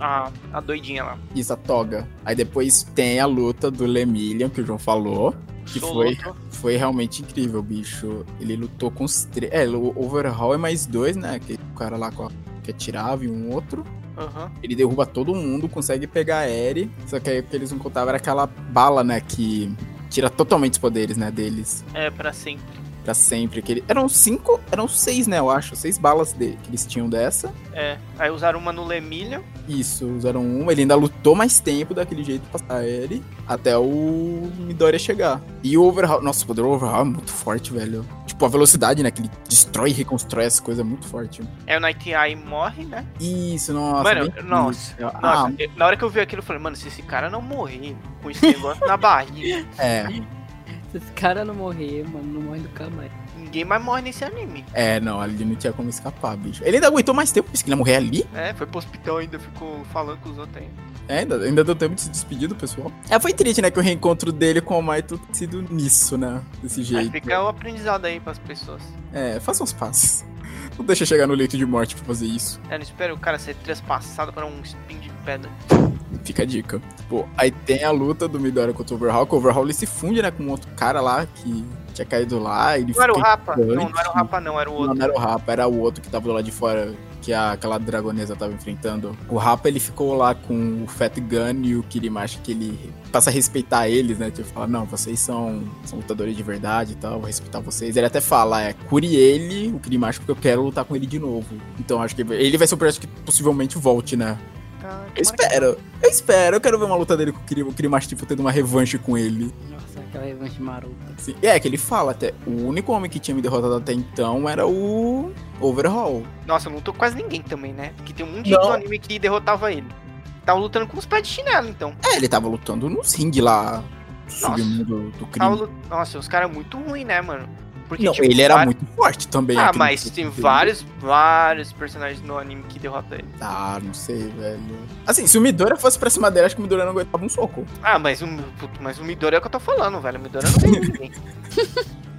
A, a doidinha lá. Isso, a toga. Aí depois tem a luta do Lemillion, que o João falou. Que foi, foi realmente incrível, bicho. Ele lutou com os três. É, o Overhaul é mais dois, né? Que o cara lá com a- que atirava e um outro. Aham. Ele derruba todo mundo, consegue pegar a Eri. Só que aí o que eles não contavam era aquela bala, né? Que tira totalmente os poderes, né? Deles. É, pra sempre. Pra sempre. Que ele... Eram cinco, eram seis, né? Eu acho. Seis balas dele, que eles tinham dessa. É. Aí usaram uma no Lemillion. Isso, usaram uma. Ele ainda lutou mais tempo daquele jeito pra passar ele até o Midoriya chegar. E o Overhaul. Nossa, o poder do Overhaul é muito forte, velho. Tipo, a velocidade, né? Que ele destrói e reconstrói essa coisa é muito forte. Aí o Night Eye morre, né? Isso, nossa. Mano, nossa. Nossa, Ah, na hora que eu vi aquilo, eu falei, mano, se esse cara não morrer com esse negócio na barriga, é. Se esse cara não morrer, mano, não morre do mais. ninguém mais morre nesse anime. É, não, ali não tinha como escapar, bicho. Ele ainda aguentou mais tempo, porque ele ia morrer ali. É, foi pro hospital ainda, ficou falando com os outros ainda. É, ainda, ainda deu tempo de se despedir do pessoal. É, foi triste, né? Que o reencontro dele com o Maito tenha sido nisso, né? Desse jeito. fica o aprendizado aí pras pessoas. É, faça uns passos. Não deixa chegar no leito de morte pra fazer isso. É, não espero o cara ser trespassado para um spin de pedra. Fica a dica. Pô, aí tem a luta do Midoriya contra o Overhaul, que o Overhaul ele se funde, né, com outro cara lá que tinha caído lá. Ele Não era o Rapa? Não, não era o Rapa não, era o outro. não era o Rapa, era o outro que tava do lado de fora, que a, aquela dragonesa tava enfrentando. O Rapa, ele ficou lá com o Fat Gun e o Kirimashi, que ele passa a respeitar eles, né? Tipo, fala, não, vocês são, são lutadores de verdade e tal, vou respeitar vocês. Ele até fala, é, cure ele, o Kirimashi, porque eu quero lutar com ele de novo. Então, acho que ele vai ser o personagem que possivelmente volte, né? Tá, Eu espero, eu espero, eu quero ver uma luta dele com o Kiri- o Kirimashi, tipo, tendo uma revanche com ele. Nossa, aquela revanche marota. Assim, é, que ele fala até, o único homem que tinha me derrotado até então era o Overhaul. Nossa, não tô quase ninguém também, né? Porque tem um monte de anime que derrotava ele. Tava lutando com os pés de chinelo, então. É, ele tava lutando nos ringue lá, do Nossa. do Tava crime. lu- Nossa, os caras muito ruins, né, mano? Porque, Não, tipo, ele era vários- muito forte também. Ah, mas tem dele. vários, vários personagens no anime que derrotam ele. Ah, não sei, velho. Assim, se o Midoriya fosse pra cima dele, acho que o Midoriya não aguentava um soco. Ah, mas o, mas o Midori é o que eu tô falando, velho. O Midori não tem ninguém.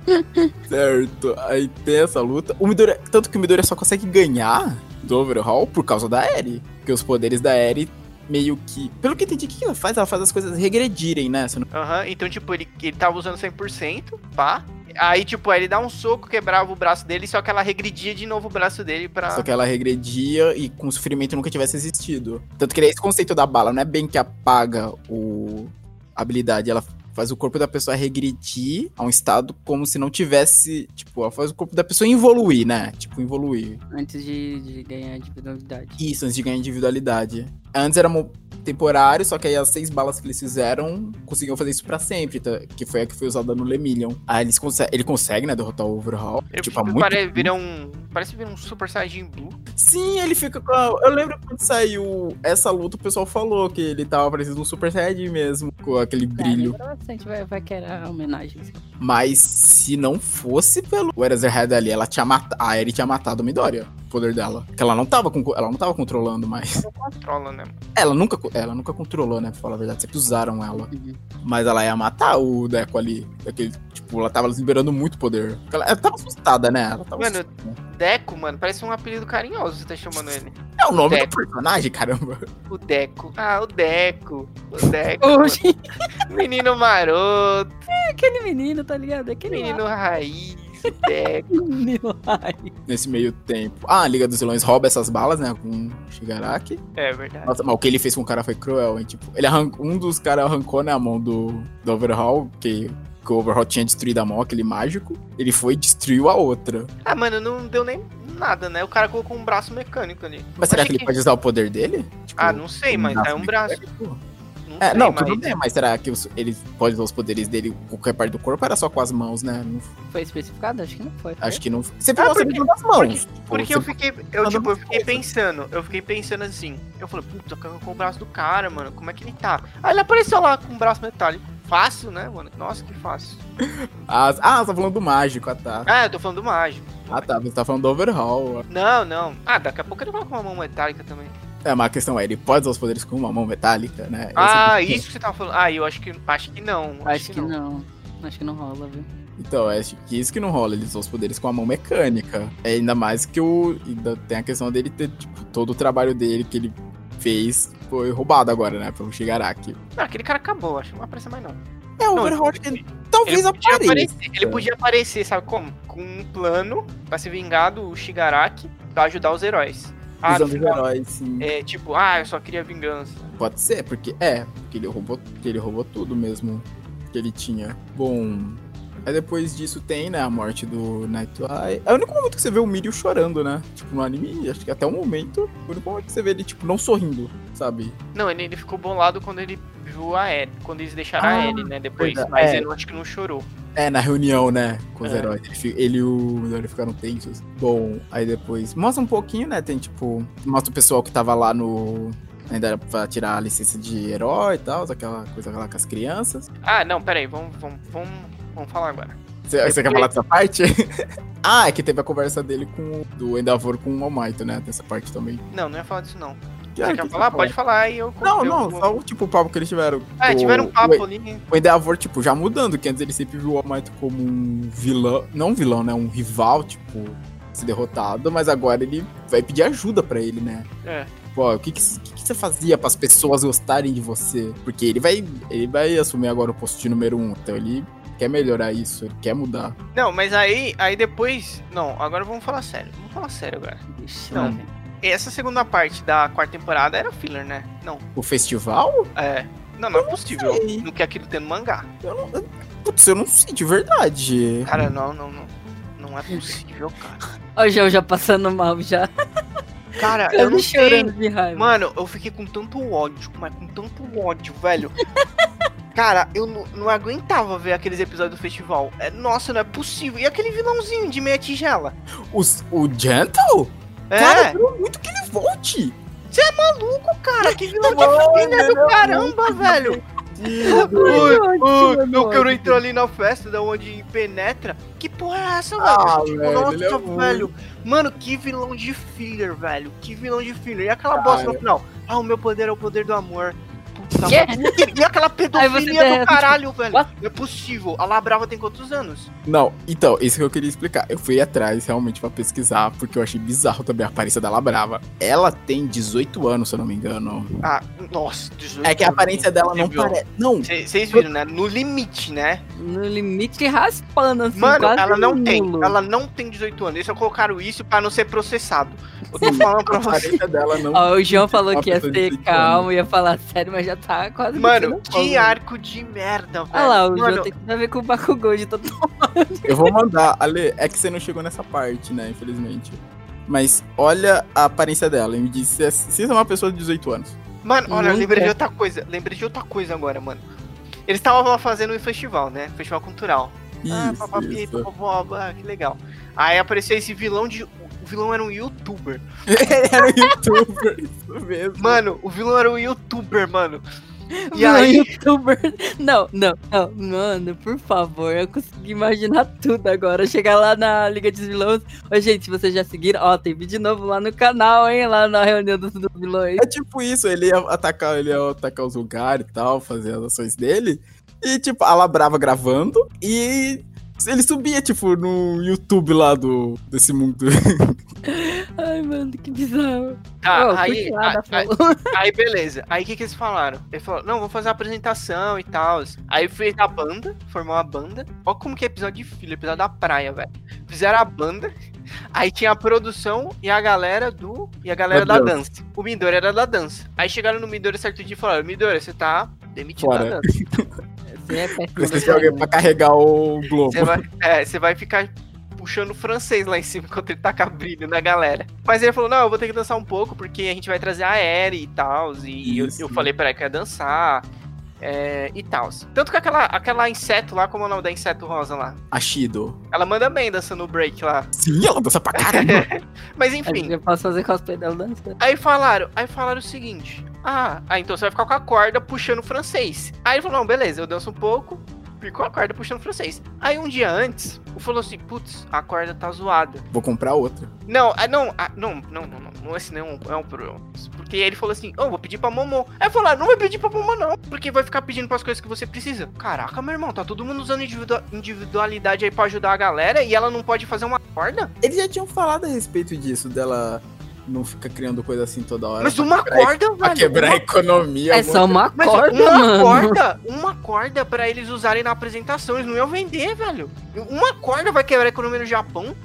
Certo, aí tem essa luta. O Midoriya, tanto que o Midoriya só consegue ganhar do Overhaul por causa da Eri. Porque os poderes da Eri meio que... Pelo que eu entendi, o que ela faz? Ela faz as coisas regredirem, né? Se não- Aham, então, tipo, ele, ele tava usando 100%, pá. Aí, tipo, ele dá um soco, quebrava o braço dele, só que ela regredia de novo o braço dele pra. Só que ela regredia e com o sofrimento nunca tivesse existido. Tanto que é esse conceito da bala, não é bem que apaga o... a habilidade, ela faz o corpo da pessoa regredir a um estado como se não tivesse. Tipo, ela faz o corpo da pessoa evoluir, né? Tipo, evoluir. Antes de, de ganhar individualidade. Isso, antes de ganhar individualidade. Antes era mo- temporário, só que aí as seis balas que eles fizeram conseguiam fazer isso pra sempre, tá? que foi a que foi usada no Lemillion. Aí eles conse ele consegue, né, derrotar o Overhaul. Ele tipo, muito pare- vira um. Parece vir um Super Saiyajin Blue. Sim, ele fica com a... Eu lembro quando saiu essa luta, o pessoal falou que ele tava parecendo um Super Saiyajin mesmo, com aquele É, brilho. lembra bastante, vai, vai querer a homenagem. assim. Mas se não fosse pelo Eraserhead ali, ela tinha matado... A Eri tinha matado o Midoriya, poder dela. Porque ela não tava, ela não tava controlando mais. Não controla, né? Ela nunca, ela nunca controlou, né, pra falar a verdade. Sempre usaram ela. Uhum. Mas ela ia matar o Deco ali. Daquele, tipo, ela tava liberando muito poder. Ela, ela tava assustada, né? Ela tava Mano, assustada. Deco, mano, parece um apelido carinhoso você tá chamando ele. É o nome Deco. do personagem, caramba. O Deco. Ah, o Deco. O Deco. Menino maroto. aquele menino, tá ligado? Aquele Menino raiz. Nesse meio tempo. Ah, a Liga dos Vilões rouba essas balas, né? Com o Shigaraki. É verdade. Nossa, mas o que ele fez com o cara foi cruel, hein? Tipo, ele arrancou, um dos caras arrancou, né, a mão do, do Overhaul, que, que o Overhaul tinha destruído a mão, aquele mágico. Ele foi e destruiu a outra. Ah, mano, não deu nem nada, né? O cara colocou um braço mecânico ali. Mas será Achei que ele pode usar o poder dele? Tipo, Ah, não sei, mas um é um braço. mecânico? Não É, sei, não, mas... tudo bem, mas será que os- ele pode usar os poderes dele com qualquer parte do corpo? Era só com as mãos, né? Não- Foi especificado? Acho que não foi. acho que não. Você Ah, viu você porque- viu das mãos. tipo, Porque você- eu fiquei, eu, tipo, eu fiquei pensando, eu fiquei pensando assim. Eu falei, puta, com com o braço do cara, mano, como é que ele tá? Aí ele apareceu lá com o braço metálico. Fácil, né, mano? Nossa, que fácil. As- ah, você tá falando do mágico, ah tá. Ah, eu tô falando do mágico. Ah tá, você tá falando do overhaul. Não, não. Ah, daqui a pouco ele vai com uma mão metálica também. É, mas a questão é, ele pode usar os poderes com uma mão metálica, né? Esse Ah, é o- isso que você tava falando. Ah, eu acho que acho que não. Acho que não. Acho que não rola, viu? Então, é acho que isso que não rola, ele usa os poderes com a mão mecânica. É ainda mais que o. Ainda tem a questão dele ter, tipo, todo o trabalho dele que ele fez foi roubado agora, né? Pelo Shigaraki. Não, aquele cara acabou, acho que não vai aparecer mais não. É, o Não, overhaul ele- ele, talvez ele podia apareça. aparecer, ele podia aparecer, sabe como? Com um plano pra se vingar do Shigaraki pra ajudar os heróis. Ah, heróis, sim. é tipo, ah, eu só queria vingança. Pode ser, porque é, porque ele roubou, porque ele roubou tudo mesmo que ele tinha. Bom, aí depois disso tem, né, a morte do Nighteye. É o único momento que você vê o Mirio chorando, né? Tipo, no anime, acho que até o momento, o único momento que você vê ele, tipo, não sorrindo, sabe? Não, ele, ele ficou bolado quando ele viu a Ellie, quando eles deixaram Ah, a Ellie, né, depois. verdade, Mas é. ele acho que não chorou. É, na reunião, né, com os É. heróis. Ele, ele e o Midori ficaram tensos. Bom, aí depois mostra um pouquinho, né, tem, tipo, mostra o pessoal que tava lá no... Ainda era pra tirar a licença de herói e tal, aquela coisa lá com as crianças. Ah, não, peraí, vamos, vamos, vamos, vamos falar agora. Você, você quer falar dessa parte? ah, é que teve a conversa dele com o do Endeavor com o Almighty, né? Dessa parte também. Não, não ia falar disso não. Você é, quer que falar? você Pode falar e eu... Não, não, só o tipo o papo que eles tiveram. Ah, O- tiveram um o- papo ali. O Endeavor, tipo, já mudando, que antes ele sempre viu o Almighty como um vilão. Não um vilão, né? Um rival, tipo, se derrotado, mas agora ele vai pedir ajuda pra ele, né? É. Pô, o que que, o que que você fazia para as pessoas gostarem de você? Porque ele vai, ele vai assumir agora o posto de número um, então ele quer melhorar isso, ele quer mudar. Não, mas aí, aí depois... Não, agora vamos falar sério. Vamos falar sério agora. Ixi, Não. Essa segunda parte da quarta temporada era filler, né? Não. O festival? É. Não, não é possível. sei. Não quer aquilo ter no mangá. Eu não, eu- putz, eu não sei de verdade. Cara, não, não, não. Não é possível, cara. Ó, o João já passando mal já. Cara, eu não Quase chorando sei. de raiva. Mano, eu fiquei com tanto ódio, mas com tanto ódio, velho. Cara, eu não, não aguentava ver aqueles episódios do festival. É, nossa, não é possível. E aquele vilãozinho de meia tigela? Os, o Gentle? É, Cara, eu quero muito que ele volte. maluco, cara. Que vilão de do é caramba, velho. Ui, ótimo, ui, mano, meu quero ótimo. entrou ali na festa da onde penetra. Que porra é essa, Ah, velho? Tipo, velho, nossa, é velho. Mano, que vilão de filler, velho. Que vilão de filler. E aquela bosta no final? Ah, o meu poder é o poder do amor. Quê? mano. E aquela pedofilia do caralho, velho. What? Não é possível. A Labrava tem quantos anos? Não, então, isso que eu queria explicar. Eu fui atrás realmente pra pesquisar, porque eu achei bizarro também a aparência dela brava. Ela tem 18 anos, se eu não me engano. Ah, nossa, 18 É que a anos, aparência dela não parece. Não, Cê- Vocês viram, né? No limite, né? No limite raspando, assim, Mano, quase ela não tem. nulo. Ela não tem 18 anos. Eles só colocaram isso pra não ser processado. Eu tô falando pra a você. aparência dela não. Ó, o João falou que ia ser 18 calmo, ia falar sério, mas já tá quase Mano, que fogo. arco de merda, velho. Olha lá, o Mano, João tem tudo a ver com o Bakugou de todo Eu vou mandar. Ale, é que você não chegou nessa parte, né? Infelizmente. Mas olha a aparência dela e me diz se é, se é uma pessoa de 18 anos. Mano, olha, eu Nunca. lembrei de outra coisa. Lembrei de outra coisa agora, mano. Eles estavam lá fazendo um festival, né? Festival cultural. ah, Isso, papapi, isso. ah, que legal. Aí apareceu esse vilão de. O vilão era um youtuber. Ele era um youtuber, isso mesmo. Mano, o vilão era um youtuber, mano. E Vilão aí. youtuber. Não, não, não. Mano, por favor, eu consegui imaginar tudo agora. Chegar lá na Liga dos Vilões. Ô, gente, vocês já seguiram? Ó, tem vídeo novo lá no canal, hein? Lá na reunião dos, dos vilões. É tipo isso, ele ia atacar, ele ia atacar os lugares e tal, fazer as ações dele. E, tipo, a Labrava gravando e ele subia, tipo, no YouTube lá do, desse mundo. Ai, mano, que bizarro. Tá, aí, aí, follow. aí beleza. Aí o que, que eles falaram? Eles falaram, não, vou fazer uma apresentação e tal. Aí fez a banda, formou a banda. Olha como que é episódio de filho, episódio da praia, velho. Fizeram a banda. Aí tinha a produção e a galera do. E a galera Da da dança. O Midori era da dança. Aí chegaram no Midori certo dia e falaram: Midori, você tá demitido Fora. da dança. É. Precisa de alguém pra carregar o globo. Você vai, é, você vai ficar puxando francês lá em cima enquanto ele taca brilho na galera. Mas ele falou: não, eu vou ter que dançar um pouco porque a gente vai trazer a Eri e tal. E eu, eu falei pra ela que ia dançar. é, e tal. Tanto que aquela, aquela inseto lá, como é o nome da inseto rosa lá? A Shido. Ela manda bem dançando o break lá. Sim, ela dança pra caramba. Mas enfim. eu posso fazer cosplay dela dançando. Aí falaram, aí falaram o seguinte: Ah, ah, então você vai ficar com a corda puxando francês. Aí ele falou: Não, beleza, eu danço um pouco, fico com a corda puxando francês. Aí um dia antes, o falou assim: Putz, a corda tá zoada. Vou comprar outra. Não, ah, não, ah, não, não, não, não, não, esse não é um, é um problema. Porque ele falou assim: Oh, vou pedir pra Momô. Aí falaram: Não vai pedir pra Momô, não, porque vai ficar pedindo pras coisas que você precisa. Caraca, meu irmão, tá todo mundo usando individua- individualidade aí pra ajudar a galera e ela não pode fazer uma corda? Eles já tinham falado a respeito disso, dela não ficar criando coisa assim toda hora. Mas uma corda, velho. Pra quebrar a economia. É só uma Mas corda, uma mano. corda, uma corda pra eles usarem na apresentação, eles não iam vender, velho. Uma corda vai quebrar a economia no Japão.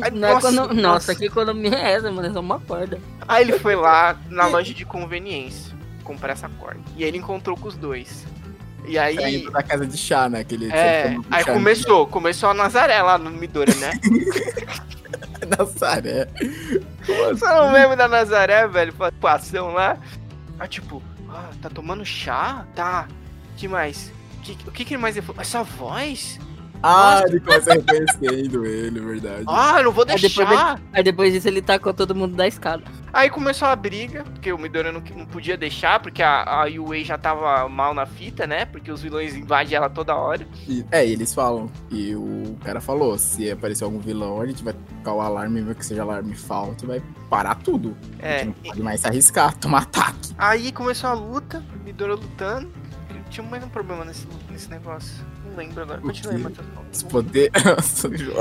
Aí, Não é econo- Nossa, que economia é essa, mano? É só uma corda. Aí ele foi lá na loja de conveniência comprar essa corda. E aí ele encontrou com os dois. E aí. Saindo da casa de chá, né? Aquele É, aí chá começou, começou a Nazaré lá no Midori, né? Nazaré. Você não lembra da Nazaré, velho? Passão lá. Aí tipo, ah, tá tomando chá? Tá. que mais? Que, o que que mais ele falou? Essa voz? Ah, ele começa reconhecendo ele, verdade. Ah, eu não vou Aí depois deixar. Aí depois disso ele tacou todo mundo da escada. Aí começou a briga, porque o Midori não, não podia deixar, porque a, a Yue já tava mal na fita, né? Porque os vilões invadem ela toda hora. E- é, e eles falam. E o cara falou: se aparecer algum vilão, a gente vai tocar o alarme, mesmo que seja alarme falso, vai parar tudo. A É. gente não pode mais se arriscar, tomar ataque. Aí começou a luta, Midori lutando. Tinha mais um problema nesse, nesse negócio. Lembro agora. Quê? Matheus. Se poder.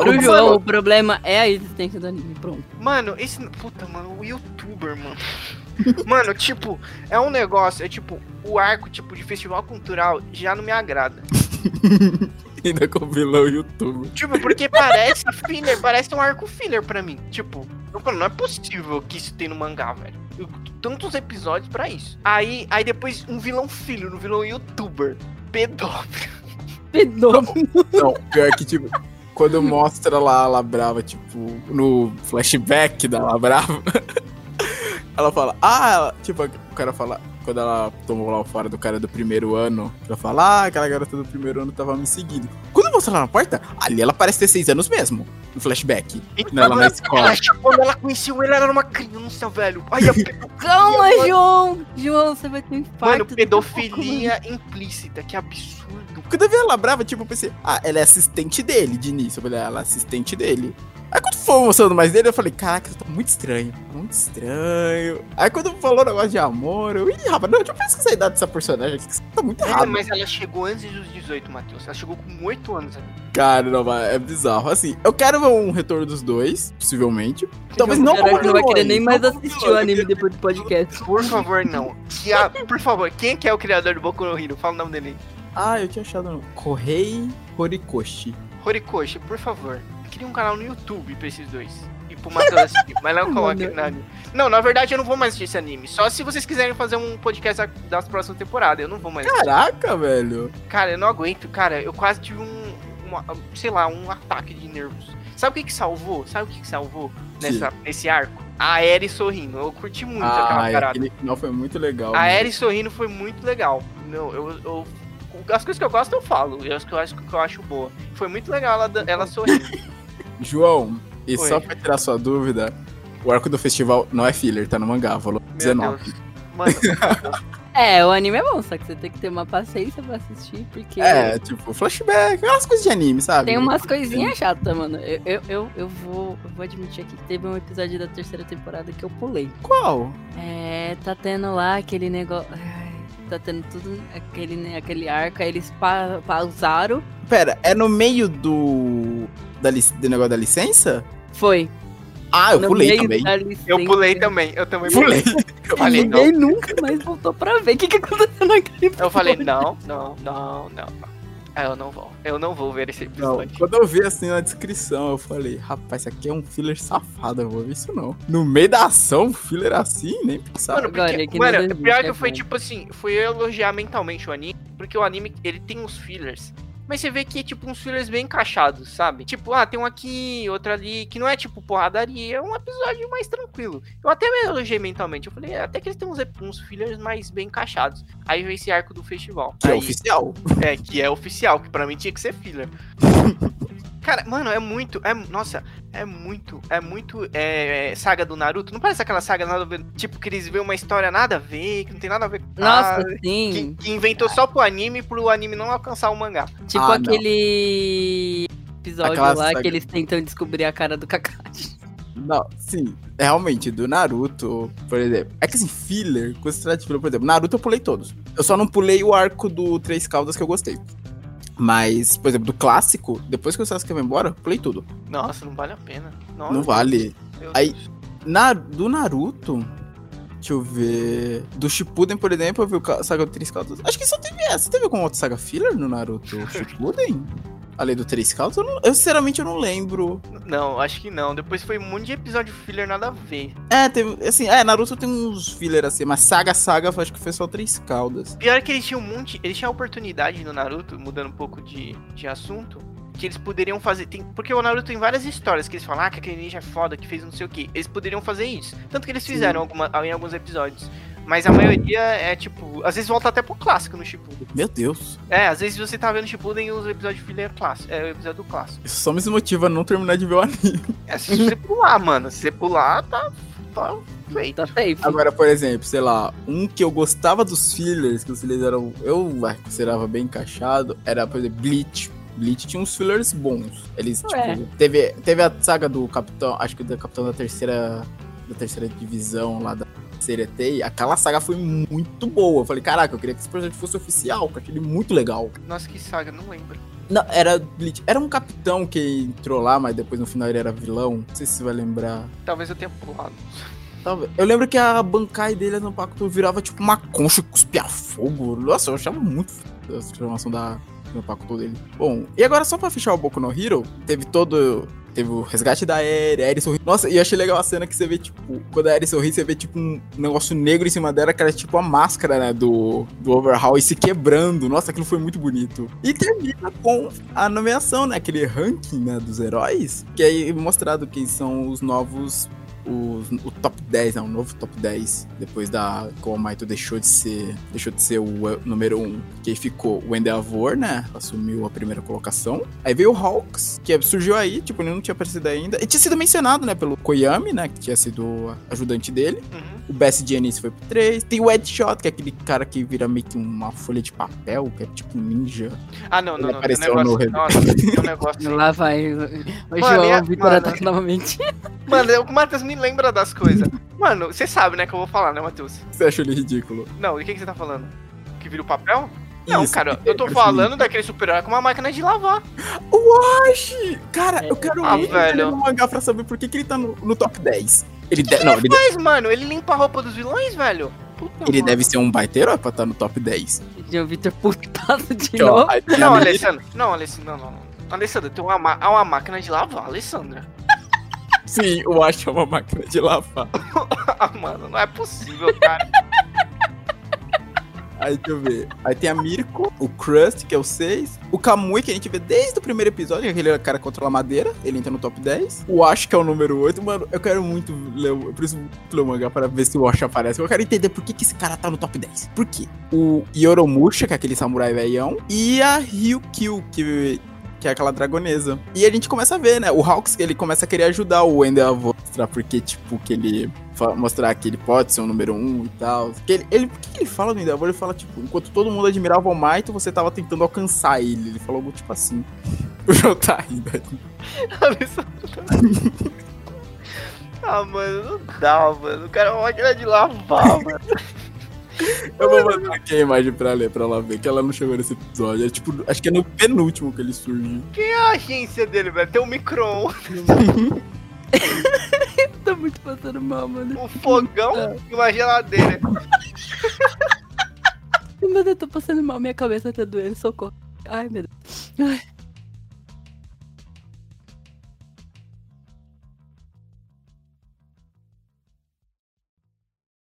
Pro João, o problema é a existência do anime. Pronto. Mano, esse. Puta, mano, o youtuber, mano. mano, tipo, é um negócio, é tipo, o arco, tipo, de festival cultural já não me agrada. Ainda com o vilão youtuber. Tipo, porque parece filler, parece um arco filler pra mim. Tipo, eu falo, não é possível que isso tem no mangá, velho. Eu- Tantos episódios pra isso. Aí, aí depois um vilão filho, um vilão youtuber. Pedófilo. Pedófilo. Não, pior que, tipo, quando mostra lá a Labrava, tipo, no flashback da Labrava, ela fala, ah, tipo, o cara fala, quando ela tomou lá o fora do cara do primeiro ano, ela fala, ah, aquela garota do primeiro ano tava me seguindo. Quando mostra lá na porta, ali ela parece ter seis anos mesmo, no flashback. Não, ela na escola. Ela, quando ela conheceu ele, ela era uma criança, velho. Ai, a Calma, João. João, você vai ter um infarto. Mano, pedofilia implícita, que absurdo. Quando eu vi ela brava, tipo, eu pensei, ah, ela é assistente dele de início. Eu falei, ah, ela é assistente dele. Aí quando foi mostrando mais dele, eu falei, caraca, isso tá muito estranho. Muito estranho. Aí quando falou o negócio de amor, eu, ih, rapaz, não, deixa eu pesquisar a idade dessa personagem aqui, que tá muito É, errado. mas ela chegou antes dos 18, Matheus. Ela chegou com 8 anos. ali. Cara, não, mas é bizarro. Assim, eu quero ver um retorno dos dois, possivelmente. Talvez pouco. não Caraca, como não vai querer nem mais assistir o anime depois do podcast. Por favor, não. A- por favor, quem que é o criador do Boku no Hero? Fala o nome dele. Ah, eu tinha achado Correi Horikoshi. Horikoshi, por favor. Queria um canal no YouTube pra esses dois. E pro Matheus assistir, mas não coloque no anime. Não, na verdade eu não vou mais assistir esse anime. Só se vocês quiserem fazer um podcast da- das próximas temporadas. Eu não vou mais assistir. Caraca, velho. Cara, eu não aguento, cara. Eu quase tive um, uma- sei lá, um ataque de nervos. Sabe o que que salvou? Sabe o que que salvou nessa, nesse arco? A Aerie sorrindo. Eu curti muito aquela Ah, parada. aquele final foi muito legal. A. Aerie sorrindo foi muito legal. Não, eu, eu- as coisas que eu gosto eu falo. E as que eu acho que eu acho boa. Foi muito legal ela, ela sorrindo. João, e Oi. só pra tirar sua dúvida, o arco do festival não é filler, tá no mangá, volume Meu 19. Deus. Mano, É, o anime é bom, só que você tem que ter uma paciência pra assistir, porque É, tipo, flashback, aquelas coisas de anime, sabe? tem umas coisinhas chatas, mano. Eu, eu, eu, eu vou, eu vou admitir aqui que teve um episódio da terceira temporada que eu pulei. Qual? É, tá tendo lá aquele negócio. Tá tendo tudo aquele, aquele arco, aí eles pa pausaram. Pera, é no meio do. Da, do negócio da licença? Foi. Ah, eu No pulei também. eu pulei também. Eu também Pulei. pulei. Eu falei, não. Ninguém nunca mais voltou pra ver o que, que aconteceu naquele Eu falei, não, não, não, não. Ah, eu não vou. Eu não vou ver esse Não, episódio. quando eu vi assim na descrição, eu falei, rapaz, isso aqui é um filler safado, eu vou ver isso não. No meio da ação, um filler assim, nem pensar. Mano, porque, é que mano, no pior que foi bom. tipo assim, foi eu elogiar mentalmente o anime, porque o anime, ele tem uns fillers mas você vê que é tipo uns fillers bem encaixados, sabe? Tipo, ah, tem um aqui, outro ali, que não é tipo porradaria, é um episódio mais tranquilo. Eu até me elogiei mentalmente, eu falei, é, até que eles têm uns, uns fillers mais bem encaixados. Aí veio esse arco do festival. Que é Aí- oficial. é, que é oficial, que pra mim tinha que ser filler. Cara, mano, é muito. É, nossa, é muito. É muito. É, é, saga do Naruto. Não parece aquela saga nada a ver. Tipo, que eles vêem uma história nada a ver, que não tem nada a ver com Nossa, nada, que, sim. que inventou só pro anime pro anime não alcançar o mangá. Tipo Ah, não. aquele episódio Aquela lá saga. que eles tentam descobrir a cara do Kakashi. Não, sim. É realmente, do Naruto, por exemplo. É que assim, filler, quando se trata de filler, por exemplo, Naruto eu pulei todos. Eu só não pulei o arco do Três Caldas que eu gostei. Mas, por exemplo, do clássico, depois que o Sasuke vai embora, pulei tudo. Nossa, não vale a pena. Nossa, Não vale. Aí-. Na, do Naruto, deixa eu ver. Do Shippuden, por exemplo, eu vi o Saga do Três Caldas. Acho que só teve essa. Teve alguma outra saga filler no Naruto Shippuden? Além do Três Caldas? Eu, não- eu, sinceramente, eu não lembro. Não, acho que não. Depois foi um monte de episódio filler nada a ver. É, teve. Assim, é, Naruto tem uns filler assim, mas Saga Saga acho que foi só Três Caldas. Pior que eles tinham um monte. Eles tinham a oportunidade no Naruto, mudando um pouco de, de assunto. Que eles poderiam fazer. Tem, porque o Naruto tem várias histórias que eles falam, ah, que aquele ninja é foda, que fez não sei o que. Eles poderiam fazer isso. Tanto que eles fizeram alguma, em alguns episódios. Mas a maioria é tipo. Às vezes volta até pro clássico no Shippuden. Meu Deus. É, às vezes você tá vendo Shippuden e os episódios filler é clássico. É o episódio do clássico. Isso só me desmotiva a não terminar de ver o anime. É se você pular, mano. Se você pular, tá. Tá feito. Tá safe. Agora, por exemplo, sei lá, um que eu gostava dos fillers, que os fillers eram. Eu vai, considerava bem encaixado, era, por exemplo, Bleach. Bleach tinha uns fillers bons. Eles, É. tipo, teve, teve a saga do capitão, acho que do capitão da terceira. Da terceira divisão lá da Seretei. Aquela saga foi muito boa. Eu falei, caraca, eu queria que esse projeto fosse oficial, que eu achei ele muito legal. Nossa, que saga, não lembro. Não, era. Era um capitão que entrou lá, mas depois no final ele era vilão. Não sei se você vai lembrar. Talvez eu tenha pulado. Talvez. Eu lembro que a bancai dele no pacto virava tipo uma concha que cuspia fogo. Nossa, eu achava muito essa transformação da no pacto dele. Bom, e agora só pra fechar o Boku no Hero, teve todo. Teve o resgate da Eri, a Eri sorri. Nossa, e eu achei legal a cena que você vê, tipo, quando a Eri sorri, você vê, tipo, um negócio negro em cima dela, que era tipo a máscara, né, do, do Overhaul e se quebrando. Nossa, aquilo foi muito bonito. E termina com a nomeação, né, aquele ranking, né, dos heróis, que aí é mostrado quem são os novos o top 10, né? O novo top 10. Depois da. Que o Almighty deixou de ser. Deixou de ser o número 1. Que aí ficou o Endeavor, né? Assumiu a primeira colocação. Aí veio o Hawks, que surgiu aí, tipo, ele não tinha aparecido ainda. E tinha sido mencionado, né? Pelo Koyami, né? Que tinha sido ajudante dele. Uhum. O Best Janice foi pro 3. Tem o Headshot, que é aquele cara que vira meio que uma folha de papel, que é tipo um ninja. Ah, não, não, Ele não. Tem um apareceu negócio, no Red- nossa, tem um negócio. Lá vai. O Mano, João, a- o Vitor mano. ataca novamente. Mano, o Matheus me lembra das coisas. Mano, você sabe, né, que eu vou falar, né, Matheus? Você achou ele ridículo? Não, o que, que você tá falando? Que vira o papel? Não, Isso, cara, eu tô é falando daquele super-herói com uma máquina de lavar. O Ashi! Cara, eu quero Ah, muito velho. no mangá pra saber por que, que ele tá no, no top 10. Ele, de- não, ele, Mas, mano, ele limpa a roupa dos vilões, velho. Puta, ele mano. deve ser um baiteiro pra estar no top 10. Gente, O Vitor putado de ó, novo. a Não, Alessandra. Não, Alessandra, não, não. Alessandra, tem uma, ma- uma máquina de lavar, Alessandra. Sim, o Ashi é uma máquina de lavar. Ah, mano, não é possível, cara. Aí deixa eu ver. Aí tem a Mirko, o Crust, que é o 6. O Kamui, que a gente vê desde o primeiro episódio, que é aquele cara contra a madeira. Ele entra no top 10. O Ash, que é o número 8. Mano, eu quero muito ler, eu preciso ler o mangá para ver se o Ash aparece. Eu quero entender por que, que esse cara tá no top 10. Por quê? O Yoromusha, que é aquele samurai velhão. E a Ryukyu, que que é aquela dragonesa. E a gente começa a ver, né? O Hawks, ele começa a querer ajudar o Endeavor, porque, tipo, que ele... Mostrar que ele pode ser o número um e tal. Que ele, ele, por que ele fala no Endeavor? Ele fala, tipo, enquanto todo mundo admirava o Maito, você tava tentando alcançar ele. Ele falou algo tipo assim. O João tá rindo. Ah, mano, não dá, mano. O cara é uma máquina de lavar, mano. Eu vou mandar aqui a imagem pra ler, pra ela ver, que ela não chegou nesse episódio. É tipo, acho que é no penúltimo que ele surge. Quem é a agência dele, velho? Tem um micro Tô muito passando mal, mano. um fogão e uma geladeira. Meu Deus, eu tô passando mal. Minha cabeça tá doendo. Socorro. Ai, meu Deus. Ai.